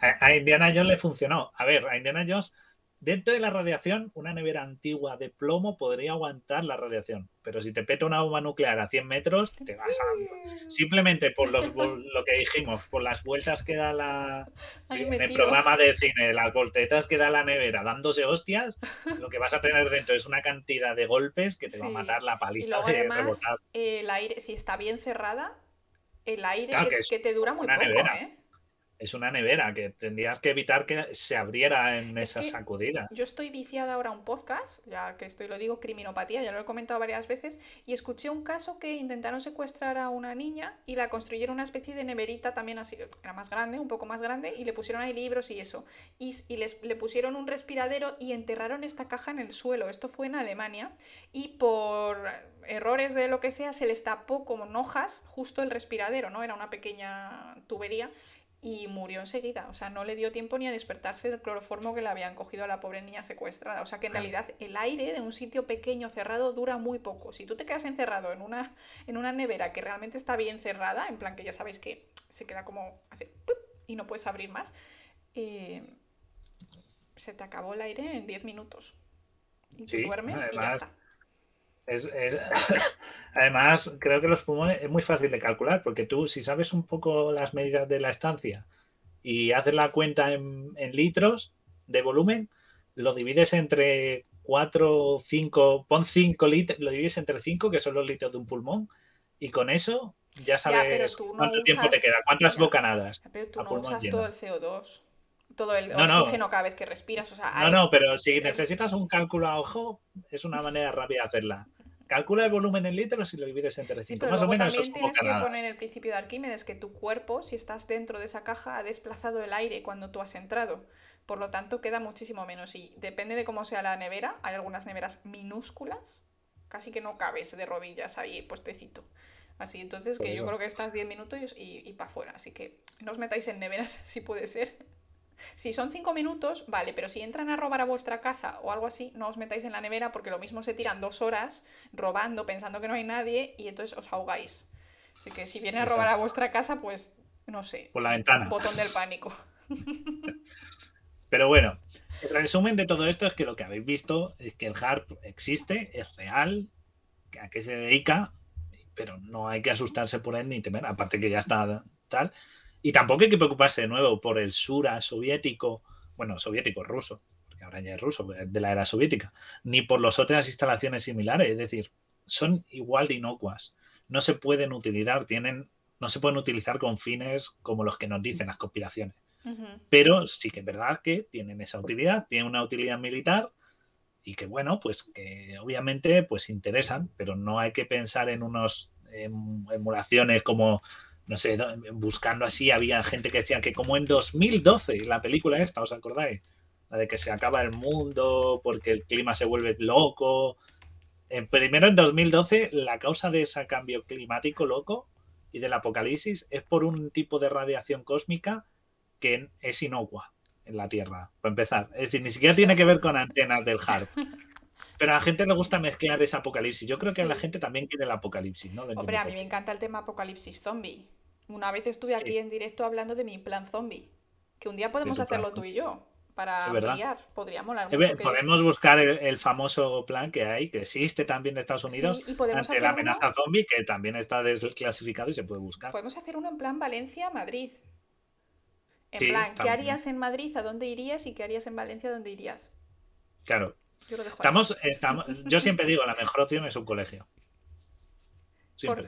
A, Indiana Jones le funcionó. A ver, a Indiana Jones Dentro de la radiación, una nevera antigua de plomo podría aguantar la radiación, pero si te peta una bomba nuclear a 100 metros, te vas a... Simplemente por los, lo que dijimos, por las vueltas que da la... en el programa de cine, las voltetas que da la nevera dándose hostias, lo que vas a tener dentro es una cantidad de golpes que te va a matar la paliza. Y luego además, el aire, si está bien cerrada, el aire que, te dura muy poco, ¿eh? Es una nevera que tendrías que evitar que se abriera en esa sacudida. Yo estoy viciada ahora a un podcast, ya que estoy lo digo, criminopatía, ya lo he comentado varias veces, y escuché un caso que intentaron secuestrar a una niña y la construyeron una especie de neverita también así, era más grande, un poco más grande, y le pusieron ahí libros y eso. Y, les, le pusieron un respiradero y enterraron esta caja en el suelo. Esto fue en Alemania, y por errores de lo que sea, se les tapó como hojas justo el respiradero, ¿no? Era una pequeña tubería y murió enseguida. O sea, no le dio tiempo ni a despertarse del cloroformo que le habían cogido a la pobre niña secuestrada. O sea, que en realidad el aire de un sitio pequeño cerrado dura muy poco. Si tú te quedas encerrado en una, en una nevera que realmente está bien cerrada, en plan que ya sabéis que se queda como hace y no puedes abrir más, eh, se te acabó el aire en 10 minutos. Y duermes y ya está. Es, además, creo que los pulmones es muy fácil de calcular, porque tú, si sabes un poco las medidas de la estancia y haces la cuenta en, litros de volumen, lo divides entre 4, 5, pon 5 litros, lo divides entre 5, que son los litros de un pulmón, y con eso ya sabes cuánto tiempo te queda, cuántas bocanadas. Pero tú no usas todo el CO2 todo el oxígeno cada vez que respiras. No, no, pero si necesitas un cálculo a ojo, es una manera rápida de hacerla. Calcula el volumen en litros y lo divides entre 5. Más o menos también tienes que poner el principio de Arquímedes que tu cuerpo, si estás dentro de esa caja, ha desplazado el aire cuando tú has entrado. Por lo tanto, queda muchísimo menos. Y depende de cómo sea la nevera, hay algunas neveras minúsculas, casi que no cabes de rodillas ahí puestecito. Así, entonces, que yo creo que estás 10 minutos y, y para afuera. Así que no os metáis en neveras si puede ser. Si son cinco minutos, vale, pero si entran a robar a vuestra casa o algo así, no os metáis en la nevera porque lo mismo se tiran dos horas robando, pensando que no hay nadie y entonces os ahogáis. Así que si vienen a robar a vuestra casa, pues no sé. Por la ventana. Botón del pánico. Pero bueno, el resumen de todo esto es que lo que habéis visto es que el HARP existe, es real, a qué se dedica, pero no hay que asustarse por él ni temer, aparte que ya está tal. Y tampoco hay que preocuparse de nuevo por el Sura soviético, bueno, soviético, ruso, que ahora ya es ruso, de la era soviética, ni por las otras instalaciones similares. Es decir, son igual de inocuas. No se pueden utilizar, tienen, no se pueden utilizar con fines como los que nos dicen las conspiraciones. Pero sí que es verdad que tienen esa utilidad, tienen una utilidad militar y que bueno, pues que obviamente pues interesan, pero no hay que pensar en unos emulaciones como no sé, buscando así, había gente que decía que como en 2012, la película esta, ¿os acordáis? La de que se acaba el mundo porque el clima se vuelve loco. Eh, primero en 2012, la causa de ese cambio climático loco y del apocalipsis es por un tipo de radiación cósmica que es inocua en la Tierra, para empezar. Es decir, ni siquiera tiene que ver con antenas del HARP. Pero a la gente le gusta mezclar ese apocalipsis. Yo creo que a la gente también quiere el apocalipsis, ¿no? Hombre, a mí me encanta el tema apocalipsis zombie. Una vez estuve aquí en directo hablando de mi plan zombie. Que un día podemos hacerlo tú y yo. Para ampliar. Podría molar mucho. podemos buscar el, famoso plan que hay, que existe también en Estados Unidos, y podemos ante la amenaza zombie, que también está desclasificado y se puede buscar. Podemos hacer uno en plan Valencia-Madrid. En plan, ¿qué harías en Madrid? ¿A dónde irías? ¿Y qué harías en Valencia? ¿A dónde irías? Claro. Yo, estamos, estamos, yo siempre digo, la mejor opción es un colegio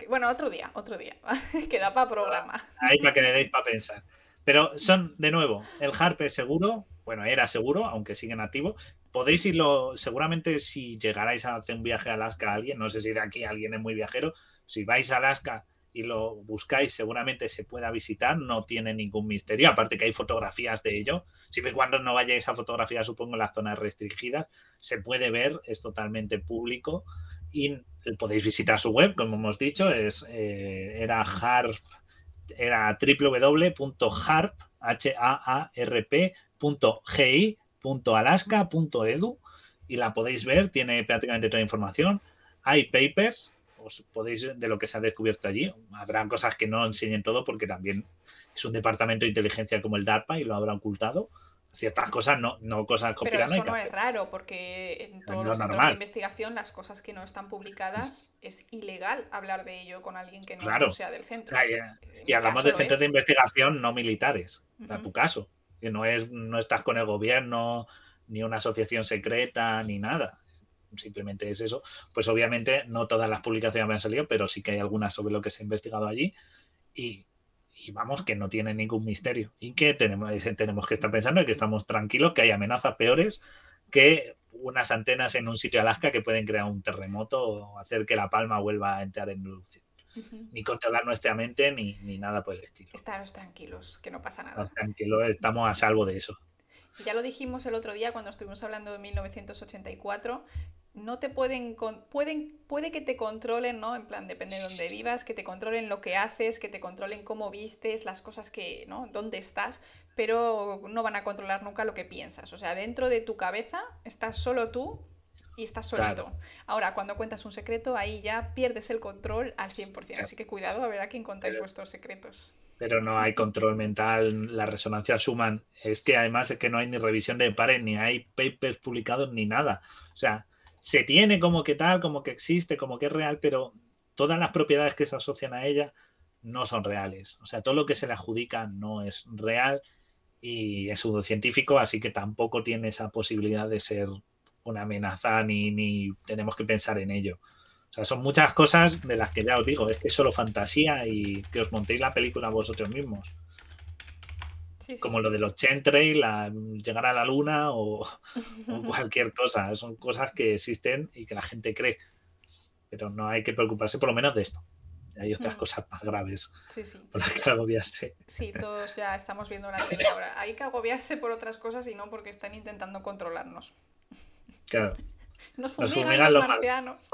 bueno, otro día, otro día. Queda para programa. Ahí para que le deis para pensar. Pero son, de nuevo, el Harp es seguro, bueno, era seguro, aunque sigue en activo. Podéis irlo, seguramente si llegarais a hacer un viaje a Alaska a alguien, no sé si de aquí alguien es muy viajero, si vais a Alaska y lo buscáis, seguramente se pueda visitar, no tiene ningún misterio, aparte que hay fotografías de ello. Siempre y cuando no vayáis a fotografía, supongo, en las zonas restringidas, se puede ver, es totalmente público y podéis visitar su web, como hemos dicho, es, eh, era harp, era www.harp.gi.alaska.edu y la podéis ver, tiene prácticamente toda la información. Hay papers, os podéis de lo que se ha descubierto allí. Habrán cosas que no enseñen todo porque también es un departamento de inteligencia como el DARPA y lo habrá ocultado. Ciertas cosas, no, no cosas Pero eso no es raro, porque en todos los centros de investigación, las cosas que no están publicadas, es ilegal hablar de ello con alguien que no sea del centro. y hablamos de centros de investigación no militares, en tu caso, que no es, no estás con el gobierno, ni una asociación secreta, ni nada. Simplemente es eso. Pues obviamente no todas las publicaciones me han salido, pero sí que hay algunas sobre lo que se ha investigado allí. Y y vamos, que no tiene ningún misterio. Y que tenemos, tenemos que estar pensando que estamos tranquilos, que hay amenazas peores que unas antenas en un sitio de Alaska que pueden crear un terremoto o hacer que La Palma vuelva a entrar en erupción. Ni controlar nuestra mente ni, ni, nada por el estilo. Estaros tranquilos, que no pasa nada. tranquilos, estamos a salvo de eso. Y ya lo dijimos el otro día cuando estuvimos hablando de 1984, no te pueden, pueden, puede que te controlen, ¿no? En plan, depende de dónde vivas, que te controlen lo que haces, que te controlen cómo vistes, las cosas que, ¿no? Dónde estás, pero no van a controlar nunca lo que piensas. O sea, dentro de tu cabeza estás solo tú y estás solito. Ahora, cuando cuentas un secreto, ahí ya pierdes el control al 100%. Así que cuidado a ver a quién contáis vuestros secretos. Pero no hay control mental, la resonancia Schumann. Es que además es que no hay ni revisión de pares, ni hay papers publicados, ni nada. O sea, se tiene como que tal, como que existe, como que es real, pero todas las propiedades que se asocian a ella no son reales. O sea, todo lo que se le adjudica no es real y es pseudocientífico, así que tampoco tiene esa posibilidad de ser una amenaza ni, ni tenemos que pensar en ello. O sea, son muchas cosas de las que ya os digo, es que es solo fantasía y que os montéis la película vosotros mismos. Como lo de los Chentrail, llegar a la luna o, cualquier cosa. Son cosas que existen y que la gente cree. Pero no hay que preocuparse por lo menos de esto. Hay otras mm. cosas más graves sí, sí. por las que agobiarse. Sí, todos ya estamos viendo la tele ahora. Hay que agobiarse por otras cosas y no porque están intentando controlarnos. Claro. Nos fumigan, los marcianos.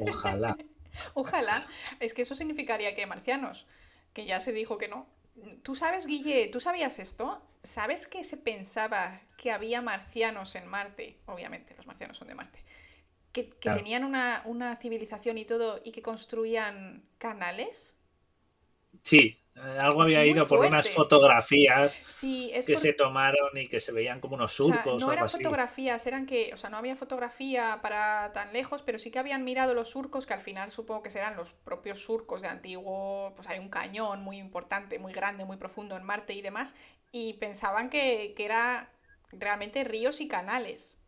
Ojalá. Ojalá. Es que eso significaría que marcianos. Que ya se dijo que no. Tú sabes, Guille, ¿tú sabías esto? ¿Sabes que se pensaba que había marcianos en Marte? Obviamente, los marcianos son de Marte. Que, tenían una, una, civilización y todo y que construían canales. Sí, eh, algo había ido por unas fotografías que se tomaron y que se veían como unos surcos. no eran fotografías, eran que, o sea, no había fotografía para tan lejos, pero sí que habían mirado los surcos, que al final supongo que serán los propios surcos de antiguo, pues hay un cañón muy importante, muy grande, muy profundo en Marte y demás, y pensaban que, que era realmente ríos y canales.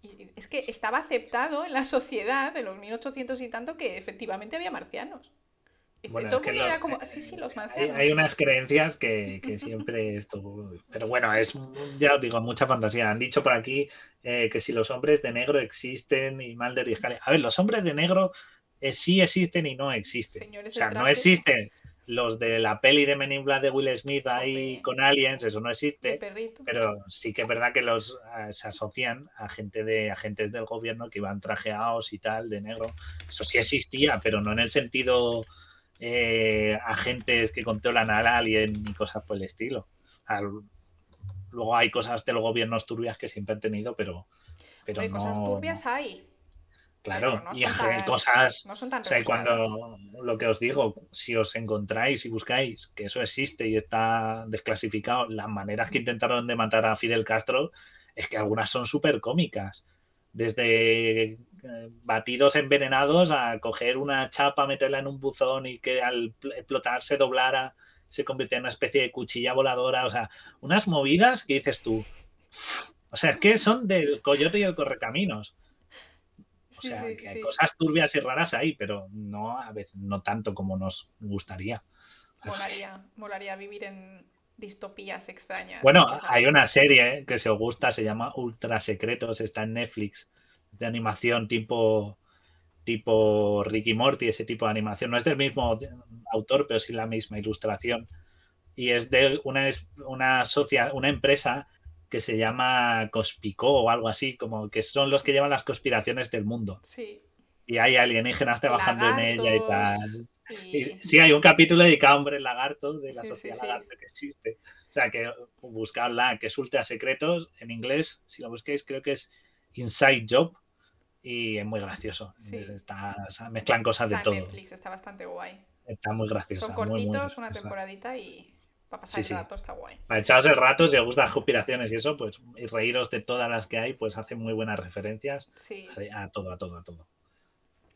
Y es que estaba aceptado en la sociedad de los 1800 y tanto que efectivamente había marcianos. Hay, unas creencias que, siempre esto. Pero bueno, es ya os digo, mucha fantasía. Han dicho por aquí eh, que si los hombres de negro existen y mal de A ver, los hombres de negro eh, sí existen y no existen. o sea, no existen los de la peli de Men in Black de Will Smith ahí con aliens, eso no existe. Pero sí que es verdad que los eh, se asocian a gente de agentes del gobierno que iban trajeados y tal, de negro. Eso sí existía, pero no en el sentido eh, agentes que controlan al alien y cosas por el estilo. luego hay cosas de los gobiernos turbias que siempre han tenido, pero, pero hay cosas turbias hay. Claro, y hay cosas. No son tan o sea, cuando lo que os digo, si os encontráis y buscáis que eso existe y está desclasificado, las maneras que intentaron de matar a Fidel Castro es que algunas son súper cómicas. Desde batidos envenenados a coger una chapa, meterla en un buzón y que al explotar se doblara, se convirtiera en una especie de cuchilla voladora. O sea, unas movidas que dices tú. O sea, es que son del coyote y el correcaminos. O sea, que hay cosas turbias y raras ahí, pero no a veces no tanto como nos gustaría. Molaría, molaría vivir en distopías extrañas. Bueno, hay una serie que se os gusta, se llama Ultra Secretos, está en Netflix de animación tipo tipo Ricky Morty, ese tipo de animación. No es del mismo autor, pero sí la misma ilustración. Y es de una, una, una empresa que se llama Cospico o algo así, como que son los que llevan las conspiraciones del mundo. Sí. Y hay alienígenas trabajando en ella y tal. sí, hay un capítulo dedicado a hombre lagarto de la sociedad lagarto que existe. O sea, que buscarla, que es Ultra Secretos, en inglés, si lo busquéis, creo que es Inside Job y es muy gracioso. Está, mezclan cosas de todo. Netflix, está bastante guay. Está muy gracioso. Son cortitos, una temporadita y. Para pasar el rato está guay. Para echaros el rato, si os gustan las conspiraciones y eso, pues y reíros de todas las que hay, pues hace muy buenas referencias a, todo, a todo, a todo.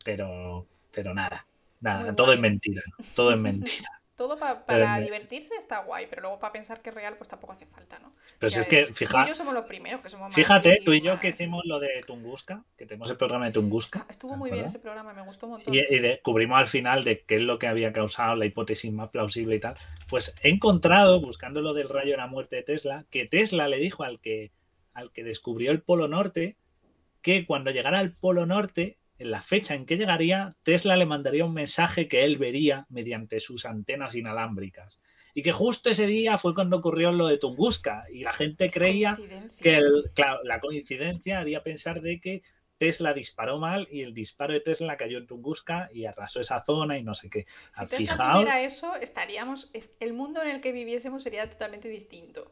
Pero, pero nada, nada, todo es mentira, todo es mentira. Todo para divertirse está guay, pero luego para pensar que es real, pues tampoco hace falta, ¿no? Pero si es que, fíjate. Tú y somos los primeros que somos Fíjate, tú y yo que hicimos lo de Tunguska, que tenemos el programa de Tunguska. Estuvo muy bien ese programa, me gustó un montón. Y, descubrimos al final de qué es lo que había causado la hipótesis más plausible y tal. Pues he encontrado, buscando lo del rayo de la muerte de Tesla, que Tesla le dijo al que, al que descubrió el Polo Norte que cuando llegara al Polo Norte en la fecha en que llegaría, Tesla le mandaría un mensaje que él vería mediante sus antenas inalámbricas. Y que justo ese día fue cuando ocurrió lo de Tunguska. Y la gente creía que la coincidencia haría pensar de que Tesla disparó mal y el disparo de Tesla cayó en Tunguska y arrasó esa zona y no sé qué. Si Tesla tuviera eso, estaríamos, el mundo en el que viviésemos sería totalmente distinto.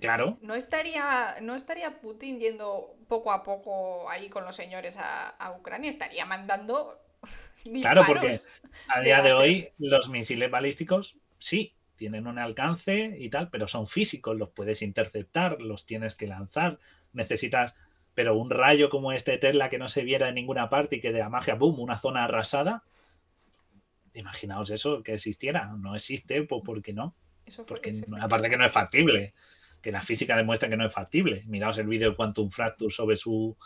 Claro. No estaría, no estaría Putin yendo poco a poco ahí con los señores a, Ucrania, estaría mandando. Claro, porque a día de, hoy los misiles balísticos sí tienen un alcance y tal, pero son físicos, los puedes interceptar, los tienes que lanzar, necesitas. Pero un rayo como este Tesla que no se viera en ninguna parte y que de la magia, boom, una zona arrasada, imaginaos eso, que existiera. No existe, pues ¿por qué no? Porque, aparte que no es factible, que la física demuestra que no es factible. Miraos el vídeo de Quantum Fracture sobre su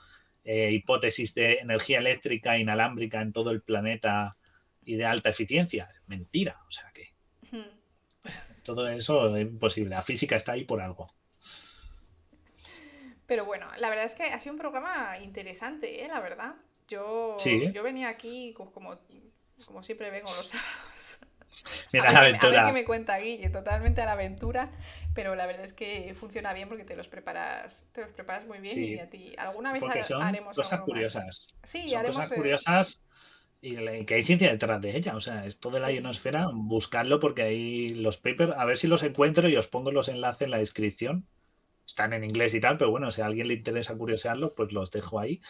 eh, hipótesis de energía eléctrica inalámbrica en todo el planeta y de alta eficiencia. Mentira, o sea que todo eso es imposible. La física está ahí por algo. Pero bueno, la verdad es que ha sido un programa interesante, ¿eh? la verdad. Yo, yo venía aquí pues, como, como siempre vengo los sábados Mira a, la aventura. a ver qué me cuenta Guille, totalmente a la aventura, pero la verdad es que funciona bien porque te los preparas, te los preparas muy bien y a ti alguna vez haremos cosas curiosas. Sí, haremos cosas curiosas y que hay ciencia detrás de ella, o sea, esto de la ionosfera, buscadlo porque hay los papers, a ver si los encuentro y os pongo los enlaces en la descripción. Están en inglés y tal, pero bueno, si a alguien le interesa curiosearlo, pues los dejo ahí.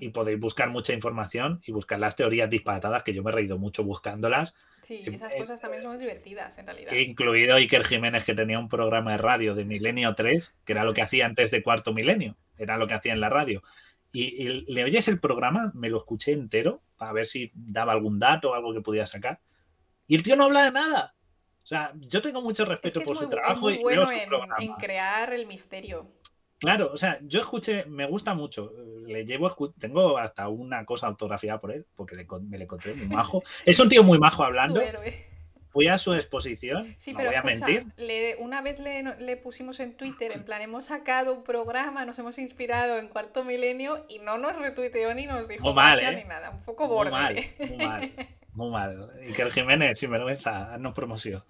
Y podéis buscar mucha información y buscar las teorías disparatadas, que yo me he reído mucho buscándolas. Sí, esas cosas también son divertidas, en realidad. Incluido Iker Jiménez, que tenía un programa de radio de Milenio 3, que era lo que hacía antes de Cuarto Milenio, era lo que hacía en la radio. Y, le oyes el programa, me lo escuché entero, para ver si daba algún dato o algo que pudiera sacar. Y el tío no habla de nada. O sea, yo tengo mucho respeto por su trabajo. Es muy bueno en, crear el misterio. Claro, o sea, yo escuché, me gusta mucho. Le llevo, tengo hasta una cosa autografiada por él, porque me le encontré muy majo. Es un tío muy majo hablando. Fui a su exposición. Sí, pero voy a mentir. una vez le, pusimos en Twitter, en plan, hemos sacado un programa, nos hemos inspirado en Cuarto Milenio y no nos retuiteó ni nos dijo ¿eh? ni nada. Un poco borde. Muy mal, muy mal. Muy mal. El Jiménez, sin vergüenza, no promoción.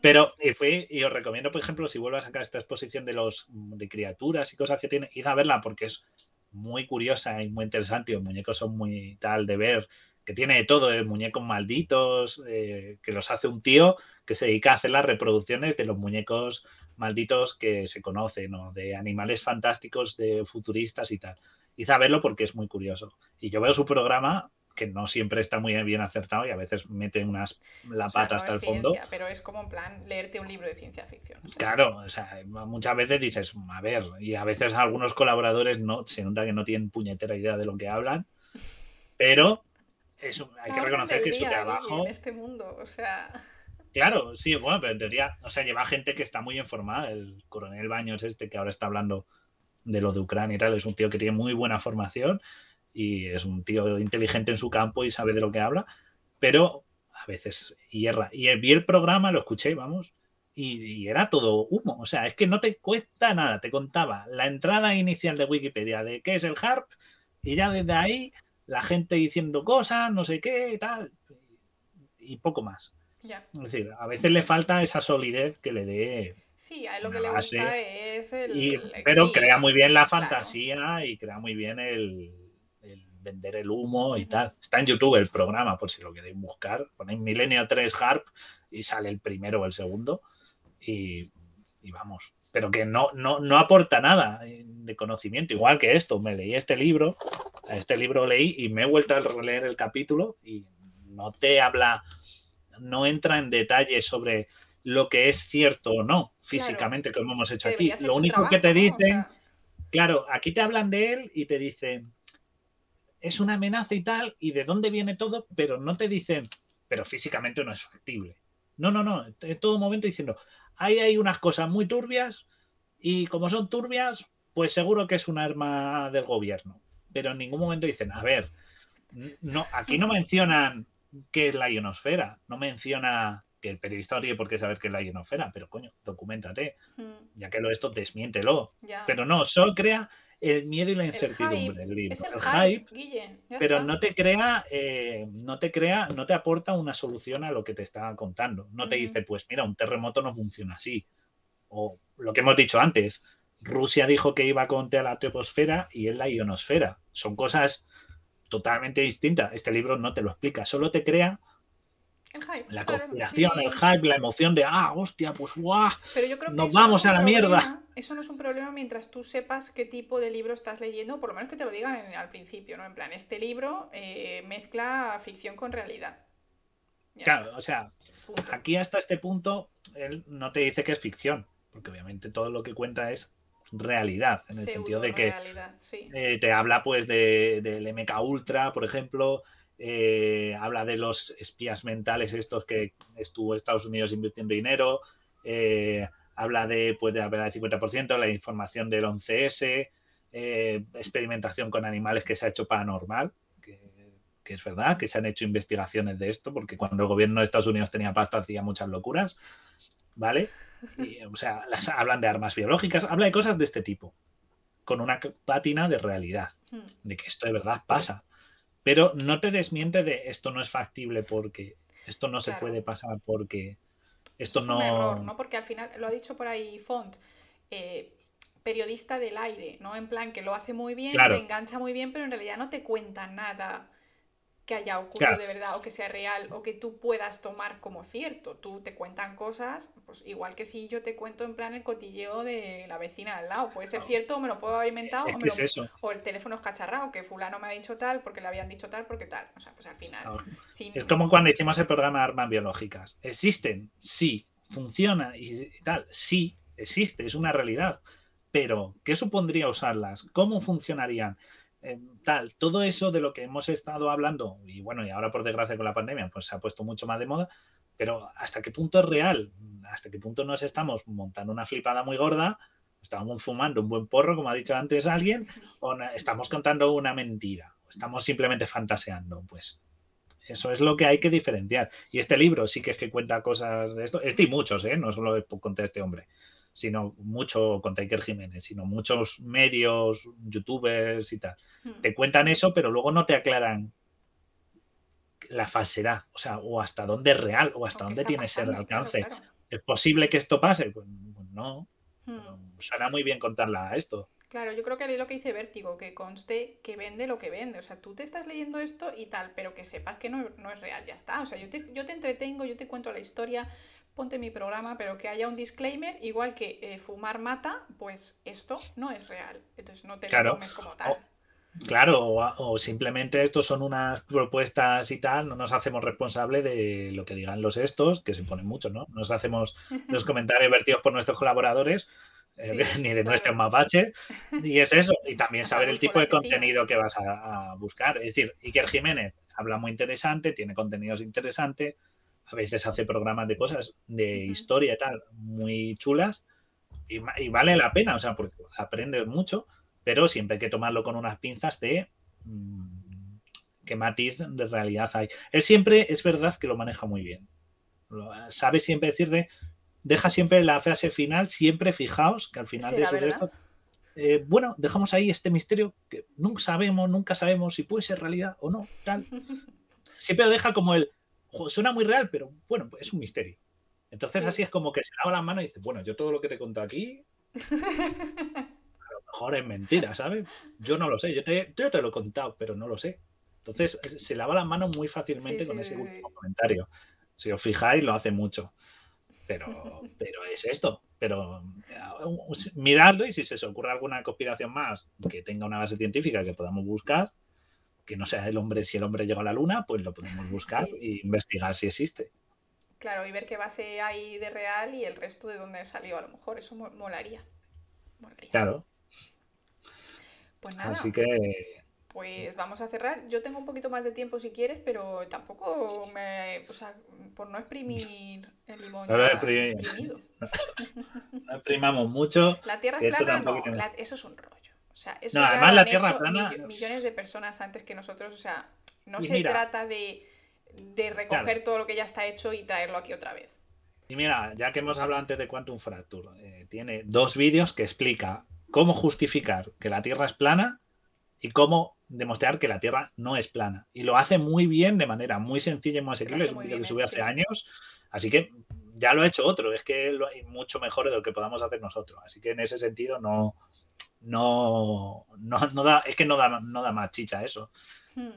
Pero, y fui, y os recomiendo, por ejemplo, si vuelvo a sacar esta exposición de los de criaturas y cosas que tiene, id a verla porque es muy curiosa y muy interesante. Los muñecos son muy tal de ver, que tiene de todo, ¿eh? muñecos malditos, eh, que los hace un tío que se dedica a hacer las reproducciones de los muñecos malditos que se conocen, ¿no? de animales fantásticos, de futuristas y tal. Id a verlo porque es muy curioso. Y yo veo su programa que no siempre está muy bien acertado y a veces mete unas la pata hasta el fondo. Pero es como en plan leerte un libro de ciencia ficción. Claro, o sea, muchas veces dices, a ver, y a veces algunos colaboradores no se nota que no tienen puñetera idea de lo que hablan, pero eso, hay que reconocer que su trabajo. En este mundo, o sea. Claro, sí, bueno, pero en teoría, o sea, lleva gente que está muy informada. El coronel Baños, este que ahora está hablando de lo de Ucrania y tal, es un tío que tiene muy buena formación y es un tío inteligente en su campo y sabe de lo que habla, pero a veces hierra. Y vi el programa, lo escuché, vamos, y, era todo humo. O sea, es que no te cuesta nada. Te contaba la entrada inicial de Wikipedia de qué es el HARP y ya desde ahí la gente diciendo cosas, no sé qué tal, y poco más. Es decir, a veces le falta esa solidez que le dé. Sí, a él lo que le gusta es el. pero crea muy bien la fantasía y crea muy bien el, vender el humo y tal. Está en YouTube el programa, por si lo queréis buscar. Ponéis Milenio 3 Harp y sale el primero o el segundo. Y, vamos. Pero que no, no, no aporta nada de conocimiento. Igual que esto, me leí este libro, este libro leí y me he vuelto a leer el capítulo y no te habla, no entra en detalle sobre lo que es cierto o no físicamente, como hemos hecho aquí. Lo único que te dicen, claro, aquí te hablan de él y te dicen, es una amenaza y tal, y de dónde viene todo, pero no te dicen, pero físicamente no es factible. No, no, no, en todo momento diciendo, ahí hay unas cosas muy turbias y como son turbias, pues seguro que es un arma del gobierno. Pero en ningún momento dicen, a ver, no, aquí no mencionan qué es la ionosfera, no menciona que el periodista no tiene por qué saber qué es la ionosfera, pero coño, documentate, hmm. ya que lo esto, desmiéntelo. Pero no, solo crea el miedo y la incertidumbre del libro. el, hype, pero no te crea, eh, no te crea, no te aporta una solución a lo que te está contando. No te dice, pues mira, un terremoto no funciona así. O lo que hemos dicho antes, Rusia dijo que iba contra la troposfera y es la ionosfera. Son cosas totalmente distintas. Este libro no te lo explica, solo te crea la conspiración, el hype, la emoción de, ah, hostia, pues guau, Pero yo creo que nos vamos a la mierda. Eso no es un problema mientras tú sepas qué tipo de libro estás leyendo, por lo menos que te lo digan al principio, ¿no? En plan, este libro eh, mezcla ficción con realidad. claro, o sea, aquí hasta este punto, él no te dice que es ficción, porque obviamente todo lo que cuenta es realidad, en el sentido de que eh, te habla pues de, del MK Ultra, por ejemplo, eh, habla de los espías mentales estos que estuvo Estados Unidos invirtiendo dinero, eh, habla de, pues, de la del 50%, la información del 11S, eh, experimentación con animales que se ha hecho paranormal, que, que, es verdad, que se han hecho investigaciones de esto, porque cuando el gobierno de Estados Unidos tenía pasta hacía muchas locuras, ¿vale? o sea, las, hablan de armas biológicas, habla de cosas de este tipo, con una pátina de realidad, hmm. de que esto de verdad pasa. Pero no te desmiente de esto no es factible porque esto no se puede pasar porque esto es no. Un error, ¿no? Porque al final, lo ha dicho por ahí Font, eh, periodista del aire, ¿no? En plan que lo hace muy bien, te engancha muy bien, pero en realidad no te cuenta nada que haya ocurrido de verdad o que sea real o que tú puedas tomar como cierto. Tú te cuentan cosas, pues igual que si yo te cuento en plan el cotilleo de la vecina al lado. Puede ser cierto o me lo puedo haber inventado o, el teléfono es cacharrado, que fulano me ha dicho tal porque le habían dicho tal porque tal. O sea, pues al final... Es como cuando hicimos el programa de armas biológicas. ¿Existen? Sí. ¿Funciona? Y tal. Sí, existe, es una realidad. Pero, ¿qué supondría usarlas? ¿Cómo funcionarían? Tal, todo eso de lo que hemos estado hablando, y bueno, y ahora por desgracia con la pandemia, pues se ha puesto mucho más de moda, pero ¿hasta qué punto es real? ¿Hasta qué punto nos estamos montando una flipada muy gorda? ¿Estamos fumando un buen porro, como ha dicho antes alguien? ¿O estamos contando una mentira? ¿O estamos simplemente fantaseando? Pues eso es lo que hay que diferenciar. Y este libro sí que es que cuenta cosas de esto. Este y muchos, ¿eh? No solo conté este hombre sino mucho con Taker Jiménez, sino muchos medios, youtubers y tal. Hmm. Te cuentan eso, pero luego no te aclaran la falsedad, o sea, o hasta dónde es real, o hasta dónde tiene ese alcance. ¿Es posible que esto pase? Pues, pues no. Hmm. Suena muy bien contarla esto. Claro, yo creo que es lo que dice Vértigo, que conste que vende lo que vende. O sea, tú te estás leyendo esto y tal, pero que sepas que no, no es real, ya está. O sea, yo te, yo te entretengo, yo te cuento la historia, ponte mi programa, pero que haya un disclaimer, igual que eh, fumar mata, pues esto no es real. Entonces no te lo tomes como tal. claro, o, simplemente estos son unas propuestas y tal, no nos hacemos responsable de lo que digan los estos, que se ponen mucho, ¿no? Nos hacemos los comentarios vertidos por nuestros colaboradores. Eh, ni de nuestro mapache, y es eso, y también saber el tipo de contenido que vas a, a, buscar. Es decir, Iker Jiménez habla muy interesante, tiene contenidos interesantes, a veces hace programas de cosas de historia y tal, muy chulas, y, vale la pena, o sea, porque aprendes mucho, pero siempre hay que tomarlo con unas pinzas de mm, qué matiz de realidad hay. Él siempre es verdad que lo maneja muy bien. Sabe siempre decirte, deja siempre la frase final, siempre fijaos que al final de eso, esto, eh, bueno, dejamos ahí este misterio que nunca sabemos, nunca sabemos si puede ser realidad o no, tal. Siempre lo deja como el, suena muy real, pero bueno, pues es un misterio. Entonces así es como que se lava la mano y dice, bueno, yo todo lo que te conto aquí, a lo mejor es mentira, ¿sabes? Yo no lo sé, yo te, yo te lo he contado, pero no lo sé. Entonces se lava la mano muy fácilmente con ese último comentario. Si os fijáis, lo hace mucho. Pero, pero es esto. Pero miradlo y si se os ocurre alguna conspiración más que tenga una base científica que podamos buscar, que no sea el hombre, si el hombre llegó a la luna, pues lo podemos buscar e investigar si existe. Claro, y ver qué base hay de real y el resto de dónde salió, a lo mejor, eso molaría. molaría. Claro. Pues nada. Así que. Pues vamos a cerrar. Yo tengo un poquito más de tiempo si quieres, pero tampoco me. O sea, por no exprimir el limón. No, no exprimamos mucho. La tierra es plana, no. eso es un rollo. O sea, eso no, además la tierra plana. millones de personas antes que nosotros. O sea, no se trata de de recoger todo lo que ya está hecho y traerlo aquí otra vez. Y mira, ya que hemos hablado antes de Quantum Fracture, eh, tiene dos vídeos que explica cómo justificar que la Tierra es plana y cómo demostrar que la Tierra no es plana. Y lo hace muy bien, de manera muy sencilla y muy asequible. Es un vídeo que subió hace años. Así que ya lo ha hecho otro. Es que lo hay mucho mejor de lo que podamos hacer nosotros. Así que en ese sentido no, no, no, da, es que no da, no da más chicha eso. Hmm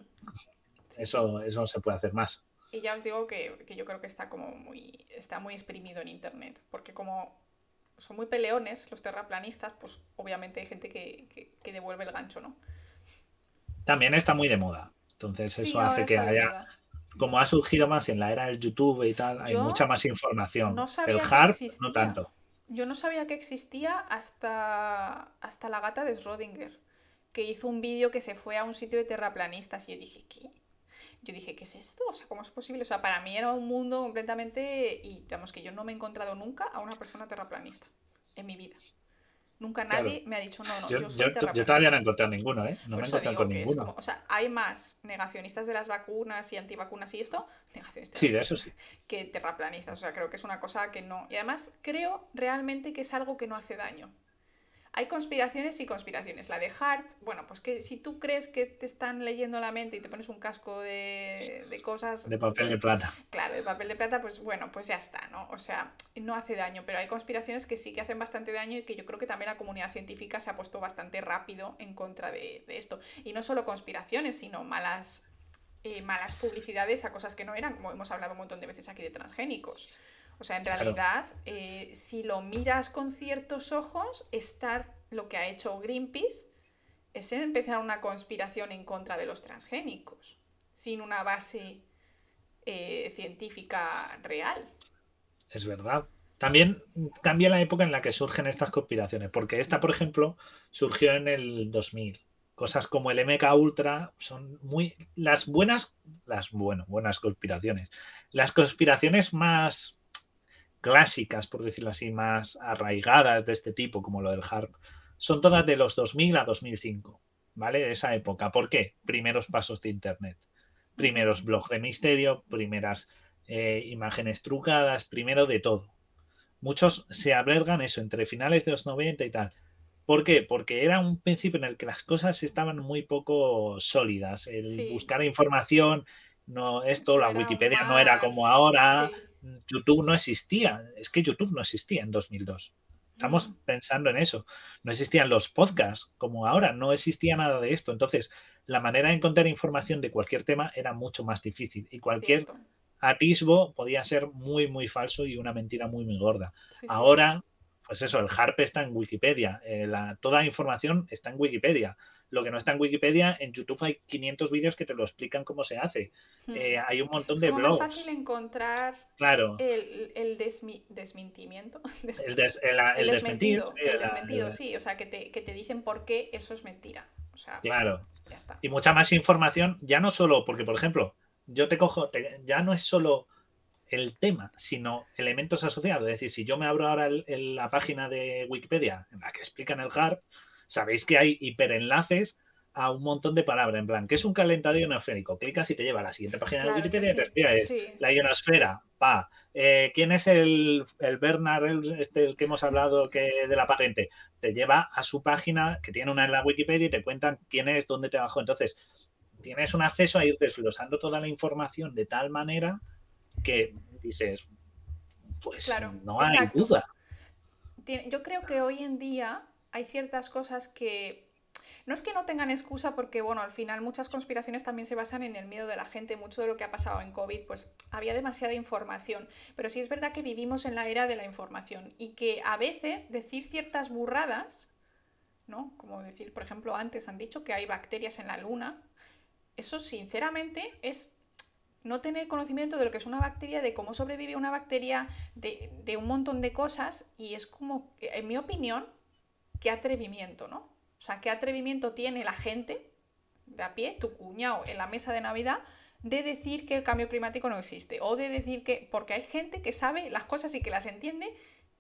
eso, eso se puede hacer más. Y ya os digo que, yo creo que está como muy, está muy exprimido en internet, porque como son muy peleones los terraplanistas, pues obviamente hay gente que, devuelve el gancho, ¿no? También está muy de moda. Entonces eso hace que haya, como ha surgido más en la era del YouTube y tal, hay mucha más información. No el hard no tanto. Yo no sabía que existía hasta, hasta la gata de Schrödinger, que hizo un vídeo que se fue a un sitio de terraplanistas y yo dije, ¿qué? yo dije, ¿qué es esto? O sea, ¿cómo es posible? O sea, para mí era un mundo completamente... Y digamos que yo no me he encontrado nunca a una persona terraplanista en mi vida. Nunca nadie me ha dicho, no, no, yo, soy terraplanista. Yo todavía no he encontrado ninguno, ¿eh? No me he encontrado con ninguno. o sea, hay más negacionistas de las vacunas y antivacunas y esto, negacionistas. Sí, de eso sí. Que terraplanistas. O sea, creo que es una cosa que no... Y además creo realmente que es algo que no hace daño. Hay conspiraciones y conspiraciones. La de Harp, bueno, pues que si tú crees que te están leyendo la mente y te pones un casco de, cosas... De papel de plata. Claro, de papel de plata, pues bueno, pues ya está, ¿no? O sea, no hace daño, pero hay conspiraciones que sí que hacen bastante daño y que yo creo que también la comunidad científica se ha puesto bastante rápido en contra de, esto. Y no solo conspiraciones, sino malas, eh, malas publicidades a cosas que no eran, como hemos hablado un montón de veces aquí de transgénicos. O sea, en realidad, eh, si lo miras con ciertos ojos, estar lo que ha hecho Greenpeace es empezar una conspiración en contra de los transgénicos, sin una base eh, científica real. Es verdad. También cambia la época en la que surgen estas conspiraciones, porque esta, por ejemplo, surgió en el 2000. Cosas como el MK Ultra son muy las buenas, las bueno, buenas conspiraciones. Las conspiraciones más clásicas, por decirlo así, más arraigadas de este tipo, como lo del HARP, son todas de los 2000 a 2005, ¿vale? De esa época. ¿Por qué? Primeros pasos de Internet, primeros blogs de misterio, primeras eh, imágenes trucadas, primero de todo. Muchos se albergan eso entre finales de los 90 y tal. ¿Por qué? Porque era un principio en el que las cosas estaban muy poco sólidas. El buscar información, no esto, la Wikipedia no era como ahora. YouTube no existía. Es que YouTube no existía en 2002. Estamos pensando en eso. No existían los podcasts como ahora, no existía nada de esto. Entonces, la manera de encontrar información de cualquier tema era mucho más difícil y cualquier atisbo podía ser muy, muy falso y una mentira muy, muy gorda. ahora, pues eso, el HARP está en Wikipedia, eh, la, toda la información está en Wikipedia. Lo que no está en Wikipedia, en YouTube hay 500 vídeos que te lo explican cómo se hace. Hmm. Eh, hay un montón de blogs. Es fácil encontrar claro. el, desmintimiento. el, desmentido. El desmentido, sí. O sea, que te, dicen por qué eso es mentira. O sea, claro. Ya está. Y mucha más información, ya no solo, porque por ejemplo, yo te cojo, ya no es solo el tema, sino elementos asociados. Es decir, si yo me abro ahora la página de Wikipedia en la que explican el HARP, sabéis que hay hiperenlaces a un montón de palabras, en plan, ¿qué es un calentador ionosférico? Clicas y te lleva a la siguiente página de Wikipedia y te es la ionosfera, pa. Eh, ¿Quién es el, el Bernard, este el que hemos hablado que de la patente? Te lleva a su página que tiene una en la Wikipedia y te cuentan quién es, dónde te bajó. Entonces, tienes un acceso a ir desglosando toda la información de tal manera que dices, pues no hay duda. Yo creo que hoy en día hay ciertas cosas que no es que no tengan excusa porque, bueno, al final muchas conspiraciones también se basan en el miedo de la gente. Mucho de lo que ha pasado en COVID, pues había demasiada información. Pero sí es verdad que vivimos en la era de la información y que a veces decir ciertas burradas, ¿no? Como decir, por ejemplo, antes han dicho que hay bacterias en la luna. Eso, sinceramente, es no tener conocimiento de lo que es una bacteria, de cómo sobrevive una bacteria, de, de un montón de cosas, y es como, en mi opinión, qué atrevimiento, ¿no? O sea, qué atrevimiento tiene la gente de a pie, tu cuñado en la mesa de Navidad, de decir que el cambio climático no existe. O de decir que. Porque hay gente que sabe las cosas y que las entiende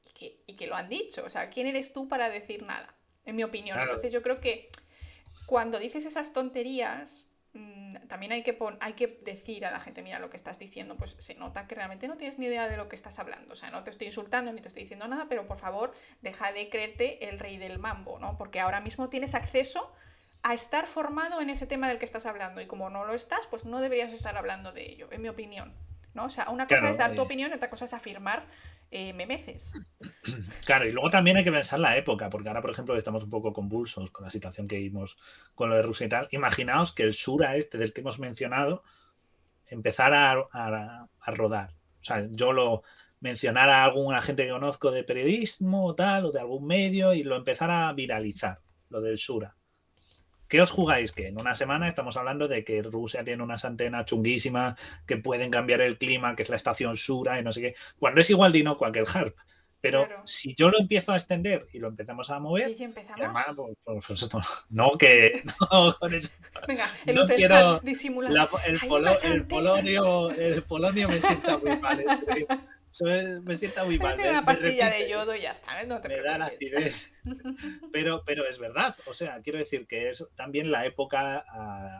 y que, y que lo han dicho. O sea, ¿quién eres tú para decir nada? En mi opinión. Entonces yo creo que cuando dices esas tonterías, también hay que, hay que decir a la gente, mira, lo que estás diciendo, pues se nota que realmente no tienes ni idea de lo que estás hablando. O sea, no te estoy insultando ni te estoy diciendo nada, pero por favor, deja de creerte el rey del mambo, ¿no? Porque ahora mismo tienes acceso a estar formado en ese tema del que estás hablando y como no lo estás, pues no deberías estar hablando de ello, en mi opinión. ¿no? O sea, una cosa es dar tu opinión y otra cosa es afirmar eh, memeces. Claro, y luego también hay que pensar la época, porque ahora, por ejemplo, estamos un poco convulsos con la situación que vimos con lo de Rusia y tal. Imaginaos que el Sura este del que hemos mencionado empezara a, a rodar. O sea, yo lo mencionara a alguna gente que conozco de periodismo o tal, o de algún medio, y lo empezara a viralizar, lo del Sura. ¿Qué os jugáis? Que en una semana estamos hablando de que Rusia tiene unas antenas chunguísimas que pueden cambiar el clima, que es la estación Sura y no sé qué. Cuando es igual de inocua cualquier HARP. Pero si yo lo empiezo a extender y lo empezamos a mover, ¿Y empezamos? Pues, no, que no, con eso, Venga, el no quiero, la, el, el, polonio, el polonio me sienta muy mal. me sienta muy mal. una pastilla de yodo y ya está, no te me da la pero, pero es verdad, o sea, quiero decir que es también la época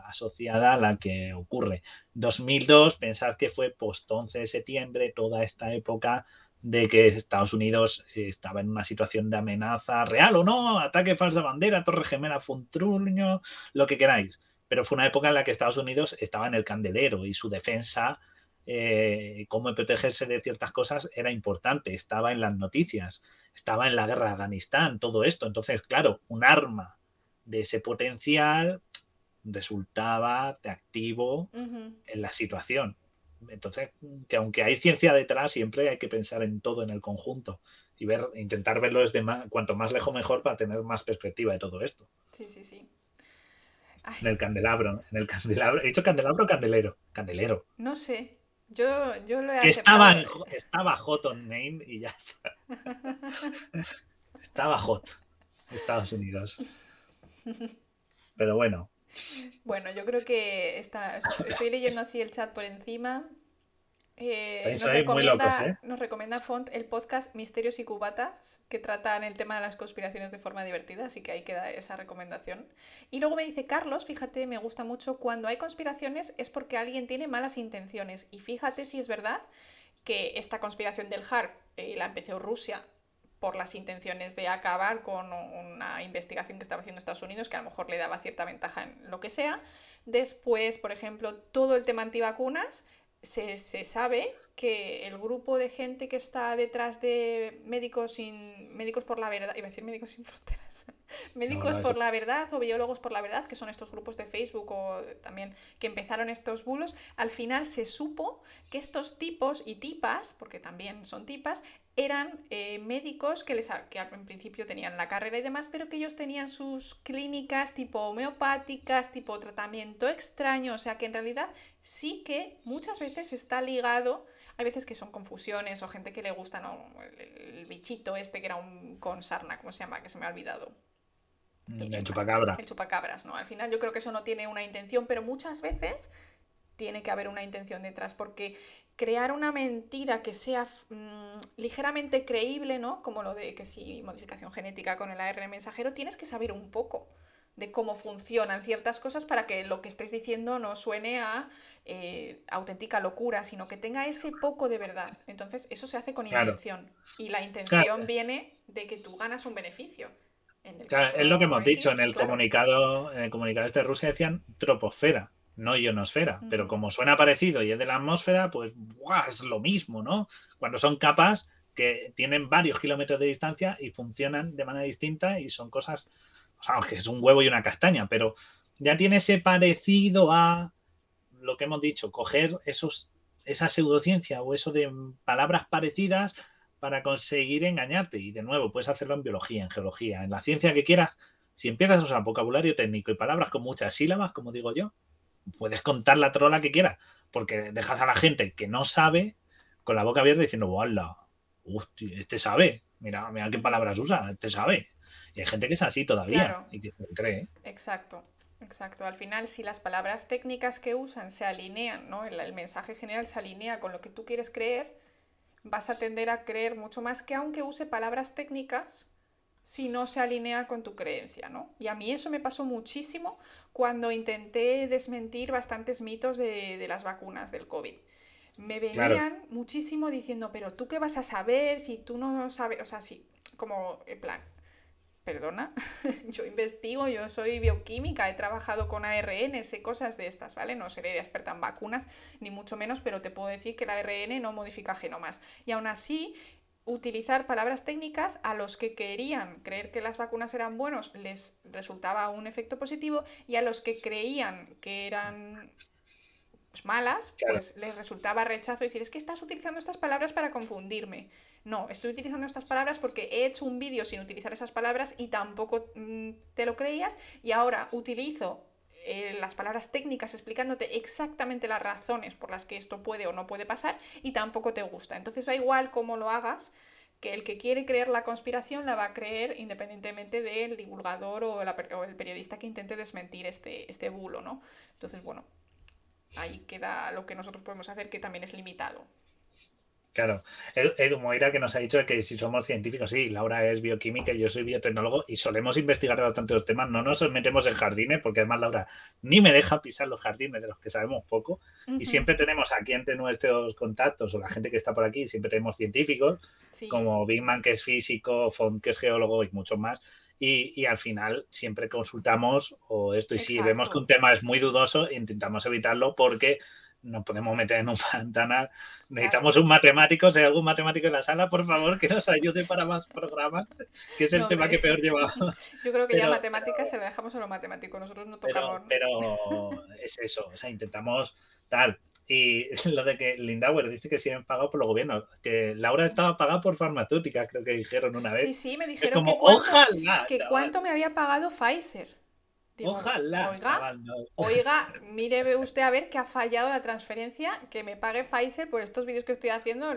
asociada a la que ocurre. 2002, pensad que fue post 11 de septiembre, toda esta época de que Estados Unidos estaba en una situación de amenaza real o no, ataque falsa bandera, Torre Gemela, Funtruño, lo que queráis. Pero fue una época en la que Estados Unidos estaba en el candelero y su defensa eh, cómo protegerse de ciertas cosas era importante, estaba en las noticias, estaba en la guerra de Afganistán, todo esto. Entonces, claro, un arma de ese potencial resultaba atractivo en la situación. Entonces, que aunque hay ciencia detrás, siempre hay que pensar en todo en el conjunto y ver, intentar verlo desde más, cuanto más lejos mejor para tener más perspectiva de todo esto. Sí, sí, sí. En el candelabro, en el candelabro. ¿He dicho candelabro o candelero? Candelero. No sé. Yo, yo lo he que estaba, estaba hot on name y ya está. estaba hot. Estados Unidos. Pero bueno. Bueno, yo creo que está, estoy leyendo así el chat por encima. Eh, nos, recomienda, ¿eh? nos recomienda Font el podcast Misterios y Cubatas, que tratan el tema de las conspiraciones de forma divertida, así que ahí queda esa recomendación. Y luego me dice Carlos, fíjate, me gusta mucho, cuando hay conspiraciones es porque alguien tiene malas intenciones. Y fíjate si es verdad que esta conspiración del HARP eh, la empezó Rusia por las intenciones de acabar con una investigación que estaba haciendo Estados Unidos, que a lo mejor le daba cierta ventaja en lo que sea. Después, por ejemplo, todo el tema antivacunas se, se, sabe que el grupo de gente que está detrás de médicos sin médicos por la verdad, iba a decir médicos sin fronteras, médicos por la verdad o biólogos por la verdad, que son estos grupos de Facebook o también que empezaron estos bulos, al final se supo que estos tipos y tipas, porque también son tipas, eran eh, médicos que, les, que en principio tenían la carrera y demás, pero que ellos tenían sus clínicas tipo homeopáticas, tipo tratamiento extraño, o sea que en realidad sí que muchas veces está ligado, hay veces que son confusiones o gente que le gusta ¿no? el, bichito este que era un con sarna, ¿cómo se llama? Que se me ha olvidado. El, el chupacabra. El chupacabras, ¿no? Al final yo creo que eso no tiene una intención, pero muchas veces tiene que haber una intención detrás, porque crear una mentira que sea mm, ligeramente creíble, ¿no? Como lo de que si modificación genética con el ARN mensajero, tienes que saber un poco de cómo funcionan ciertas cosas para que lo que estés diciendo no suene a eh, auténtica locura, sino que tenga ese poco de verdad. Entonces, eso se hace con intención. Y la intención viene de que tú ganas un beneficio. es lo que hemos dicho en el comunicado, en el comunicado este de Rusia decían troposfera no ionosfera, pero como suena parecido y es de la atmósfera, pues es lo mismo, ¿no? Cuando son capas que tienen varios kilómetros de distancia y funcionan de manera distinta y son cosas, o sea, que es un huevo y una castaña, pero ya tiene ese parecido a lo que hemos dicho, coger esos, esa pseudociencia o eso de palabras parecidas para conseguir engañarte. Y de nuevo, puedes hacerlo en biología, en geología, en la ciencia que quieras. Si empiezas a usar vocabulario técnico y palabras con muchas sílabas, como digo yo, puedes contar la trola que quieras, porque dejas a la gente que no sabe con la boca abierta diciendo, ¡Wala! Este sabe, mira, mira qué palabras usa, este sabe. Y hay gente que es así todavía y que se cree. Exacto. Exacto, al final si las palabras técnicas que usan se alinean, ¿no? el, mensaje general se alinea con lo que tú quieres creer, vas a tender a creer mucho más que aunque use palabras técnicas, si no se alinea con tu creencia, ¿no? Y a mí eso me pasó muchísimo cuando intenté desmentir bastantes mitos de, las vacunas del COVID. Me venían muchísimo diciendo, pero tú qué vas a saber si tú no sabes, o sea, sí, como en plan, perdona, yo investigo, yo soy bioquímica, he trabajado con ARN, sé cosas de estas, ¿vale? No seré experta en vacunas, ni mucho menos, pero te puedo decir que el ARN no modifica genomas. Y aún así, utilizar palabras técnicas a los que querían creer que las vacunas eran buenos les resultaba un efecto positivo y a los que creían que eran pues, malas, pues les resultaba rechazo decir, es que estás utilizando estas palabras para confundirme. No, estoy utilizando estas palabras porque he hecho un vídeo sin utilizar esas palabras y tampoco mm, te lo creías y ahora utilizo eh, las palabras técnicas explicándote exactamente las razones por las que esto puede o no puede pasar y tampoco te gusta. Entonces da igual cómo lo hagas, que el que quiere creer la conspiración la va a creer independientemente del divulgador o, o el periodista que intente desmentir este, este bulo, ¿no? Entonces, bueno, ahí queda lo que nosotros podemos hacer que también es limitado. Claro, Edu Moira que nos ha dicho que si somos científicos, sí, Laura es bioquímica y yo soy biotecnólogo y solemos investigar bastante los temas, no nos metemos en jardines porque además Laura ni me deja pisar los jardines de los que sabemos poco. Y siempre tenemos aquí entre nuestros contactos o la gente que está por aquí, siempre tenemos científicos como Bigman que es físico, Font que es geólogo y muchos más. Y, al final siempre consultamos o esto y si vemos que un tema es muy dudoso intentamos evitarlo porque nos podemos meter en un pantanal. Necesitamos un matemático, si hay algún matemático en la sala, por favor, que nos ayude para más programas, que es el tema que peor llevamos. Yo creo que ya matemáticas se lo dejamos a lo matemático, nosotros no tocamos. Pero, es eso, o sea, intentamos tal. Y lo de que Lindauer dice que sí han pagado por los gobiernos, que Laura estaba pagada por farmacéuticas, creo que dijeron una vez. Sí, sí, me dijeron que, cuánto, que cuánto me había pagado Pfizer. Ojalá. Oiga, oiga, mire usted a ver que ha fallado la transferencia, que me pague Pfizer por estos vídeos que estoy haciendo,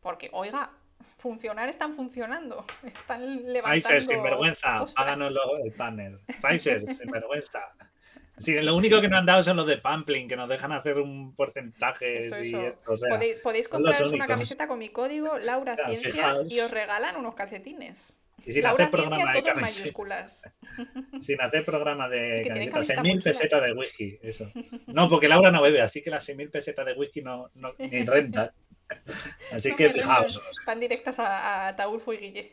porque, oiga, funcionar están funcionando. Están levantando. Pfizer, sin vergüenza, páganos el panel. Pfizer, sin vergüenza. Sí, lo único que no han dado son los de Pampling, que nos dejan hacer un porcentaje. podéis, compraros una camiseta con mi código Laura Ciencia y os regalan unos calcetines. Y sin hacer programa de mayúsculas. Sin hacer programa de camisetas. 6.000 pesetas de whisky, eso. No, porque Laura no bebe, así que las 6.000 pesetas de whisky no, no ni renta. Así que fijaos. Van directas a, a Taulfo y Guille.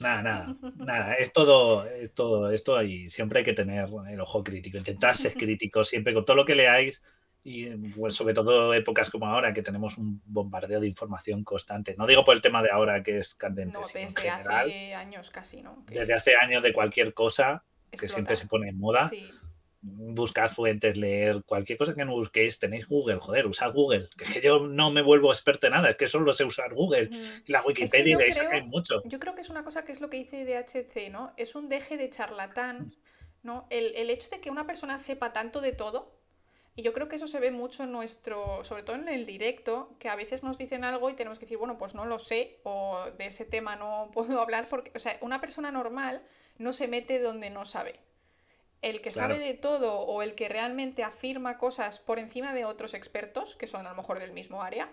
Nada, nada, nada, es todo, es todo esto y siempre hay que tener el ojo crítico, intentar ser crítico siempre con todo lo que leáis, y pues, sobre todo épocas como ahora que tenemos un bombardeo de información constante. No digo por el tema de ahora que es candente. No, desde hace años casi, ¿no? Desde hace años de cualquier cosa que siempre se pone en moda. Buscad fuentes, leer cualquier cosa que no busquéis, tenéis Google, joder, usad Google. Que es que yo no me vuelvo experto en nada, es que solo sé usar Google. La Wikipedia y de mucho. Yo creo que es una cosa que es lo que dice DHC, ¿no? Es un deje de charlatán, ¿no? El, el hecho de que una persona sepa tanto de todo, y yo creo que eso se ve mucho en nuestro, sobre todo en el directo, que a veces nos dicen algo y tenemos que decir, bueno, pues no lo sé o de ese tema no puedo hablar porque, o sea, una persona normal no se mete donde no sabe. El que sabe de todo o el que realmente afirma cosas por encima de otros expertos, que son a lo mejor del mismo área,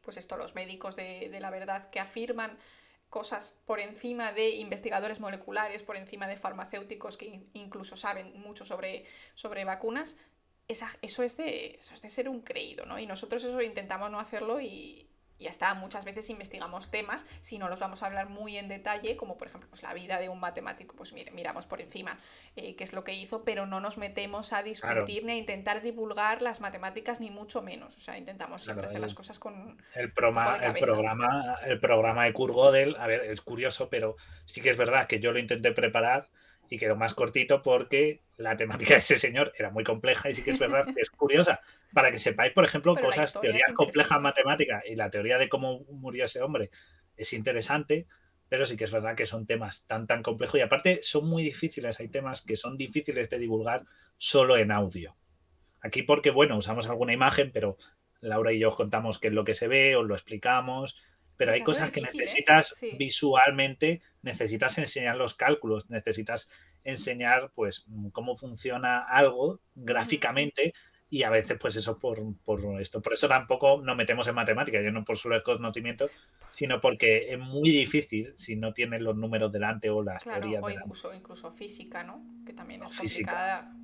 pues esto, los médicos de, de la verdad que afirman cosas por encima de investigadores moleculares, por encima de farmacéuticos que incluso saben mucho sobre, sobre vacunas, eso, es de, eso es de ser un creído, ¿no? Y nosotros eso intentamos no hacerlo y, ya está, muchas veces investigamos temas, si no los vamos a hablar muy en detalle, como por ejemplo pues, la vida de un matemático, pues miramos por encima eh, qué es lo que hizo, pero no nos metemos a discutir ni a intentar divulgar las matemáticas, ni mucho menos. O sea, intentamos siempre hacer las cosas con. El, programa, el, programa, el programa de Kurt Gödel, a ver, es curioso, pero sí que es verdad que yo lo intenté preparar y quedó más cortito porque la temática de ese señor era muy compleja y sí que es verdad que es curiosa. Para que sepáis, por ejemplo, cosas, teorías complejas matemáticas y la teoría de cómo murió ese hombre es interesante, pero sí que es verdad que son temas tan, tan complejos y aparte son muy difíciles. Hay temas que son difíciles de divulgar solo en audio. Aquí porque, bueno, usamos alguna imagen, pero Laura y yo os contamos qué es lo que se ve, os lo explicamos, pero hay cosas que ¿eh? necesitas visualmente, necesitas enseñar los cálculos, necesitas enseñar pues cómo funciona algo gráficamente y a veces pues eso por, esto. Por eso tampoco nos metemos en matemáticas, yo no por solo el conocimiento, sino porque es muy difícil si no tienes los números delante o las teorías o incluso, incluso física, ¿no? Que también es complicada.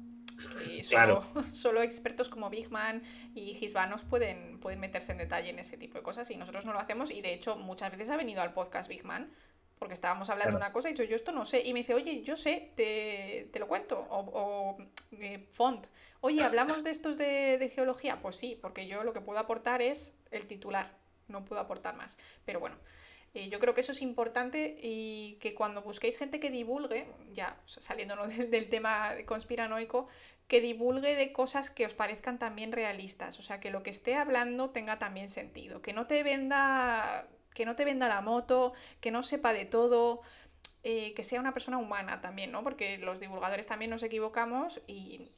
Solo, solo, expertos como Bigman y Gisbanos pueden, pueden meterse en detalle en ese tipo de cosas y nosotros no lo hacemos y de hecho muchas veces ha venido al podcast Bigman porque estábamos hablando de una cosa y yo, yo esto no sé. Y me dice, oye, yo sé, te, lo cuento. O, eh, font. Oye, ¿hablamos de estos de, geología? Pues sí, porque yo lo que puedo aportar es el titular. No puedo aportar más. Pero bueno, eh, yo creo que eso es importante y que cuando busquéis gente que divulgue, ya saliéndonos del, del tema conspiranoico, que divulgue de cosas que os parezcan también realistas. O sea, que lo que esté hablando tenga también sentido. Que no te venda que no te venda la moto, que no sepa de todo, eh, que sea una persona humana también, ¿no? Porque los divulgadores también nos equivocamos y...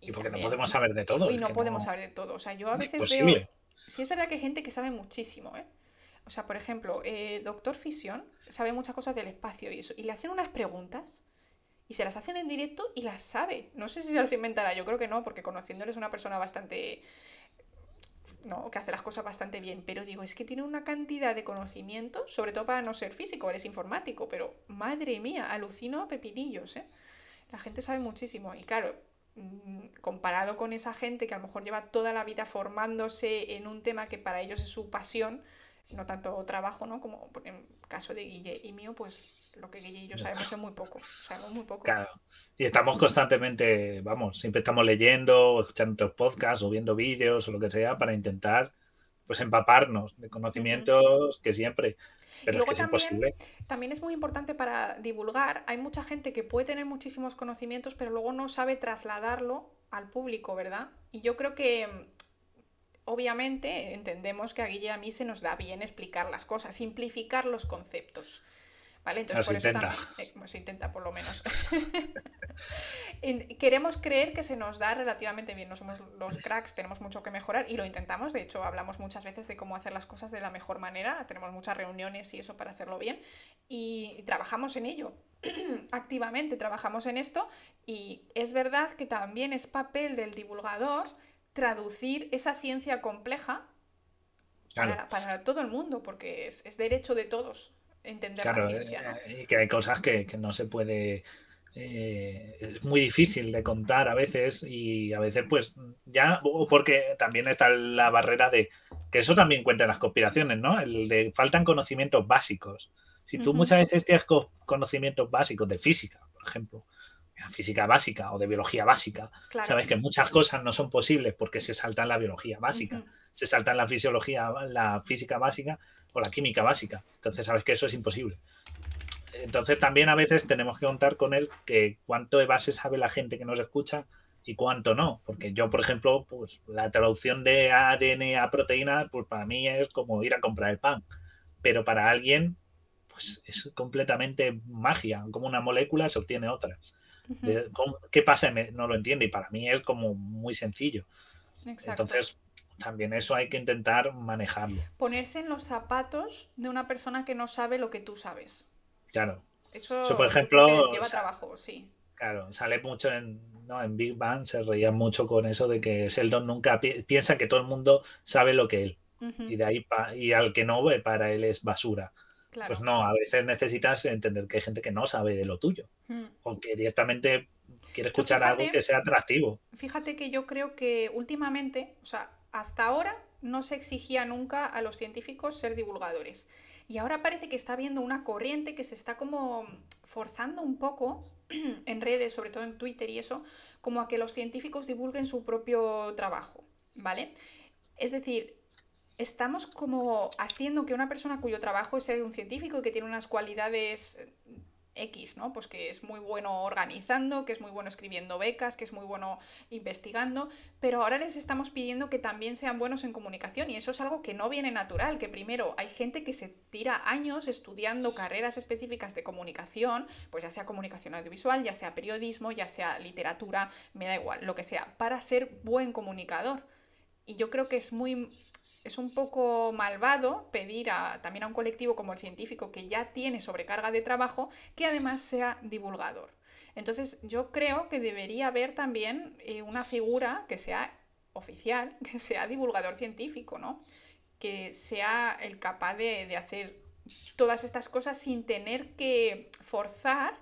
Y, porque no podemos saber de todo. Y, no podemos saber de todo. O sea, yo a veces veo... Sí es verdad que hay gente que sabe muchísimo, ¿eh? O sea, por ejemplo, eh, Doctor Fisión sabe muchas cosas del espacio y eso. Y le hacen unas preguntas y se las hacen en directo y las sabe. No sé si se las inventará, yo creo que no, porque conociéndole es una persona bastante ¿no? que hace las cosas bastante bien, pero digo, es que tiene una cantidad de conocimiento, sobre todo para no ser físico, eres informático, pero madre mía, alucino a pepinillos, ¿eh? La gente sabe muchísimo y claro, mm, comparado con esa gente que a lo mejor lleva toda la vida formándose en un tema que para ellos es su pasión, no tanto trabajo, ¿no? Como en el caso de Guille y mío, pues lo que Guille y yo sabemos es muy poco. Sabemos muy poco. Claro. Y estamos constantemente, vamos, siempre estamos leyendo, escuchando otros podcasts o viendo vídeos o lo que sea para intentar pues empaparnos de conocimientos que siempre. Pero es también, imposible. también es muy importante para divulgar. Hay mucha gente que puede tener muchísimos conocimientos, pero luego no sabe trasladarlo al público, ¿verdad? Y yo creo que obviamente entendemos que a Guille y a mí se nos da bien explicar las cosas, simplificar los conceptos. ¿Vale? Entonces, por eso intenta. Eh, se intenta por lo menos. Queremos creer que se nos da relativamente bien. No somos los cracks, tenemos mucho que mejorar y lo intentamos. De hecho, hablamos muchas veces de cómo hacer las cosas de la mejor manera. Tenemos muchas reuniones y eso para hacerlo bien. Y trabajamos en ello. Activamente trabajamos en esto. Y es verdad que también es papel del divulgador traducir esa ciencia compleja para, todo el mundo, porque es derecho de todos entender la ciencia. Eh, y que hay cosas que, no se puede. Eh, es muy difícil de contar a veces y a veces pues ya o porque también está la barrera de que eso también cuenta en las conspiraciones, ¿no? El de faltan conocimientos básicos. Si tú muchas veces tienes conocimientos básicos de física, por ejemplo, física básica o de biología básica, sabes que muchas cosas no son posibles porque se saltan la biología básica, se saltan la fisiología, la física básica o la química básica. Entonces sabes que eso es imposible. Entonces también a veces tenemos que contar con él que cuánto de base sabe la gente que nos escucha y cuánto no. Porque yo, por ejemplo, pues la traducción de ADN a proteína, pues para mí es como ir a comprar el pan. Pero para alguien, pues es completamente magia. Como una molécula se obtiene otra. ¿Qué pasa? No lo entiende y para mí es como muy sencillo. Entonces, también eso hay que intentar manejarlo. Ponerse en los zapatos de una persona que no sabe lo que tú sabes. Claro. Eso, por ejemplo, lleva trabajo, sí. Claro, sale mucho en, ¿no? en Big Bang, se reía mucho con eso de que Sheldon nunca piensa que todo el mundo sabe lo que él. Y de ahí y al que no ve, para él es basura. Pues no, a veces necesitas entender que hay gente que no sabe de lo tuyo. Mm. O que directamente quiere escuchar algo que sea atractivo. Fíjate que yo creo que últimamente, o sea, hasta ahora no se exigía nunca a los científicos ser divulgadores. Y ahora parece que está habiendo una corriente que se está como forzando un poco en redes, sobre todo en Twitter y eso, como a que los científicos divulguen su propio trabajo, ¿vale? Es decir, estamos como haciendo que una persona cuyo trabajo es ser un científico y que tiene unas cualidades X, ¿no? Pues que es muy bueno organizando, que es muy bueno escribiendo becas, que es muy bueno investigando, pero ahora les estamos pidiendo que también sean buenos en comunicación y eso es algo que no viene natural, que primero hay gente que se tira años estudiando carreras específicas de comunicación, pues ya sea comunicación audiovisual, ya sea periodismo, ya sea literatura, me da igual, lo que sea, para ser buen comunicador. Y yo creo que es muy es un poco malvado pedir también a un colectivo como el científico que ya tiene sobrecarga de trabajo que además sea divulgador. Entonces yo creo que debería haber también eh, una figura que sea oficial, que sea divulgador científico, ¿no? Que sea el capaz de, de hacer todas estas cosas sin tener que forzar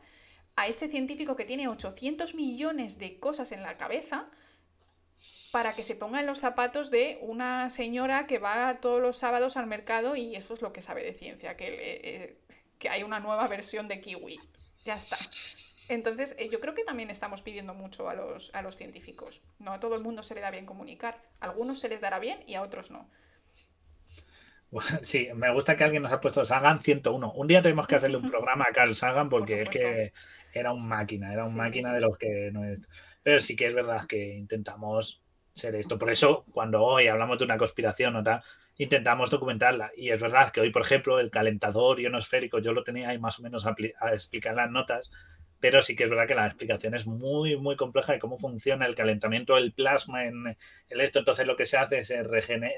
a ese científico que tiene 800 millones de cosas en la cabeza para que se ponga en los zapatos de una señora que va todos los sábados al mercado y eso es lo que sabe de ciencia, que, eh, que hay una nueva versión de kiwi. Ya está. Entonces, eh, yo creo que también estamos pidiendo mucho a los, a los científicos. No a todo el mundo se le da bien comunicar. A algunos se les dará bien y a otros no. Sí, me gusta que alguien nos ha puesto Sagan 101. Un día tenemos que hacerle un programa a Carl Sagan porque es que era un máquina, era un máquina de los que no es. Pero sí que es verdad que intentamos ser esto. Por eso, cuando hoy hablamos de una conspiración o tal, intentamos documentarla. Y es verdad que hoy, por ejemplo, el calentador ionosférico, yo lo tenía ahí más o menos a, explicar las notas, pero sí que es verdad que la explicación es muy, muy compleja de cómo funciona el calentamiento del plasma en el esto. Entonces lo que se hace es se,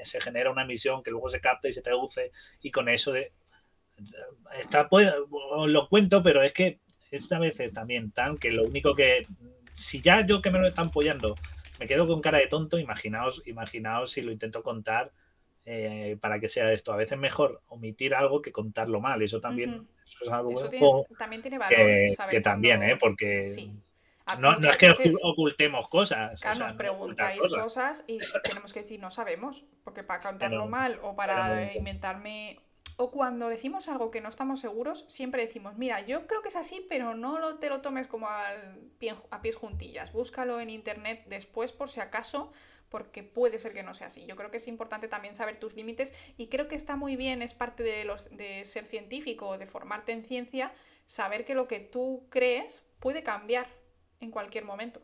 se genera una emisión que luego se capta y se traduce y con eso de... Está, pues, lo cuento, pero es que esta vez es también tan que lo único que... Si ya yo que me lo están apoyando me quedo con cara de tonto, imaginaos, imaginaos si lo intento contar eh, para que sea esto. A veces mejor omitir algo que contarlo mal. Eso también eso es algo también tiene valor. Que, que también, ¿eh? Porque no, es que ocultemos cosas. Claro, nos preguntáis cosas. y tenemos que decir no sabemos. Porque para contarlo mal o para inventarme o cuando decimos algo que no estamos seguros, siempre decimos, mira, yo creo que es así, pero no lo, te lo tomes como a pies juntillas. Búscalo en internet después por si acaso, porque puede ser que no sea así. Yo creo que es importante también saber tus límites y creo que está muy bien, es parte de, los, de ser científico o de formarte en ciencia, saber que lo que tú crees puede cambiar en cualquier momento.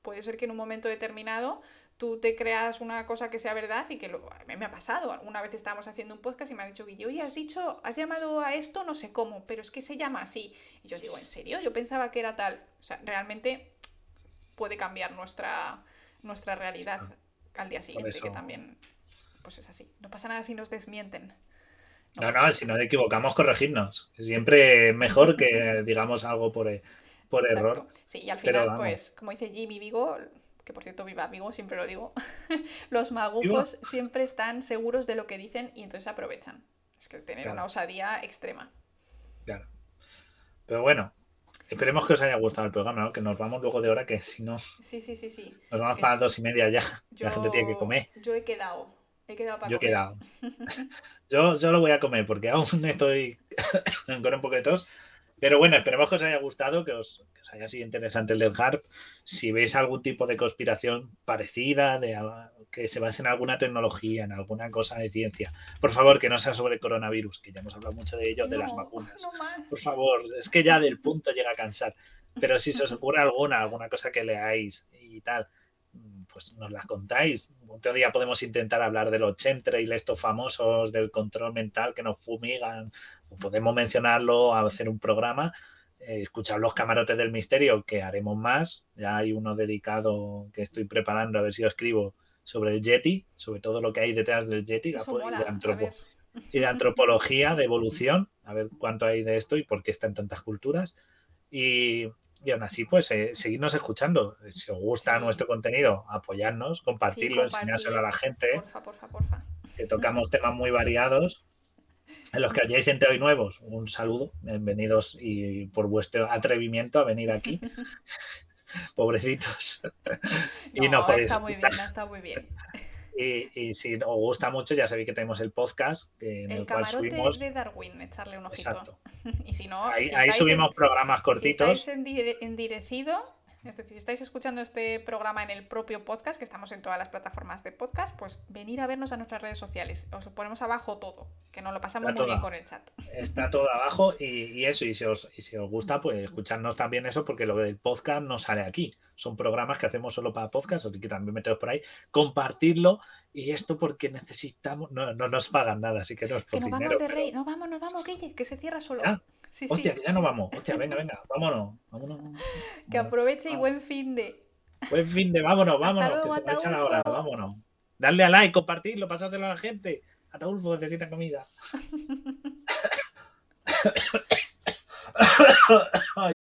Puede ser que en un momento determinado tú te creas una cosa que sea verdad y que lo, me ha pasado. Una vez estábamos haciendo un podcast y me ha dicho Guille, oye, has dicho, has llamado a esto, no sé cómo, pero es que se llama así. Y yo digo, ¿en serio? Yo pensaba que era tal. O sea, realmente puede cambiar nuestra, nuestra realidad al día siguiente, que también pues es así. No pasa nada si nos desmienten. No, no, si nos equivocamos, corregirnos. Siempre mejor que digamos algo por, por error. Sí, y al final, pues, como dice Jimmy Vigo, que por cierto viva vivo, siempre lo digo, los magufos siempre están seguros de lo que dicen y entonces aprovechan. Es que tener una osadía extrema. Claro. Pero bueno, esperemos que os haya gustado el programa, ¿no? Que nos vamos luego de hora, que si no. Sí, sí, sí, sí. Nos vamos para las dos y media ya. la gente tiene que comer. Yo he quedado. He quedado para Yo he quedado. yo, yo lo voy a comer porque aún estoy con un poco de tos. Pero bueno, esperemos que os haya gustado, que os, haya sido interesante el del HARP. Si veis algún tipo de conspiración parecida, de, que se base en alguna tecnología, en alguna cosa de ciencia, por favor, que no sea sobre coronavirus, que ya hemos hablado mucho de ello, de las vacunas. por favor, es que ya del punto llega a cansar. Pero si se os ocurre alguna, alguna cosa que leáis y tal, pues nos las contáis. Otro día podemos intentar hablar de los chemtrails, estos famosos del control mental que nos fumigan. Podemos mencionarlo, hacer un programa, eh, escuchar los camarotes del misterio, que haremos más. Ya hay uno dedicado que estoy preparando, a ver si lo escribo, sobre el Yeti, sobre todo lo que hay detrás del Yeti, y de antropología, de evolución, a ver cuánto hay de esto y por qué está en tantas culturas. Y, y aún así, pues eh, seguirnos escuchando. Si os gusta nuestro contenido, apoyarnos, compartirlo, enseñárselo a la gente. Porfa, porfa, porfa. Que tocamos temas muy variados. En los que hayáis entrado y nuevos, un saludo, bienvenidos y por vuestro atrevimiento a venir aquí. Pobrecitos. y no, está muy bien, está muy bien. Y, si os gusta mucho, ya sabéis que tenemos el podcast. en el, camarote de Darwin, echarle un ojito. y si no, ahí, subimos programas cortitos. Si estáis endirecido, Es decir, si estáis escuchando este programa en el propio podcast, que estamos en todas las plataformas de podcast, pues venir a vernos a nuestras redes sociales. Os ponemos abajo todo, que nos lo pasamos muy bien con el chat. Está todo abajo y, eso, y si, os, y si os gusta, pues escucharnos también eso, porque lo del podcast no sale aquí. Son programas que hacemos solo para podcast, así que también meteros por ahí, compartirlo. Y esto porque necesitamos, no, no nos pagan nada, así que no es por Que nos vamos de rey, no vamos, nos vamos, Guille, que se cierra solo. Hostia, que ya no vamos. Hostia, venga, venga, vámonos. vámonos. Que aproveche y buen fin de. Buen fin de, vámonos, vámonos, que se me echan ahora, vámonos. Darle a like, compartirlo, pasárselo a la gente. Ataulfo necesita comida.